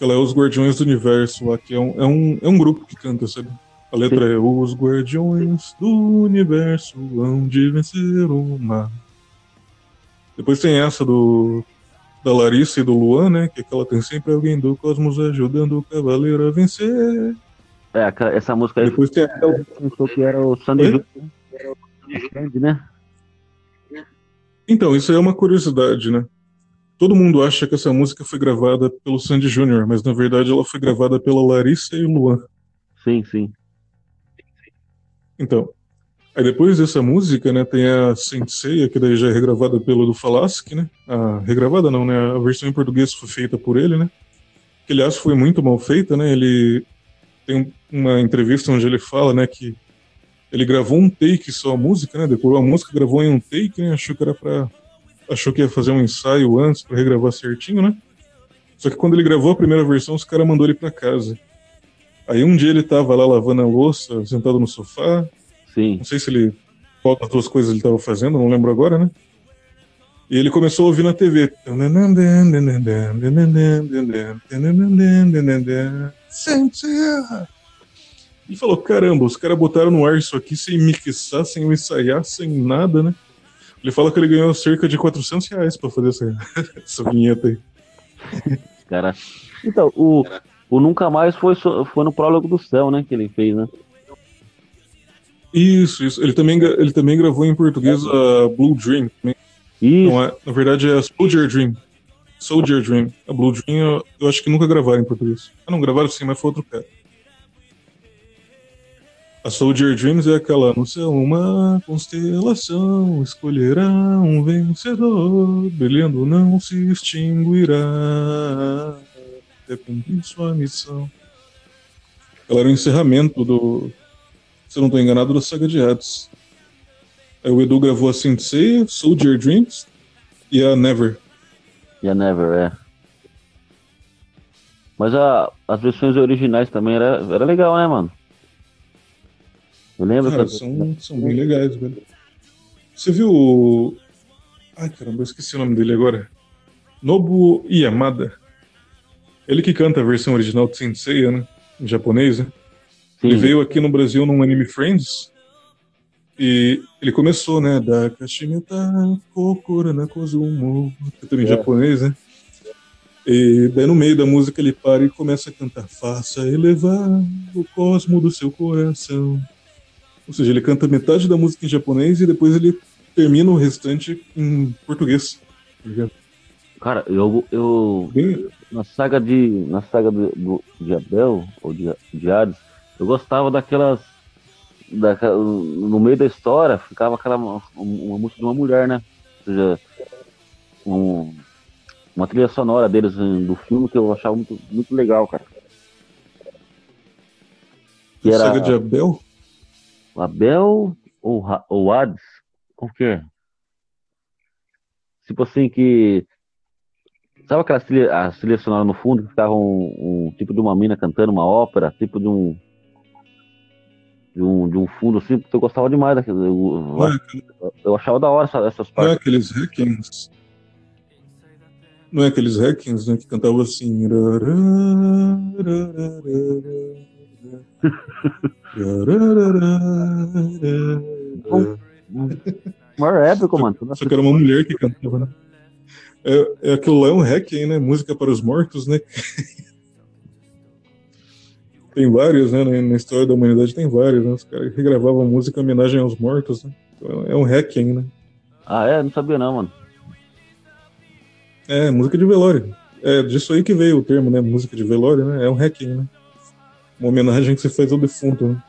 [SPEAKER 1] ela é Os Guardiões do Universo lá, que é um, é um, é um grupo que canta, sabe? A letra é Os Guardiões do Universo hão de vencer o mar. Depois tem essa do da Larissa e do Luan, né? Que, é que ela tem sempre alguém do cosmos ajudando o cavaleiro a vencer.
[SPEAKER 2] É, essa música aí.
[SPEAKER 1] Depois tem aquela.
[SPEAKER 2] Pensou que era o Sandy Júnior, né?
[SPEAKER 1] Então, isso aí é uma curiosidade, né? Todo mundo acha que essa música foi gravada pelo Sandy Júnior, mas na verdade ela foi gravada pela Larissa e o Luan.
[SPEAKER 2] Sim, sim.
[SPEAKER 1] Então, aí depois dessa música, né, tem a Sensei, que daí já é regravada pelo do Falaschi, né? A regravada não, né? A versão em português foi feita por ele, né? Que aliás foi muito mal feita, né? Ele tem uma entrevista onde ele fala, né, que ele gravou um take só a música, né? Decorou a música, gravou em um take, né? Achou que era pra achou que ia fazer um ensaio antes para regravar certinho, né? Só que quando ele gravou a primeira versão, os caras mandou ele para casa. Aí um dia ele tava lá lavando a louça, sentado no sofá.
[SPEAKER 2] Sim.
[SPEAKER 1] Não sei se ele. Qual das duas coisas ele tava fazendo, não lembro agora, né? E ele começou a ouvir na TV. E falou: caramba, os caras botaram no ar isso aqui sem mixar, sem ensaiar, sem nada, né? Ele fala que ele ganhou cerca de 400 reais pra fazer essa, essa vinheta aí.
[SPEAKER 2] Cara. Então, o, o Nunca Mais foi, foi no prólogo do céu, né? Que ele fez, né?
[SPEAKER 1] Isso, isso. Ele também, ele também gravou em português a Blue Dream. Isso. Não é, na verdade é Soldier Dream. Soldier Dream. A Blue Dream eu, eu acho que nunca gravaram em português. Ah, não, gravaram sim, mas foi outro cara. A Soldier Dreams é aquela, céu uma constelação escolherá um vencedor, brilhando não se extinguirá até cumprir sua missão. Ela era o encerramento do, se eu não estou enganado, da saga de Hades. Aí o Edu gravou a Sensei, Soldier Dreams e a Never.
[SPEAKER 2] E a Never, é. Mas a, as versões originais também era, era legal, né, mano?
[SPEAKER 1] Eu lembro Cara, são, são bem legais, velho. Você viu o. Ai, caramba, eu esqueci o nome dele agora. Nobu Yamada. Ele que canta a versão original de Sensei, né? Em japonês, né? Sim. Ele veio aqui no Brasil num Anime Friends. E ele começou, né? Da Kashimeta Kokura na Kozumo. Também em é. japonês, né? E daí no meio da música ele para e começa a cantar Faça elevar o cosmo do seu coração. Ou seja, ele canta metade da música em japonês e depois ele termina o restante em português.
[SPEAKER 2] Cara, eu, eu na saga de na saga do, do de Abel ou de, de Hades, eu gostava daquelas daquela, no meio da história ficava aquela uma, uma música de uma mulher, né? Ou seja, um, uma trilha sonora deles do filme que eu achava muito, muito legal, cara.
[SPEAKER 1] Que era, saga de Abel?
[SPEAKER 2] Abel ou, ou Hades? O quê? Tipo assim que. Sabe aquela trilha, a trilha sonora no fundo que ficava um, um, tipo de uma mina cantando uma ópera, tipo de um. De um, de um fundo assim, eu gostava demais daquilo. Eu, eu, eu achava da hora essa, essas
[SPEAKER 1] partes. Não é aqueles hackings. Não é aqueles hackings, né? Que cantavam assim.
[SPEAKER 2] Maior épico, mano.
[SPEAKER 1] Só que era uma mulher que cantava, né? É, é aquilo lá é um hack aí, né? Música para os mortos, né? tem vários, né? Na história da humanidade tem vários, né? Os caras regravavam música em homenagem aos mortos, né? Então, é um hack ainda. Né?
[SPEAKER 2] Ah, é? Não sabia não, mano.
[SPEAKER 1] É, música de velório. É disso aí que veio o termo, né? Música de velório, né? É um hacking, né? Uma homenagem que você faz ao defunto, né?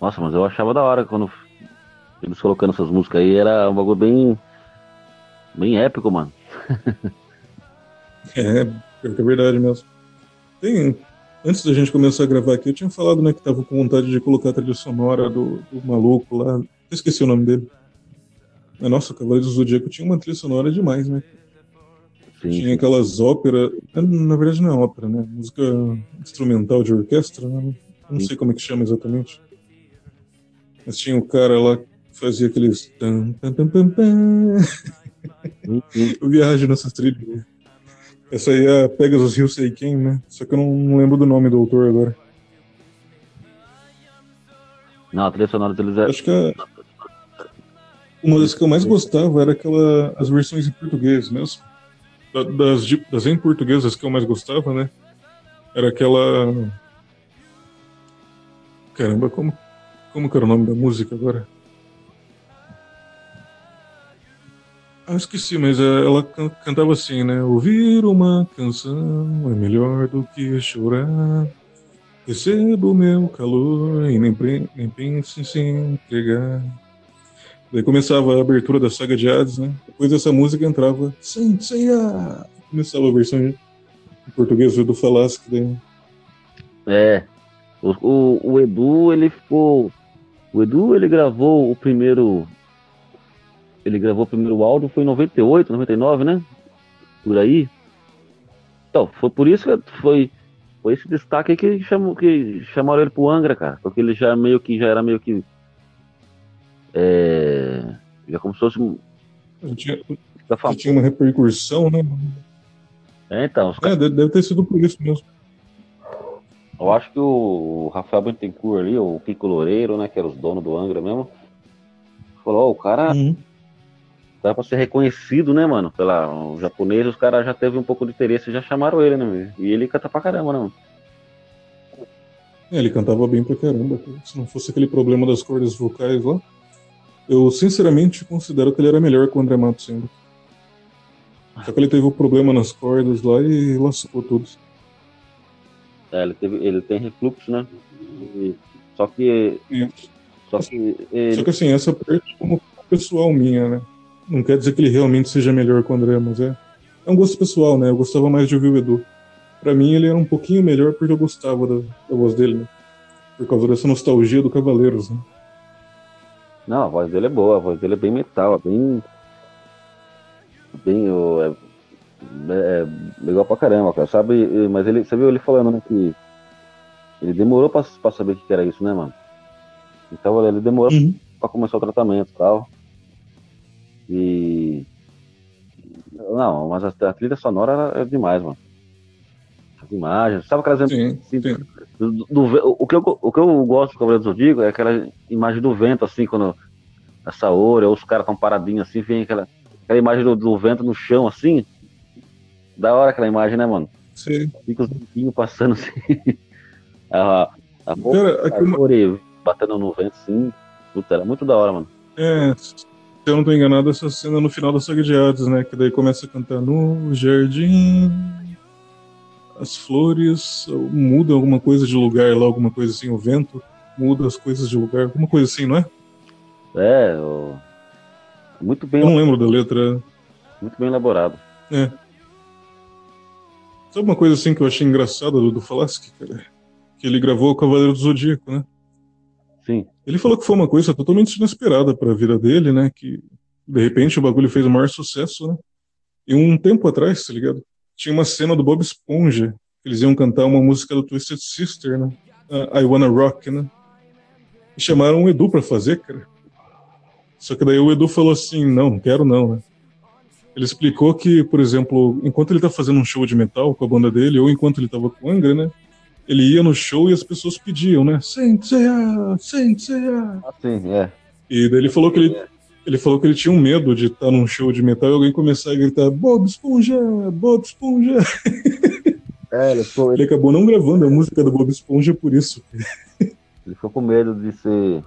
[SPEAKER 2] Nossa, mas eu achava da hora quando eles colocando essas músicas aí, era um bagulho bem. bem épico, mano.
[SPEAKER 1] é, é verdade mesmo. Tem. Antes da gente começar a gravar aqui, eu tinha falado, né, que tava com vontade de colocar a trilha sonora do, do maluco lá. Eu esqueci o nome dele. Nossa, o Cavaleiro do Zodíaco tinha uma trilha sonora demais, né? Sim, Tinha aquelas óperas. Na verdade, não é ópera, né? Música instrumental de orquestra, né? Não sim. sei como é que chama exatamente. Mas tinha o cara lá que fazia aqueles. Tam, tam, tam, tam, tam. Eu viajo nessas trilhas. Essa aí é a Pegasus Hill Seiken, né? Só que eu não, não, lembro do nome do autor agora.
[SPEAKER 2] Não, a trilha sonora deles é.
[SPEAKER 1] Acho que a... uma das que eu mais gostava era aquela. as versões em português mesmo das, das em portuguesas que eu mais gostava, né? Era aquela. Caramba, como, como que era o nome da música agora? Ah, esqueci, mas é, ela cantava assim, né? Ouvir uma canção é melhor do que chorar. Recebo meu calor e nem, nem pense em se entregar. Daí começava a abertura da saga de Hades, né? Depois dessa música entrava Senseiya! Começava a versão em português do Falasque. Daí.
[SPEAKER 2] É. O, o, o, Edu, ele ficou. O Edu, ele gravou o primeiro. Ele gravou o primeiro áudio, foi em 98, 99, né? Por aí. Então, foi por isso que foi. Foi esse destaque que, chamou, que chamaram ele pro Angra, cara. Porque ele já meio que já era meio que é, já como se fosse um.
[SPEAKER 1] Tinha, tinha uma repercussão, né?
[SPEAKER 2] É, então.
[SPEAKER 1] É, deve, ter sido por isso mesmo.
[SPEAKER 2] Eu acho que o Rafael Bentencourt ali, o Kiko Loureiro, né, que era os donos do Angra mesmo, falou, oh, o cara uhum. dá pra ser reconhecido, né, mano? Pela, os japoneses, os caras já teve um pouco de interesse, já chamaram ele, né? E ele canta pra caramba, né, mano?
[SPEAKER 1] É, ele cantava bem pra caramba. Se não fosse aquele problema das cordas vocais lá, eu sinceramente considero que ele era melhor que o André Matos ainda. Só que ele teve um problema nas cordas lá e lascou tudo.
[SPEAKER 2] É, ele, teve, ele tem refluxo, né? E, só que. Só que, ele...
[SPEAKER 1] só que assim, essa parte como pessoal minha, né? Não quer dizer que ele realmente seja melhor que o André, mas é, é um gosto pessoal, né? Eu gostava mais de ouvir o Edu. Pra mim ele era um pouquinho melhor porque eu gostava da, da voz dele, né? Por causa dessa nostalgia do Cavaleiros, né?
[SPEAKER 2] Não, a voz dele é boa, a voz dele é bem metal, é bem. Bem. É, é, legal pra caramba, cara. Sabe, mas ele, você viu ele falando, né, que ele demorou pra, pra saber o que era isso, né, mano? Então ele demorou uhum. pra começar o tratamento e tal. E. Não, mas a, a trilha sonora era, era demais, mano. As imagens, sabe aquelas sim, assim, sim. Do, do, o, que eu, o que eu gosto do Cavaleiro do Zodíaco é aquela imagem do vento, assim, quando essa hora, os caras tão paradinhos assim, vem aquela, aquela imagem do, do vento no chão, assim, da hora aquela imagem, né, mano?
[SPEAKER 1] Sim.
[SPEAKER 2] Fica os biquinhos passando assim. a, a Cara, aqui batendo no vento, assim. Puta, era muito da hora, mano.
[SPEAKER 1] É, se eu não tô enganado, essa cena no final da saga de Hades, né? Que daí começa a cantar no jardim. As flores mudam alguma coisa de lugar lá, alguma coisa assim, o vento muda as coisas de lugar, alguma coisa assim, não é?
[SPEAKER 2] É, muito bem.
[SPEAKER 1] Eu não lembro da letra.
[SPEAKER 2] Muito bem elaborado.
[SPEAKER 1] É. Sabe uma coisa assim que eu achei engraçada do, do Falaschi, cara? Que ele gravou o Cavaleiro do Zodíaco, né?
[SPEAKER 2] Sim.
[SPEAKER 1] Ele falou que foi uma coisa totalmente inesperada para a vida dele, né? Que de repente o bagulho fez o maior sucesso, né? E um tempo atrás, tá ligado? Tinha uma cena do Bob Esponja. Eles iam cantar uma música do Twisted Sister, né? Uh, I Wanna Rock, né? E chamaram o Edu para fazer, cara. Só que daí o Edu falou assim: não, não quero não, né? Ele explicou que, por exemplo, enquanto ele tá fazendo um show de metal com a banda dele, ou enquanto ele tava com Angra, né? Ele ia no show e as pessoas pediam, né? Senseiya.
[SPEAKER 2] Ah, sim, é.
[SPEAKER 1] E daí ele falou que ele, ele falou que ele tinha um medo de estar num show de metal e alguém começar a gritar Bob Esponja, Bob Esponja.
[SPEAKER 2] É, ele, ficou,
[SPEAKER 1] ele acabou não gravando a música do Bob Esponja por isso.
[SPEAKER 2] Ele ficou com medo de ser.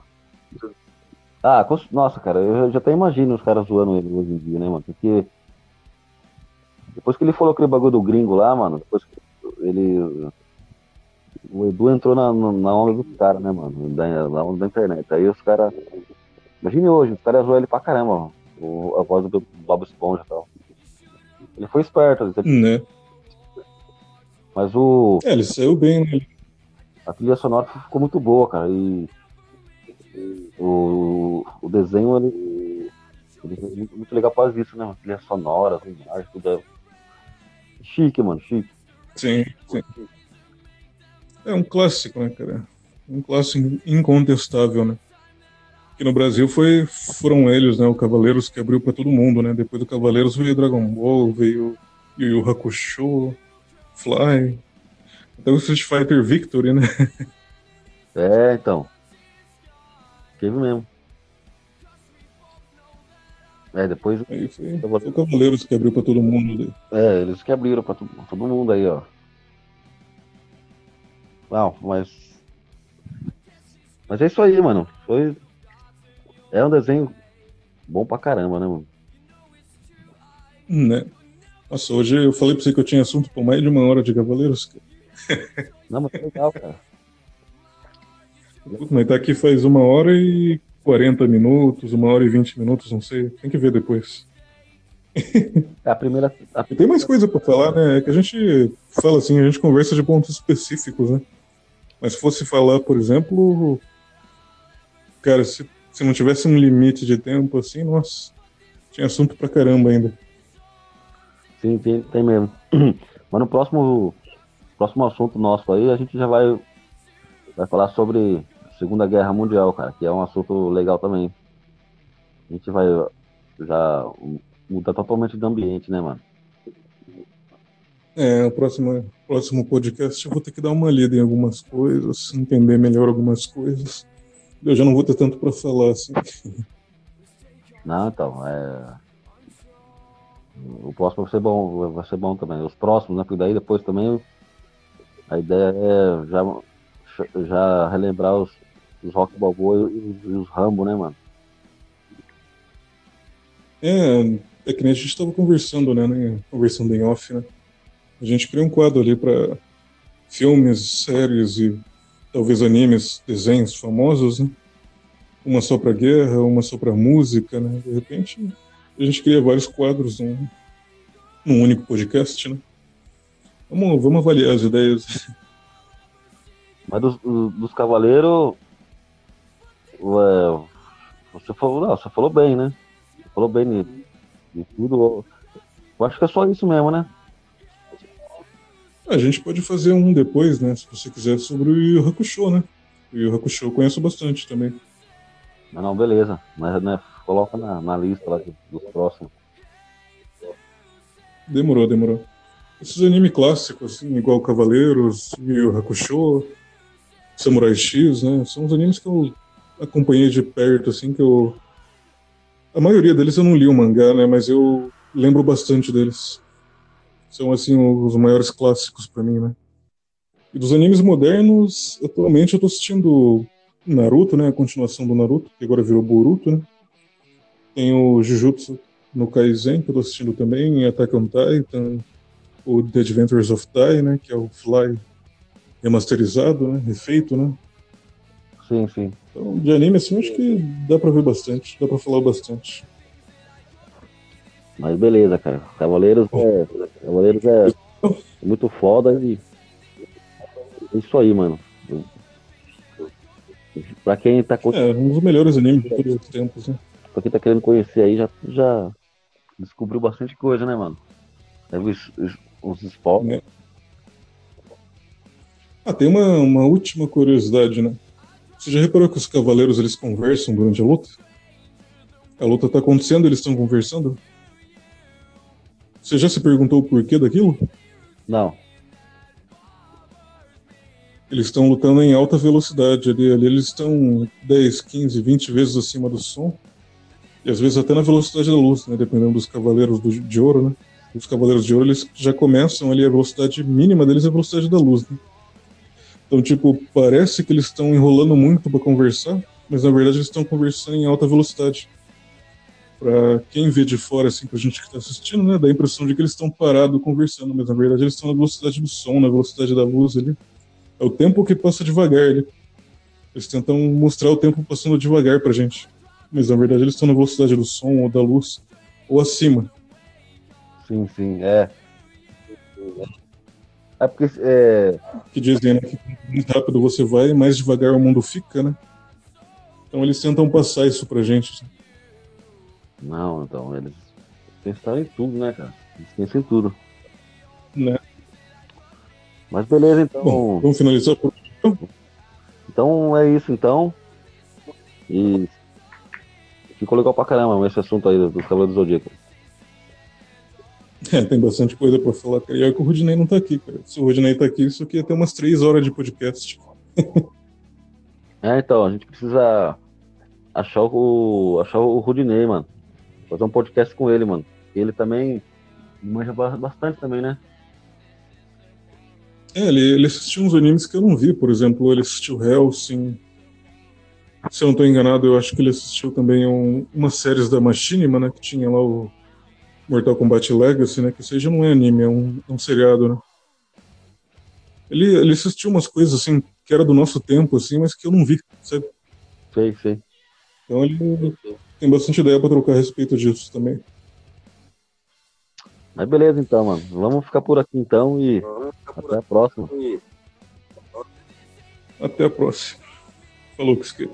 [SPEAKER 2] Ah, nossa, cara, eu já até imagino os caras zoando ele hoje em dia, né, mano? Porque depois que ele falou aquele bagulho do gringo lá, mano, depois que ele. O Edu entrou na, na onda dos caras, né, mano? Da, na onda da internet. Aí os caras. Imagine hoje, os caras zoam ele pra caramba, o, a voz do Bob Esponja e tal. Ele foi esperto,
[SPEAKER 1] ele... né?
[SPEAKER 2] Mas o.
[SPEAKER 1] É, ele saiu bem, né?
[SPEAKER 2] A trilha sonora ficou muito boa, cara. E o, o desenho, ele, ele é muito, muito legal por isso, né? A trilha sonora, imagens, tudo é Chique, mano, chique.
[SPEAKER 1] Sim, sim. É um clássico, né, cara? Um clássico incontestável, né? Que no Brasil foi, foram eles, né? O Cavaleiros que abriu para todo mundo, né? Depois do Cavaleiros veio Dragon Ball, veio Yu Yu Hakusho, Fly, até o Street Fighter Victory, né?
[SPEAKER 2] É, então. Teve mesmo. É, depois.
[SPEAKER 1] Aí foi, o Cavaleiros que abriu pra todo mundo.
[SPEAKER 2] É, eles que abriram pra todo, todo mundo aí, ó. Não, mas. Mas é isso aí, mano. Foi. É um desenho bom pra caramba, né, mano?
[SPEAKER 1] Né? Nossa, hoje eu falei pra você que eu tinha assunto por mais de uma hora de Cavaleiros.
[SPEAKER 2] Não, mas legal, cara.
[SPEAKER 1] Mas tá aqui faz uma hora e 40 minutos, uma hora e 20 minutos, não sei. Tem que ver depois.
[SPEAKER 2] É a primeira, a primeira...
[SPEAKER 1] Tem mais coisa para falar, né? É que a gente fala assim, a gente conversa de pontos específicos, né? Mas se fosse falar, por exemplo, cara, se, se não tivesse um limite de tempo assim, nossa, tinha assunto pra caramba ainda.
[SPEAKER 2] Sim, tem, tem mesmo. Mas no próximo, próximo assunto nosso aí, a gente já vai, vai falar sobre Segunda Guerra Mundial, cara, que é um assunto legal também. A gente vai já mudar totalmente de ambiente, né, mano?
[SPEAKER 1] É, o próximo, próximo podcast eu vou ter que dar uma lida em algumas coisas, entender melhor algumas coisas. Eu já não vou ter tanto para falar assim.
[SPEAKER 2] Não, então, é. O próximo vai ser bom, vai ser bom também. Os próximos, né? Porque daí depois também a ideia é já, já relembrar os, os Rock Balboa e, e os Rambo, né, mano?
[SPEAKER 1] É, é que nem a gente estava conversando, né, né? Conversando em off, né? A gente criou um quadro ali para filmes, séries e talvez animes, desenhos famosos, né? Uma só para guerra, uma só para música, né? De repente, a gente cria vários quadros num, num único podcast, né? Vamos, vamos avaliar as ideias.
[SPEAKER 2] Mas dos, dos Cavaleiros, você falou, não, você falou bem, né? Você falou bem de, de tudo. Eu acho que é só isso mesmo, né?
[SPEAKER 1] A gente pode fazer um depois, né? Se você quiser, sobre o Yu Hakusho, né? O Yu Hakusho eu conheço bastante também.
[SPEAKER 2] Não, não, beleza. Mas né, coloca na, na lista lá dos próximos.
[SPEAKER 1] Demorou, demorou. Esses anime clássicos, assim, igual Cavaleiros, Yu Hakusho, Samurai X, né? São os animes que eu acompanhei de perto, assim, que eu. A maioria deles eu não li o mangá, né? Mas eu lembro bastante deles são assim os maiores clássicos para mim, né? E dos animes modernos, atualmente eu tô assistindo Naruto, né? A continuação do Naruto, que agora virou Boruto, né? Tem o Jujutsu no Kaisen, que eu tô assistindo também, Attack on Titan, o The Adventures of Tai, né? Que é o Fly remasterizado, né? Refeito, né?
[SPEAKER 2] Sim, sim.
[SPEAKER 1] Então, de anime, assim, acho que dá pra ver bastante, dá pra falar bastante.
[SPEAKER 2] Mas beleza, cara. Cavaleiros é, Cavaleiros é muito foda e é isso aí, mano. Pra quem tá
[SPEAKER 1] É, um dos melhores animes de todos os tempos, né?
[SPEAKER 2] Pra quem tá querendo conhecer aí, já, já descobriu bastante coisa, né, mano? Teve os, os spoilers. É.
[SPEAKER 1] Ah, tem uma, uma última curiosidade, né? Você já reparou que os cavaleiros eles conversam durante a luta? A luta tá acontecendo, eles estão conversando? Você já se perguntou o porquê daquilo?
[SPEAKER 2] Não.
[SPEAKER 1] Eles estão lutando em alta velocidade ali, ali. Eles estão 10, 15, 20 vezes acima do som. E às vezes até na velocidade da luz, né? Dependendo dos cavaleiros do, de ouro, né? Os cavaleiros de ouro, eles já começam ali, a velocidade mínima deles é a velocidade da luz, né? Então, tipo, parece que eles estão enrolando muito para conversar, mas na verdade eles estão conversando em alta velocidade para quem vê de fora, assim, pra gente que está assistindo, né, dá a impressão de que eles estão parados conversando, mas na verdade eles estão na velocidade do som, na velocidade da luz ali. É o tempo que passa devagar ali. Eles tentam mostrar o tempo passando devagar pra gente. Mas na verdade eles estão na velocidade do som ou da luz, ou acima.
[SPEAKER 2] Sim, sim, é. É porque. É...
[SPEAKER 1] Que dizem, né, que mais rápido você vai, mais devagar o mundo fica, né? Então eles tentam passar isso pra gente. Assim.
[SPEAKER 2] Não, então, eles pensaram em tudo, né, cara? Eles pensam em tudo.
[SPEAKER 1] Né?
[SPEAKER 2] Mas beleza, então.
[SPEAKER 1] Bom, vamos finalizar por
[SPEAKER 2] Então é isso, então. E ficou legal pra caramba esse assunto aí dos Cavaleiros do Zodíaco.
[SPEAKER 1] É, tem bastante coisa pra falar, cara. E é que o Rudinei não tá aqui, cara. Se o Rudinei tá aqui, isso aqui ia ter umas três horas de podcast.
[SPEAKER 2] é, então, a gente precisa achar o, achar o Rudinei, mano fazer um podcast com ele, mano. Ele também manja bastante também, né?
[SPEAKER 1] É, ele, ele assistiu uns animes que eu não vi, por exemplo, ele assistiu Hellsing. Se eu não estou enganado, eu acho que ele assistiu também um, umas séries da Machinima, né? Que tinha lá o Mortal Kombat Legacy, né? Que seja não é anime, é um, é um seriado, né? Ele, ele assistiu umas coisas assim que era do nosso tempo, assim, mas que eu não vi, sabe?
[SPEAKER 2] Sei, sei.
[SPEAKER 1] Então ele, tem bastante ideia para trocar a respeito disso também.
[SPEAKER 2] Mas beleza então, mano. Vamos ficar por aqui então e até a próxima.
[SPEAKER 1] Até a próxima. Falou, que